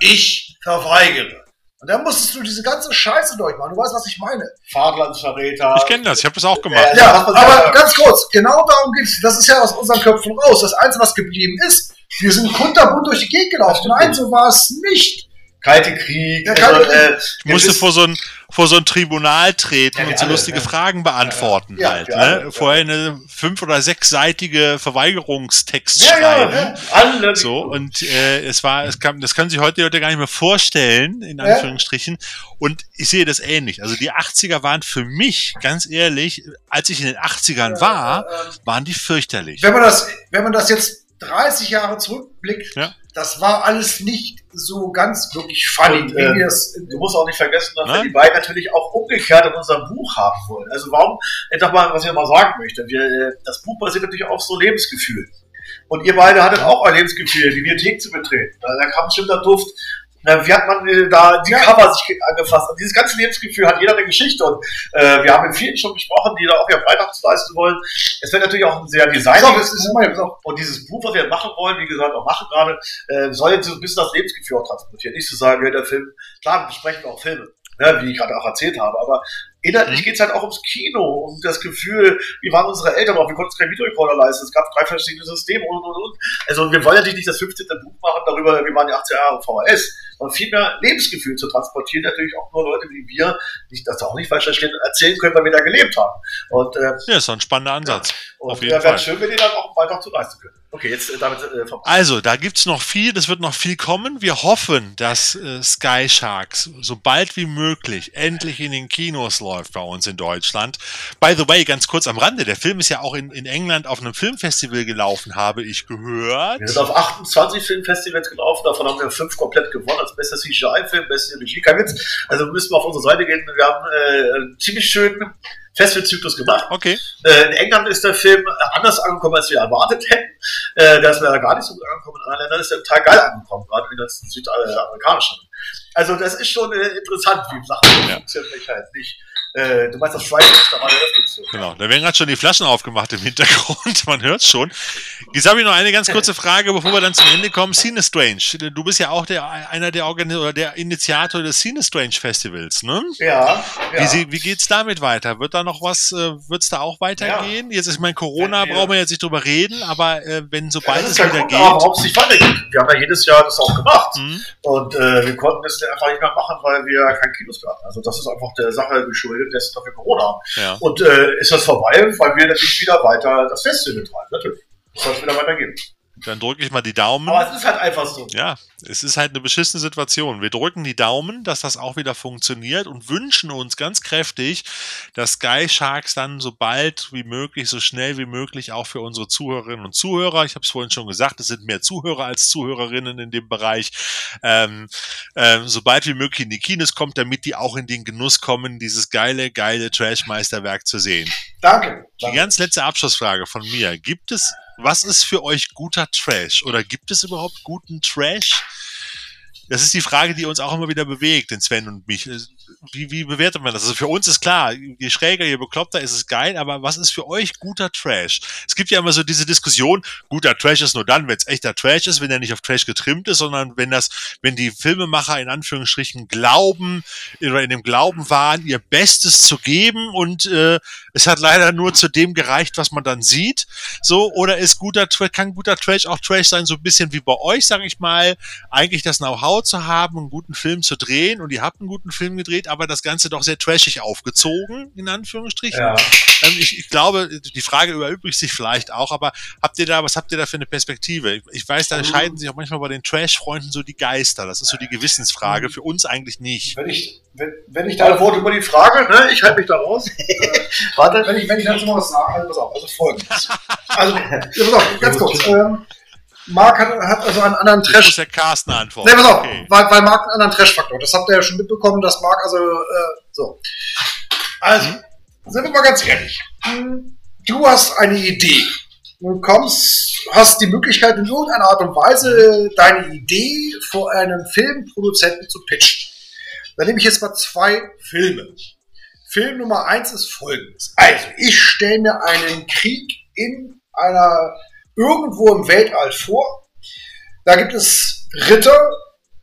ich verweigere. Und dann musstest du diese ganze Scheiße durchmachen. Du weißt, was ich meine. Vaterlandsverräter. Ich kenne das, ich habe das auch gemacht. Ja, ja aber ganz kurz, genau darum geht es. Das ist ja aus unseren Köpfen raus. Das Einzige, was geblieben ist, wir sind kunterbunt durch die Gegend gelaufen. Nein, so war es nicht. Kalte Krieg. Ja, Kalte also, Krieg. Äh, ich musste vor so ein vor so ein Tribunal treten ja, und so alle, lustige ja. Fragen beantworten ja, halt. ne? Vorher eine fünf- oder sechsseitige Verweigerungstext schreiben. Alle. So, und äh, es war, es kam, das können sich heute die Leute gar nicht mehr vorstellen, in Anführungsstrichen. Und ich sehe das ähnlich. Also die 80er waren für mich, ganz ehrlich, als ich in den 80ern war, waren die fürchterlich. Wenn man das, wenn man das jetzt 30 Jahre zurückblickt, ja das war alles nicht so ganz wirklich funny. Und, äh, du musst auch nicht vergessen, dass Nein? wir die beiden natürlich auch umgekehrt in unserem Buch haben wollen. Also warum, etwa mal, was ich mal sagen möchte, wir, äh, das Buch basiert natürlich auf so Lebensgefühl. Und ihr beide hattet auch ein Lebensgefühl, die Bibliothek zu betreten. Da, da kam bestimmt der Duft na, wie hat man äh, da die Cover sich angefasst? Und dieses ganze Lebensgefühl hat jeder eine Geschichte. Und äh, wir haben mit vielen schon gesprochen, die da auch ja Freitags leisten wollen. Es wird natürlich auch ein sehr designiges so. Und dieses Buch, was wir machen wollen, wie gesagt, auch machen gerade, äh, soll jetzt so ein bisschen das Lebensgefühl auch transportieren. Nicht zu sagen, ja, der Film, klar, besprechen wir auch Filme. Ne, wie ich gerade auch erzählt habe. Aber inhaltlich mhm. geht es halt auch ums Kino, um das Gefühl, wie waren unsere Eltern auch, wir konnten uns keinen Videorekorder leisten, es gab drei verschiedene Systeme und und und. Also wir wollen natürlich nicht das 15. Buch machen darüber, wie waren die 80er Jahre VHS, sondern vielmehr Lebensgefühl zu transportieren, natürlich auch nur Leute wie wir, nicht, dass auch nicht falsch verstehen, erzählen können, weil wir da gelebt haben. Und, äh, ja, ist ein spannender Ansatz. Ja. Und wäre schön, wenn ihr dann auch weiter zu leisten könnt. Okay, jetzt äh, damit äh, Also, da gibt's noch viel, das wird noch viel kommen. Wir hoffen, dass äh, Sky Sharks so bald wie möglich endlich in den Kinos läuft bei uns in Deutschland. By the way, ganz kurz am Rande, der Film ist ja auch in, in England auf einem Filmfestival gelaufen, habe ich gehört. Wir sind auf 28 Filmfestivals gelaufen, davon haben wir fünf komplett gewonnen, als bester CGI-Film, beste Regie, kein Witz. Also müssen wir auf unsere Seite gehen. Wir haben äh, einen ziemlich schönen Festivalzyklus gemacht. Okay. Äh, in England ist der Film anders angekommen, als wir erwartet hätten. Äh, da ist mir gar nicht so gut angekommen. In anderen Ländern ist er total geil angekommen, gerade in den südamerikanischen. Also das ist schon äh, interessant, wie Sachen ja. funktionieren halt nicht. Äh, du meinst das Friday, da war der. Genau, da werden gerade schon die Flaschen aufgemacht im Hintergrund, man hört schon. Jetzt habe ich noch eine ganz kurze Frage, bevor wir dann zum Ende kommen. Cine Strange, du bist ja auch der, einer der Organis oder der Initiator des Cine Strange Festivals, ne? Ja. ja. Wie, wie geht's damit weiter? Wird da noch was, äh, wird's da auch weitergehen? Ja. Jetzt ist mein Corona, brauchen wir jetzt nicht drüber reden, aber äh, wenn sobald ja, es wieder Grund, geht. Warum es nicht weitergeht. Wir haben ja jedes Jahr das auch gemacht. Mhm. Und äh, wir konnten es einfach nicht mehr machen, weil wir kein Kinos hatten. Also das ist einfach der Sache geschuldet dass wir Corona haben. Ja. Und äh, ist das vorbei, weil wir natürlich wieder weiter das Festival betreiben, natürlich. Soll es wieder weitergehen. Dann drücke ich mal die Daumen. Aber es ist halt einfach so. Ja, es ist halt eine beschissene Situation. Wir drücken die Daumen, dass das auch wieder funktioniert und wünschen uns ganz kräftig, dass Sky Sharks dann so bald wie möglich, so schnell wie möglich auch für unsere Zuhörerinnen und Zuhörer, ich habe es vorhin schon gesagt, es sind mehr Zuhörer als Zuhörerinnen in dem Bereich, ähm, ähm, so bald wie möglich in die Kinos kommt, damit die auch in den Genuss kommen, dieses geile, geile Trash-Meisterwerk zu sehen. Danke. Die ganz letzte Abschlussfrage von mir. Gibt es, was ist für euch guter Trash? Oder gibt es überhaupt guten Trash? Das ist die Frage, die uns auch immer wieder bewegt, den Sven und mich. Wie, wie bewertet man das? Also für uns ist klar, je schräger, je bekloppter ist es geil, aber was ist für euch guter Trash? Es gibt ja immer so diese Diskussion, guter Trash ist nur dann, wenn es echter Trash ist, wenn er nicht auf Trash getrimmt ist, sondern wenn das, wenn die Filmemacher in Anführungsstrichen glauben oder in dem Glauben waren, ihr Bestes zu geben und äh, es hat leider nur zu dem gereicht, was man dann sieht. So, oder ist guter kann guter Trash auch Trash sein, so ein bisschen wie bei euch, sage ich mal, eigentlich das Know-how zu haben, einen guten Film zu drehen und ihr habt einen guten Film gedreht, aber das Ganze doch sehr trashig aufgezogen, in Anführungsstrichen. Ja. Ähm, ich, ich glaube, die Frage überübrigt sich vielleicht auch, aber habt ihr da, was habt ihr da für eine Perspektive? Ich, ich weiß, da scheiden sich auch manchmal bei den Trash-Freunden so die Geister. Das ist so die Gewissensfrage. Für uns eigentlich nicht. Wenn ich, wenn, wenn ich da Ein Wort über die Frage, ne? Ich halte mich da raus. Warte. Wenn ich, wenn ich dazu mal was sage, also pass auf, also folgendes. Also, ja, pass auf, ganz kurz. Ähm, Marc hat, hat also einen anderen Das Trash. muss der Carsten antworten. Nee, pass auf, Okay. weil, weil Marc einen anderen Trash-Faktor. Das habt ihr ja schon mitbekommen, dass Marc also äh, so. Also, sind wir mal ganz ehrlich. Du hast eine Idee. Du kommst, hast die Möglichkeit, in irgendeiner Art und Weise deine Idee vor einem Filmproduzenten zu pitchen. Da nehme ich jetzt mal zwei Filme. Film Nummer eins ist folgendes. Also, ich stelle mir einen Krieg in einer, irgendwo im Weltall vor. Da gibt es Ritter,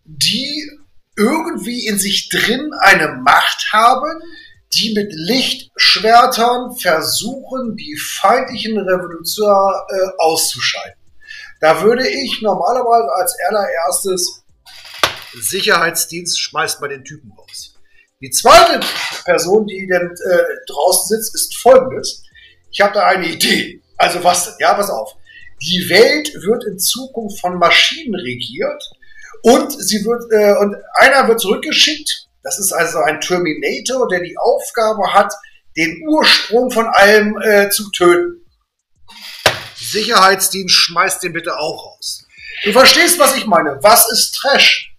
die irgendwie in sich drin eine Macht haben, die mit Lichtschwertern versuchen, die feindlichen Revolutionäre äh, auszuschalten. Da würde ich normalerweise als allererstes Sicherheitsdienst schmeißt mal den Typen raus. Die zweite Person, die denn äh, draußen sitzt, ist folgendes. Ich habe da eine Idee. Also was denn? Ja, pass auf. Die Welt wird in Zukunft von Maschinen regiert und sie wird äh, und einer wird zurückgeschickt. Das ist also ein Terminator, der die Aufgabe hat, den Ursprung von allem äh, zu töten. Sicherheitsdienst schmeißt den bitte auch raus. Du verstehst, was ich meine. Was ist Trash?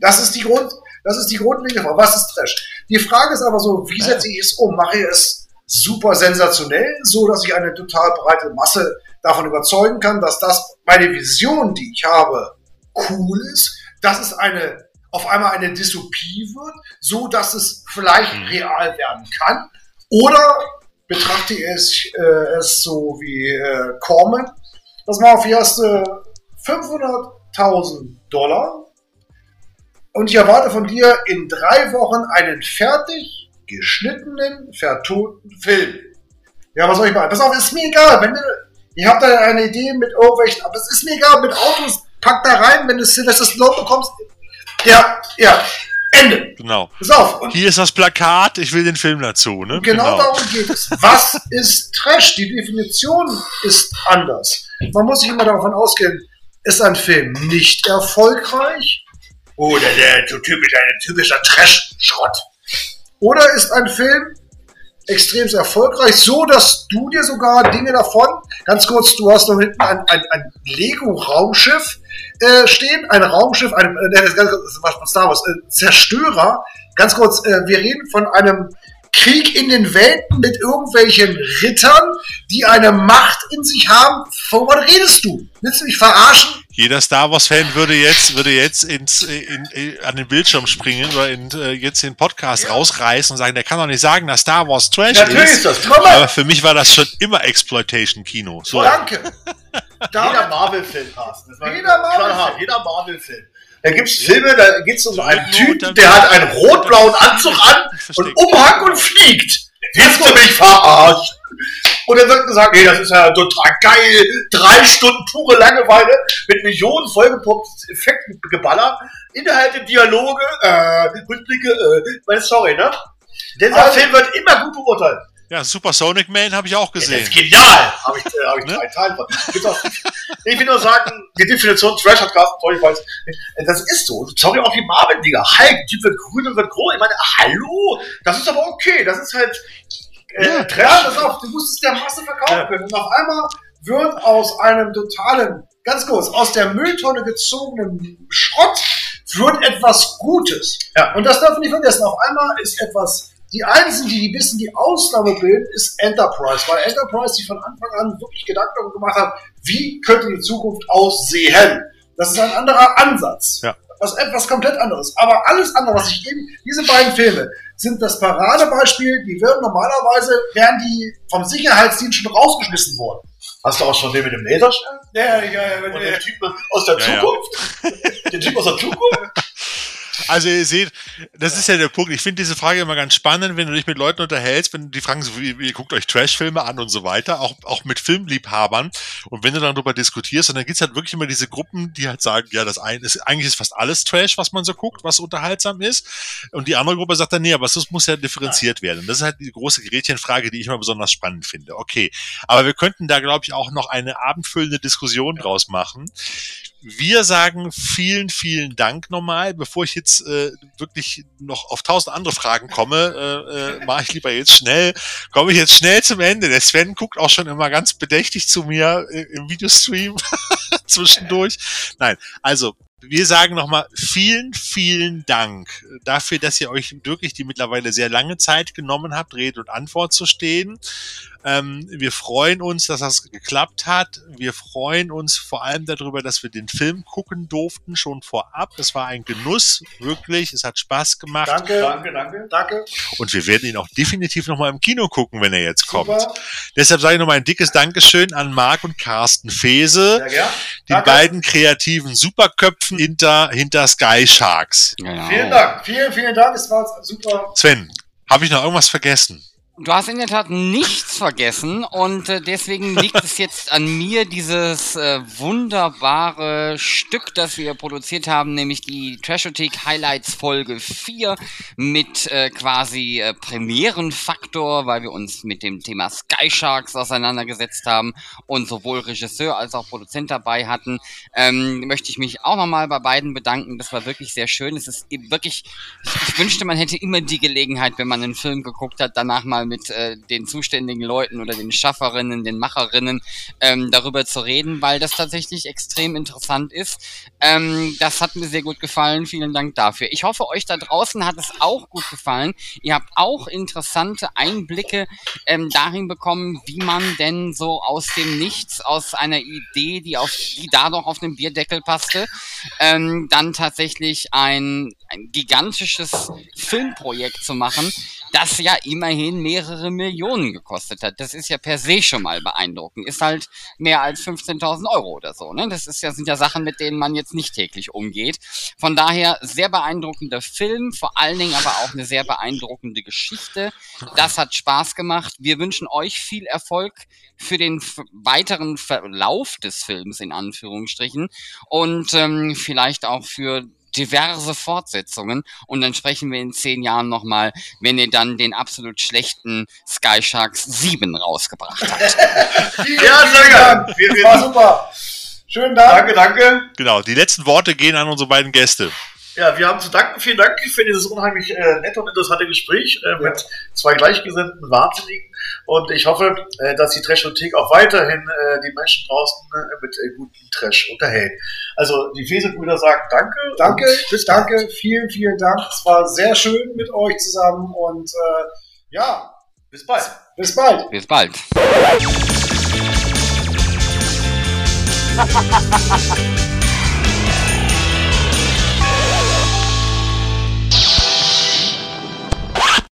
Das ist die Grund, das ist die grundlegende Frage. Was ist Trash? Die Frage ist aber so, wie setze ich es um? Mache ich es super sensationell, so dass ich eine total breite Masse davon überzeugen kann, dass das meine Vision, die ich habe, cool ist, dass es eine auf einmal eine Dystopie wird, so dass es vielleicht real werden kann, oder betrachte ich es, äh, es so wie äh, Corman, dass man auf die erste 500.000 Dollar und ich erwarte von dir in drei Wochen einen fertig geschnittenen, vertonten Film. Ja, was soll ich machen? Pass auf, ist mir egal. Wenn du, ihr habt da eine Idee mit irgendwelchen, aber es ist mir egal, mit Autos, pack da rein, wenn du Sylvester Stallone bekommst. Ja, ja, Ende. Genau. Pass auf. Und Hier ist das Plakat, ich will den Film dazu, ne? genau, darum geht es. Was ist Trash? Die Definition ist anders. Man muss sich immer davon ausgehen, ist ein Film nicht erfolgreich oder der so typisch, ein typischer Trash-Schrott. Oder ist ein Film extrem erfolgreich, so dass du dir sogar Dinge davon, ganz kurz, du hast da hinten ein, ein, ein Lego-Raumschiff äh, stehen, ein Raumschiff, ein, äh, das kurz, was von Star Wars, äh, Zerstörer, ganz kurz, äh, wir reden von einem Krieg in den Welten mit irgendwelchen Rittern, die eine Macht in sich haben. Wovon redest du? Willst du mich verarschen? Jeder Star Wars-Fan würde jetzt, würde jetzt ins, in, in, an den Bildschirm springen oder in, äh, jetzt den Podcast rausreißen und sagen, der kann doch nicht sagen, dass Star Wars Trash Natürlich ist. ist das Komm mal. Aber für mich war das schon immer Exploitation-Kino. So. Danke. Jeder Marvel-Film, war Jeder Marvel-Film. Jeder Marvel-Film. Da gibt's Filme, da geht's um einen nur Typen, der hat einen rot-blauen Anzug an und. Umhang und fliegt. Willst du mich verarschen? Und dann wird gesagt, nee, das ist ja total geil. Drei Stunden pure Langeweile mit Millionen vollgepumptes Effektgeballer. Inhalte, Dialoge, äh, Rückblicke, äh, meine, sorry, ne? Dieser Also- Film wird immer gut beurteilt. Ja, Super Sonic Man habe ich auch Ja, gesehen. das ist genial! Habe ich, äh, hab ich Ne? drei Teile von. Ich will nur sagen, die Definition Trash hat Carsten toll, ich weiß. Das ist so. Sorry, auch die Marvin-Dinger. Hulk, die wird grün und wird groß. Ich meine, hallo! Das ist aber okay. Das ist halt. Äh, Ja, Trash. pass auf, du musst es der Masse verkaufen können. Und auf einmal wird aus einem totalen, ganz kurz, aus der Mülltonne gezogenen Schrott wird etwas Gutes. Ja. Und das darf man nicht vergessen. Auf einmal ist etwas, die Einzigen, die ein bisschen die Ausnahme bilden, ist Enterprise. Weil Enterprise sich von Anfang an wirklich Gedanken darüber gemacht hat, wie könnte die Zukunft aussehen. Das ist ein anderer Ansatz. Ja. Was etwas komplett anderes. Aber alles andere, was ich eben, diese beiden Filme sind das Paradebeispiel, die würden normalerweise, wären die vom Sicherheitsdienst schon rausgeschmissen worden. Hast du auch schon den mit dem Laserstern? Ja, ja, ja. Und den Typen aus der Ja, ja. Zukunft? Den Typ aus der Zukunft? Also ihr seht, das ist ja der Punkt. Ich finde diese Frage immer ganz spannend, wenn du dich mit Leuten unterhältst, wenn die fragen so, wie, ihr guckt euch Trash-Filme an und so weiter, auch, auch mit Filmliebhabern. Und wenn du dann darüber diskutierst, und dann gibt's halt wirklich immer diese Gruppen, die halt sagen, ja, das eine ist, eigentlich ist fast alles Trash, was man so guckt, was unterhaltsam ist. Und die andere Gruppe sagt dann, nee, aber das muss ja differenziert werden. Das ist halt die große Gretchenfrage, die ich immer besonders spannend finde. Okay. Aber wir könnten da, glaube ich, auch noch eine abendfüllende Diskussion draus machen. Wir sagen vielen, vielen Dank nochmal. Bevor ich jetzt äh, wirklich noch auf tausend andere Fragen komme, äh, äh, mache ich lieber jetzt schnell, komme ich jetzt schnell zum Ende. Der Sven guckt auch schon immer ganz bedächtig zu mir äh, im Videostream zwischendurch. Nein, also wir sagen nochmal vielen, vielen Dank dafür, dass ihr euch wirklich die mittlerweile sehr lange Zeit genommen habt, Rede und Antwort zu stehen. Ähm, wir freuen uns, dass das geklappt hat. Wir freuen uns vor allem darüber, dass wir den Film gucken durften, schon vorab. Es war ein Genuss, wirklich. Es hat Spaß gemacht. Danke, Danke, danke. danke. Und wir werden ihn auch definitiv nochmal im Kino gucken, wenn er jetzt kommt. Super. Deshalb sage ich nochmal ein dickes Dankeschön an Marc und Carsten Fese, die Danke. beiden kreativen Superköpfen hinter, hinter Sky Sharks. Genau. Vielen Dank. Vielen, vielen Dank. Es war super. Sven, habe ich noch irgendwas vergessen? Du hast in der Tat nichts vergessen und äh, deswegen liegt es jetzt an mir, dieses äh, wunderbare Stück, das wir produziert haben, nämlich die Trashothek Highlights Folge 4 mit äh, quasi äh, Premierenfaktor, weil wir uns mit dem Thema Sky Sharks auseinandergesetzt haben und sowohl Regisseur als auch Produzent dabei hatten. Ähm, möchte ich mich auch nochmal bei beiden bedanken. Das war wirklich sehr schön. Es ist eben wirklich, ich, ich wünschte, man hätte immer die Gelegenheit, wenn man einen Film geguckt hat, danach mal mit äh, den zuständigen Leuten oder den Schafferinnen, den Macherinnen ähm, darüber zu reden, weil das tatsächlich extrem interessant ist. Ähm, das hat mir sehr gut gefallen. Vielen Dank dafür. Ich hoffe, euch da draußen hat es auch gut gefallen. Ihr habt auch interessante Einblicke ähm, darin bekommen, wie man denn so aus dem Nichts, aus einer Idee, die auf, die da noch auf den Bierdeckel passte, ähm, dann tatsächlich ein, ein gigantisches Filmprojekt zu machen, das ja immerhin mehrere Millionen gekostet hat. Das ist ja per se schon mal beeindruckend. Ist halt mehr als 15.000 Euro oder so. Ne? Das ist ja, sind ja Sachen, mit denen man jetzt nicht täglich umgeht. Von daher sehr beeindruckender Film, vor allen Dingen aber auch eine sehr beeindruckende Geschichte. Das hat Spaß gemacht. Wir wünschen euch viel Erfolg für den weiteren Verlauf des Films in Anführungsstrichen und ähm, vielleicht auch für diverse Fortsetzungen und dann sprechen wir in zehn Jahren nochmal, wenn ihr dann den absolut schlechten Sky Sharks 7 rausgebracht habt. Vielen, Ja, vielen sehr gerne. Dank. Vielen, Das vielen war super. Schönen Dank. Danke, danke. Genau, die letzten Worte gehen an unsere beiden Gäste. Ja, wir haben zu danken. Vielen Dank für dieses unheimlich äh, nette und interessante Gespräch äh, mit zwei gleichgesinnten Wahnsinnigen. Und ich hoffe, äh, dass die Trashothek auch weiterhin äh, die Menschen draußen äh, mit äh, gutem Trash unterhält. Also die Fese-Brüder sagen Danke. Danke, Bis danke, vielen, vielen Dank. Es war sehr schön mit euch zusammen und äh, ja, Bis bald. bis bald. Bis bald.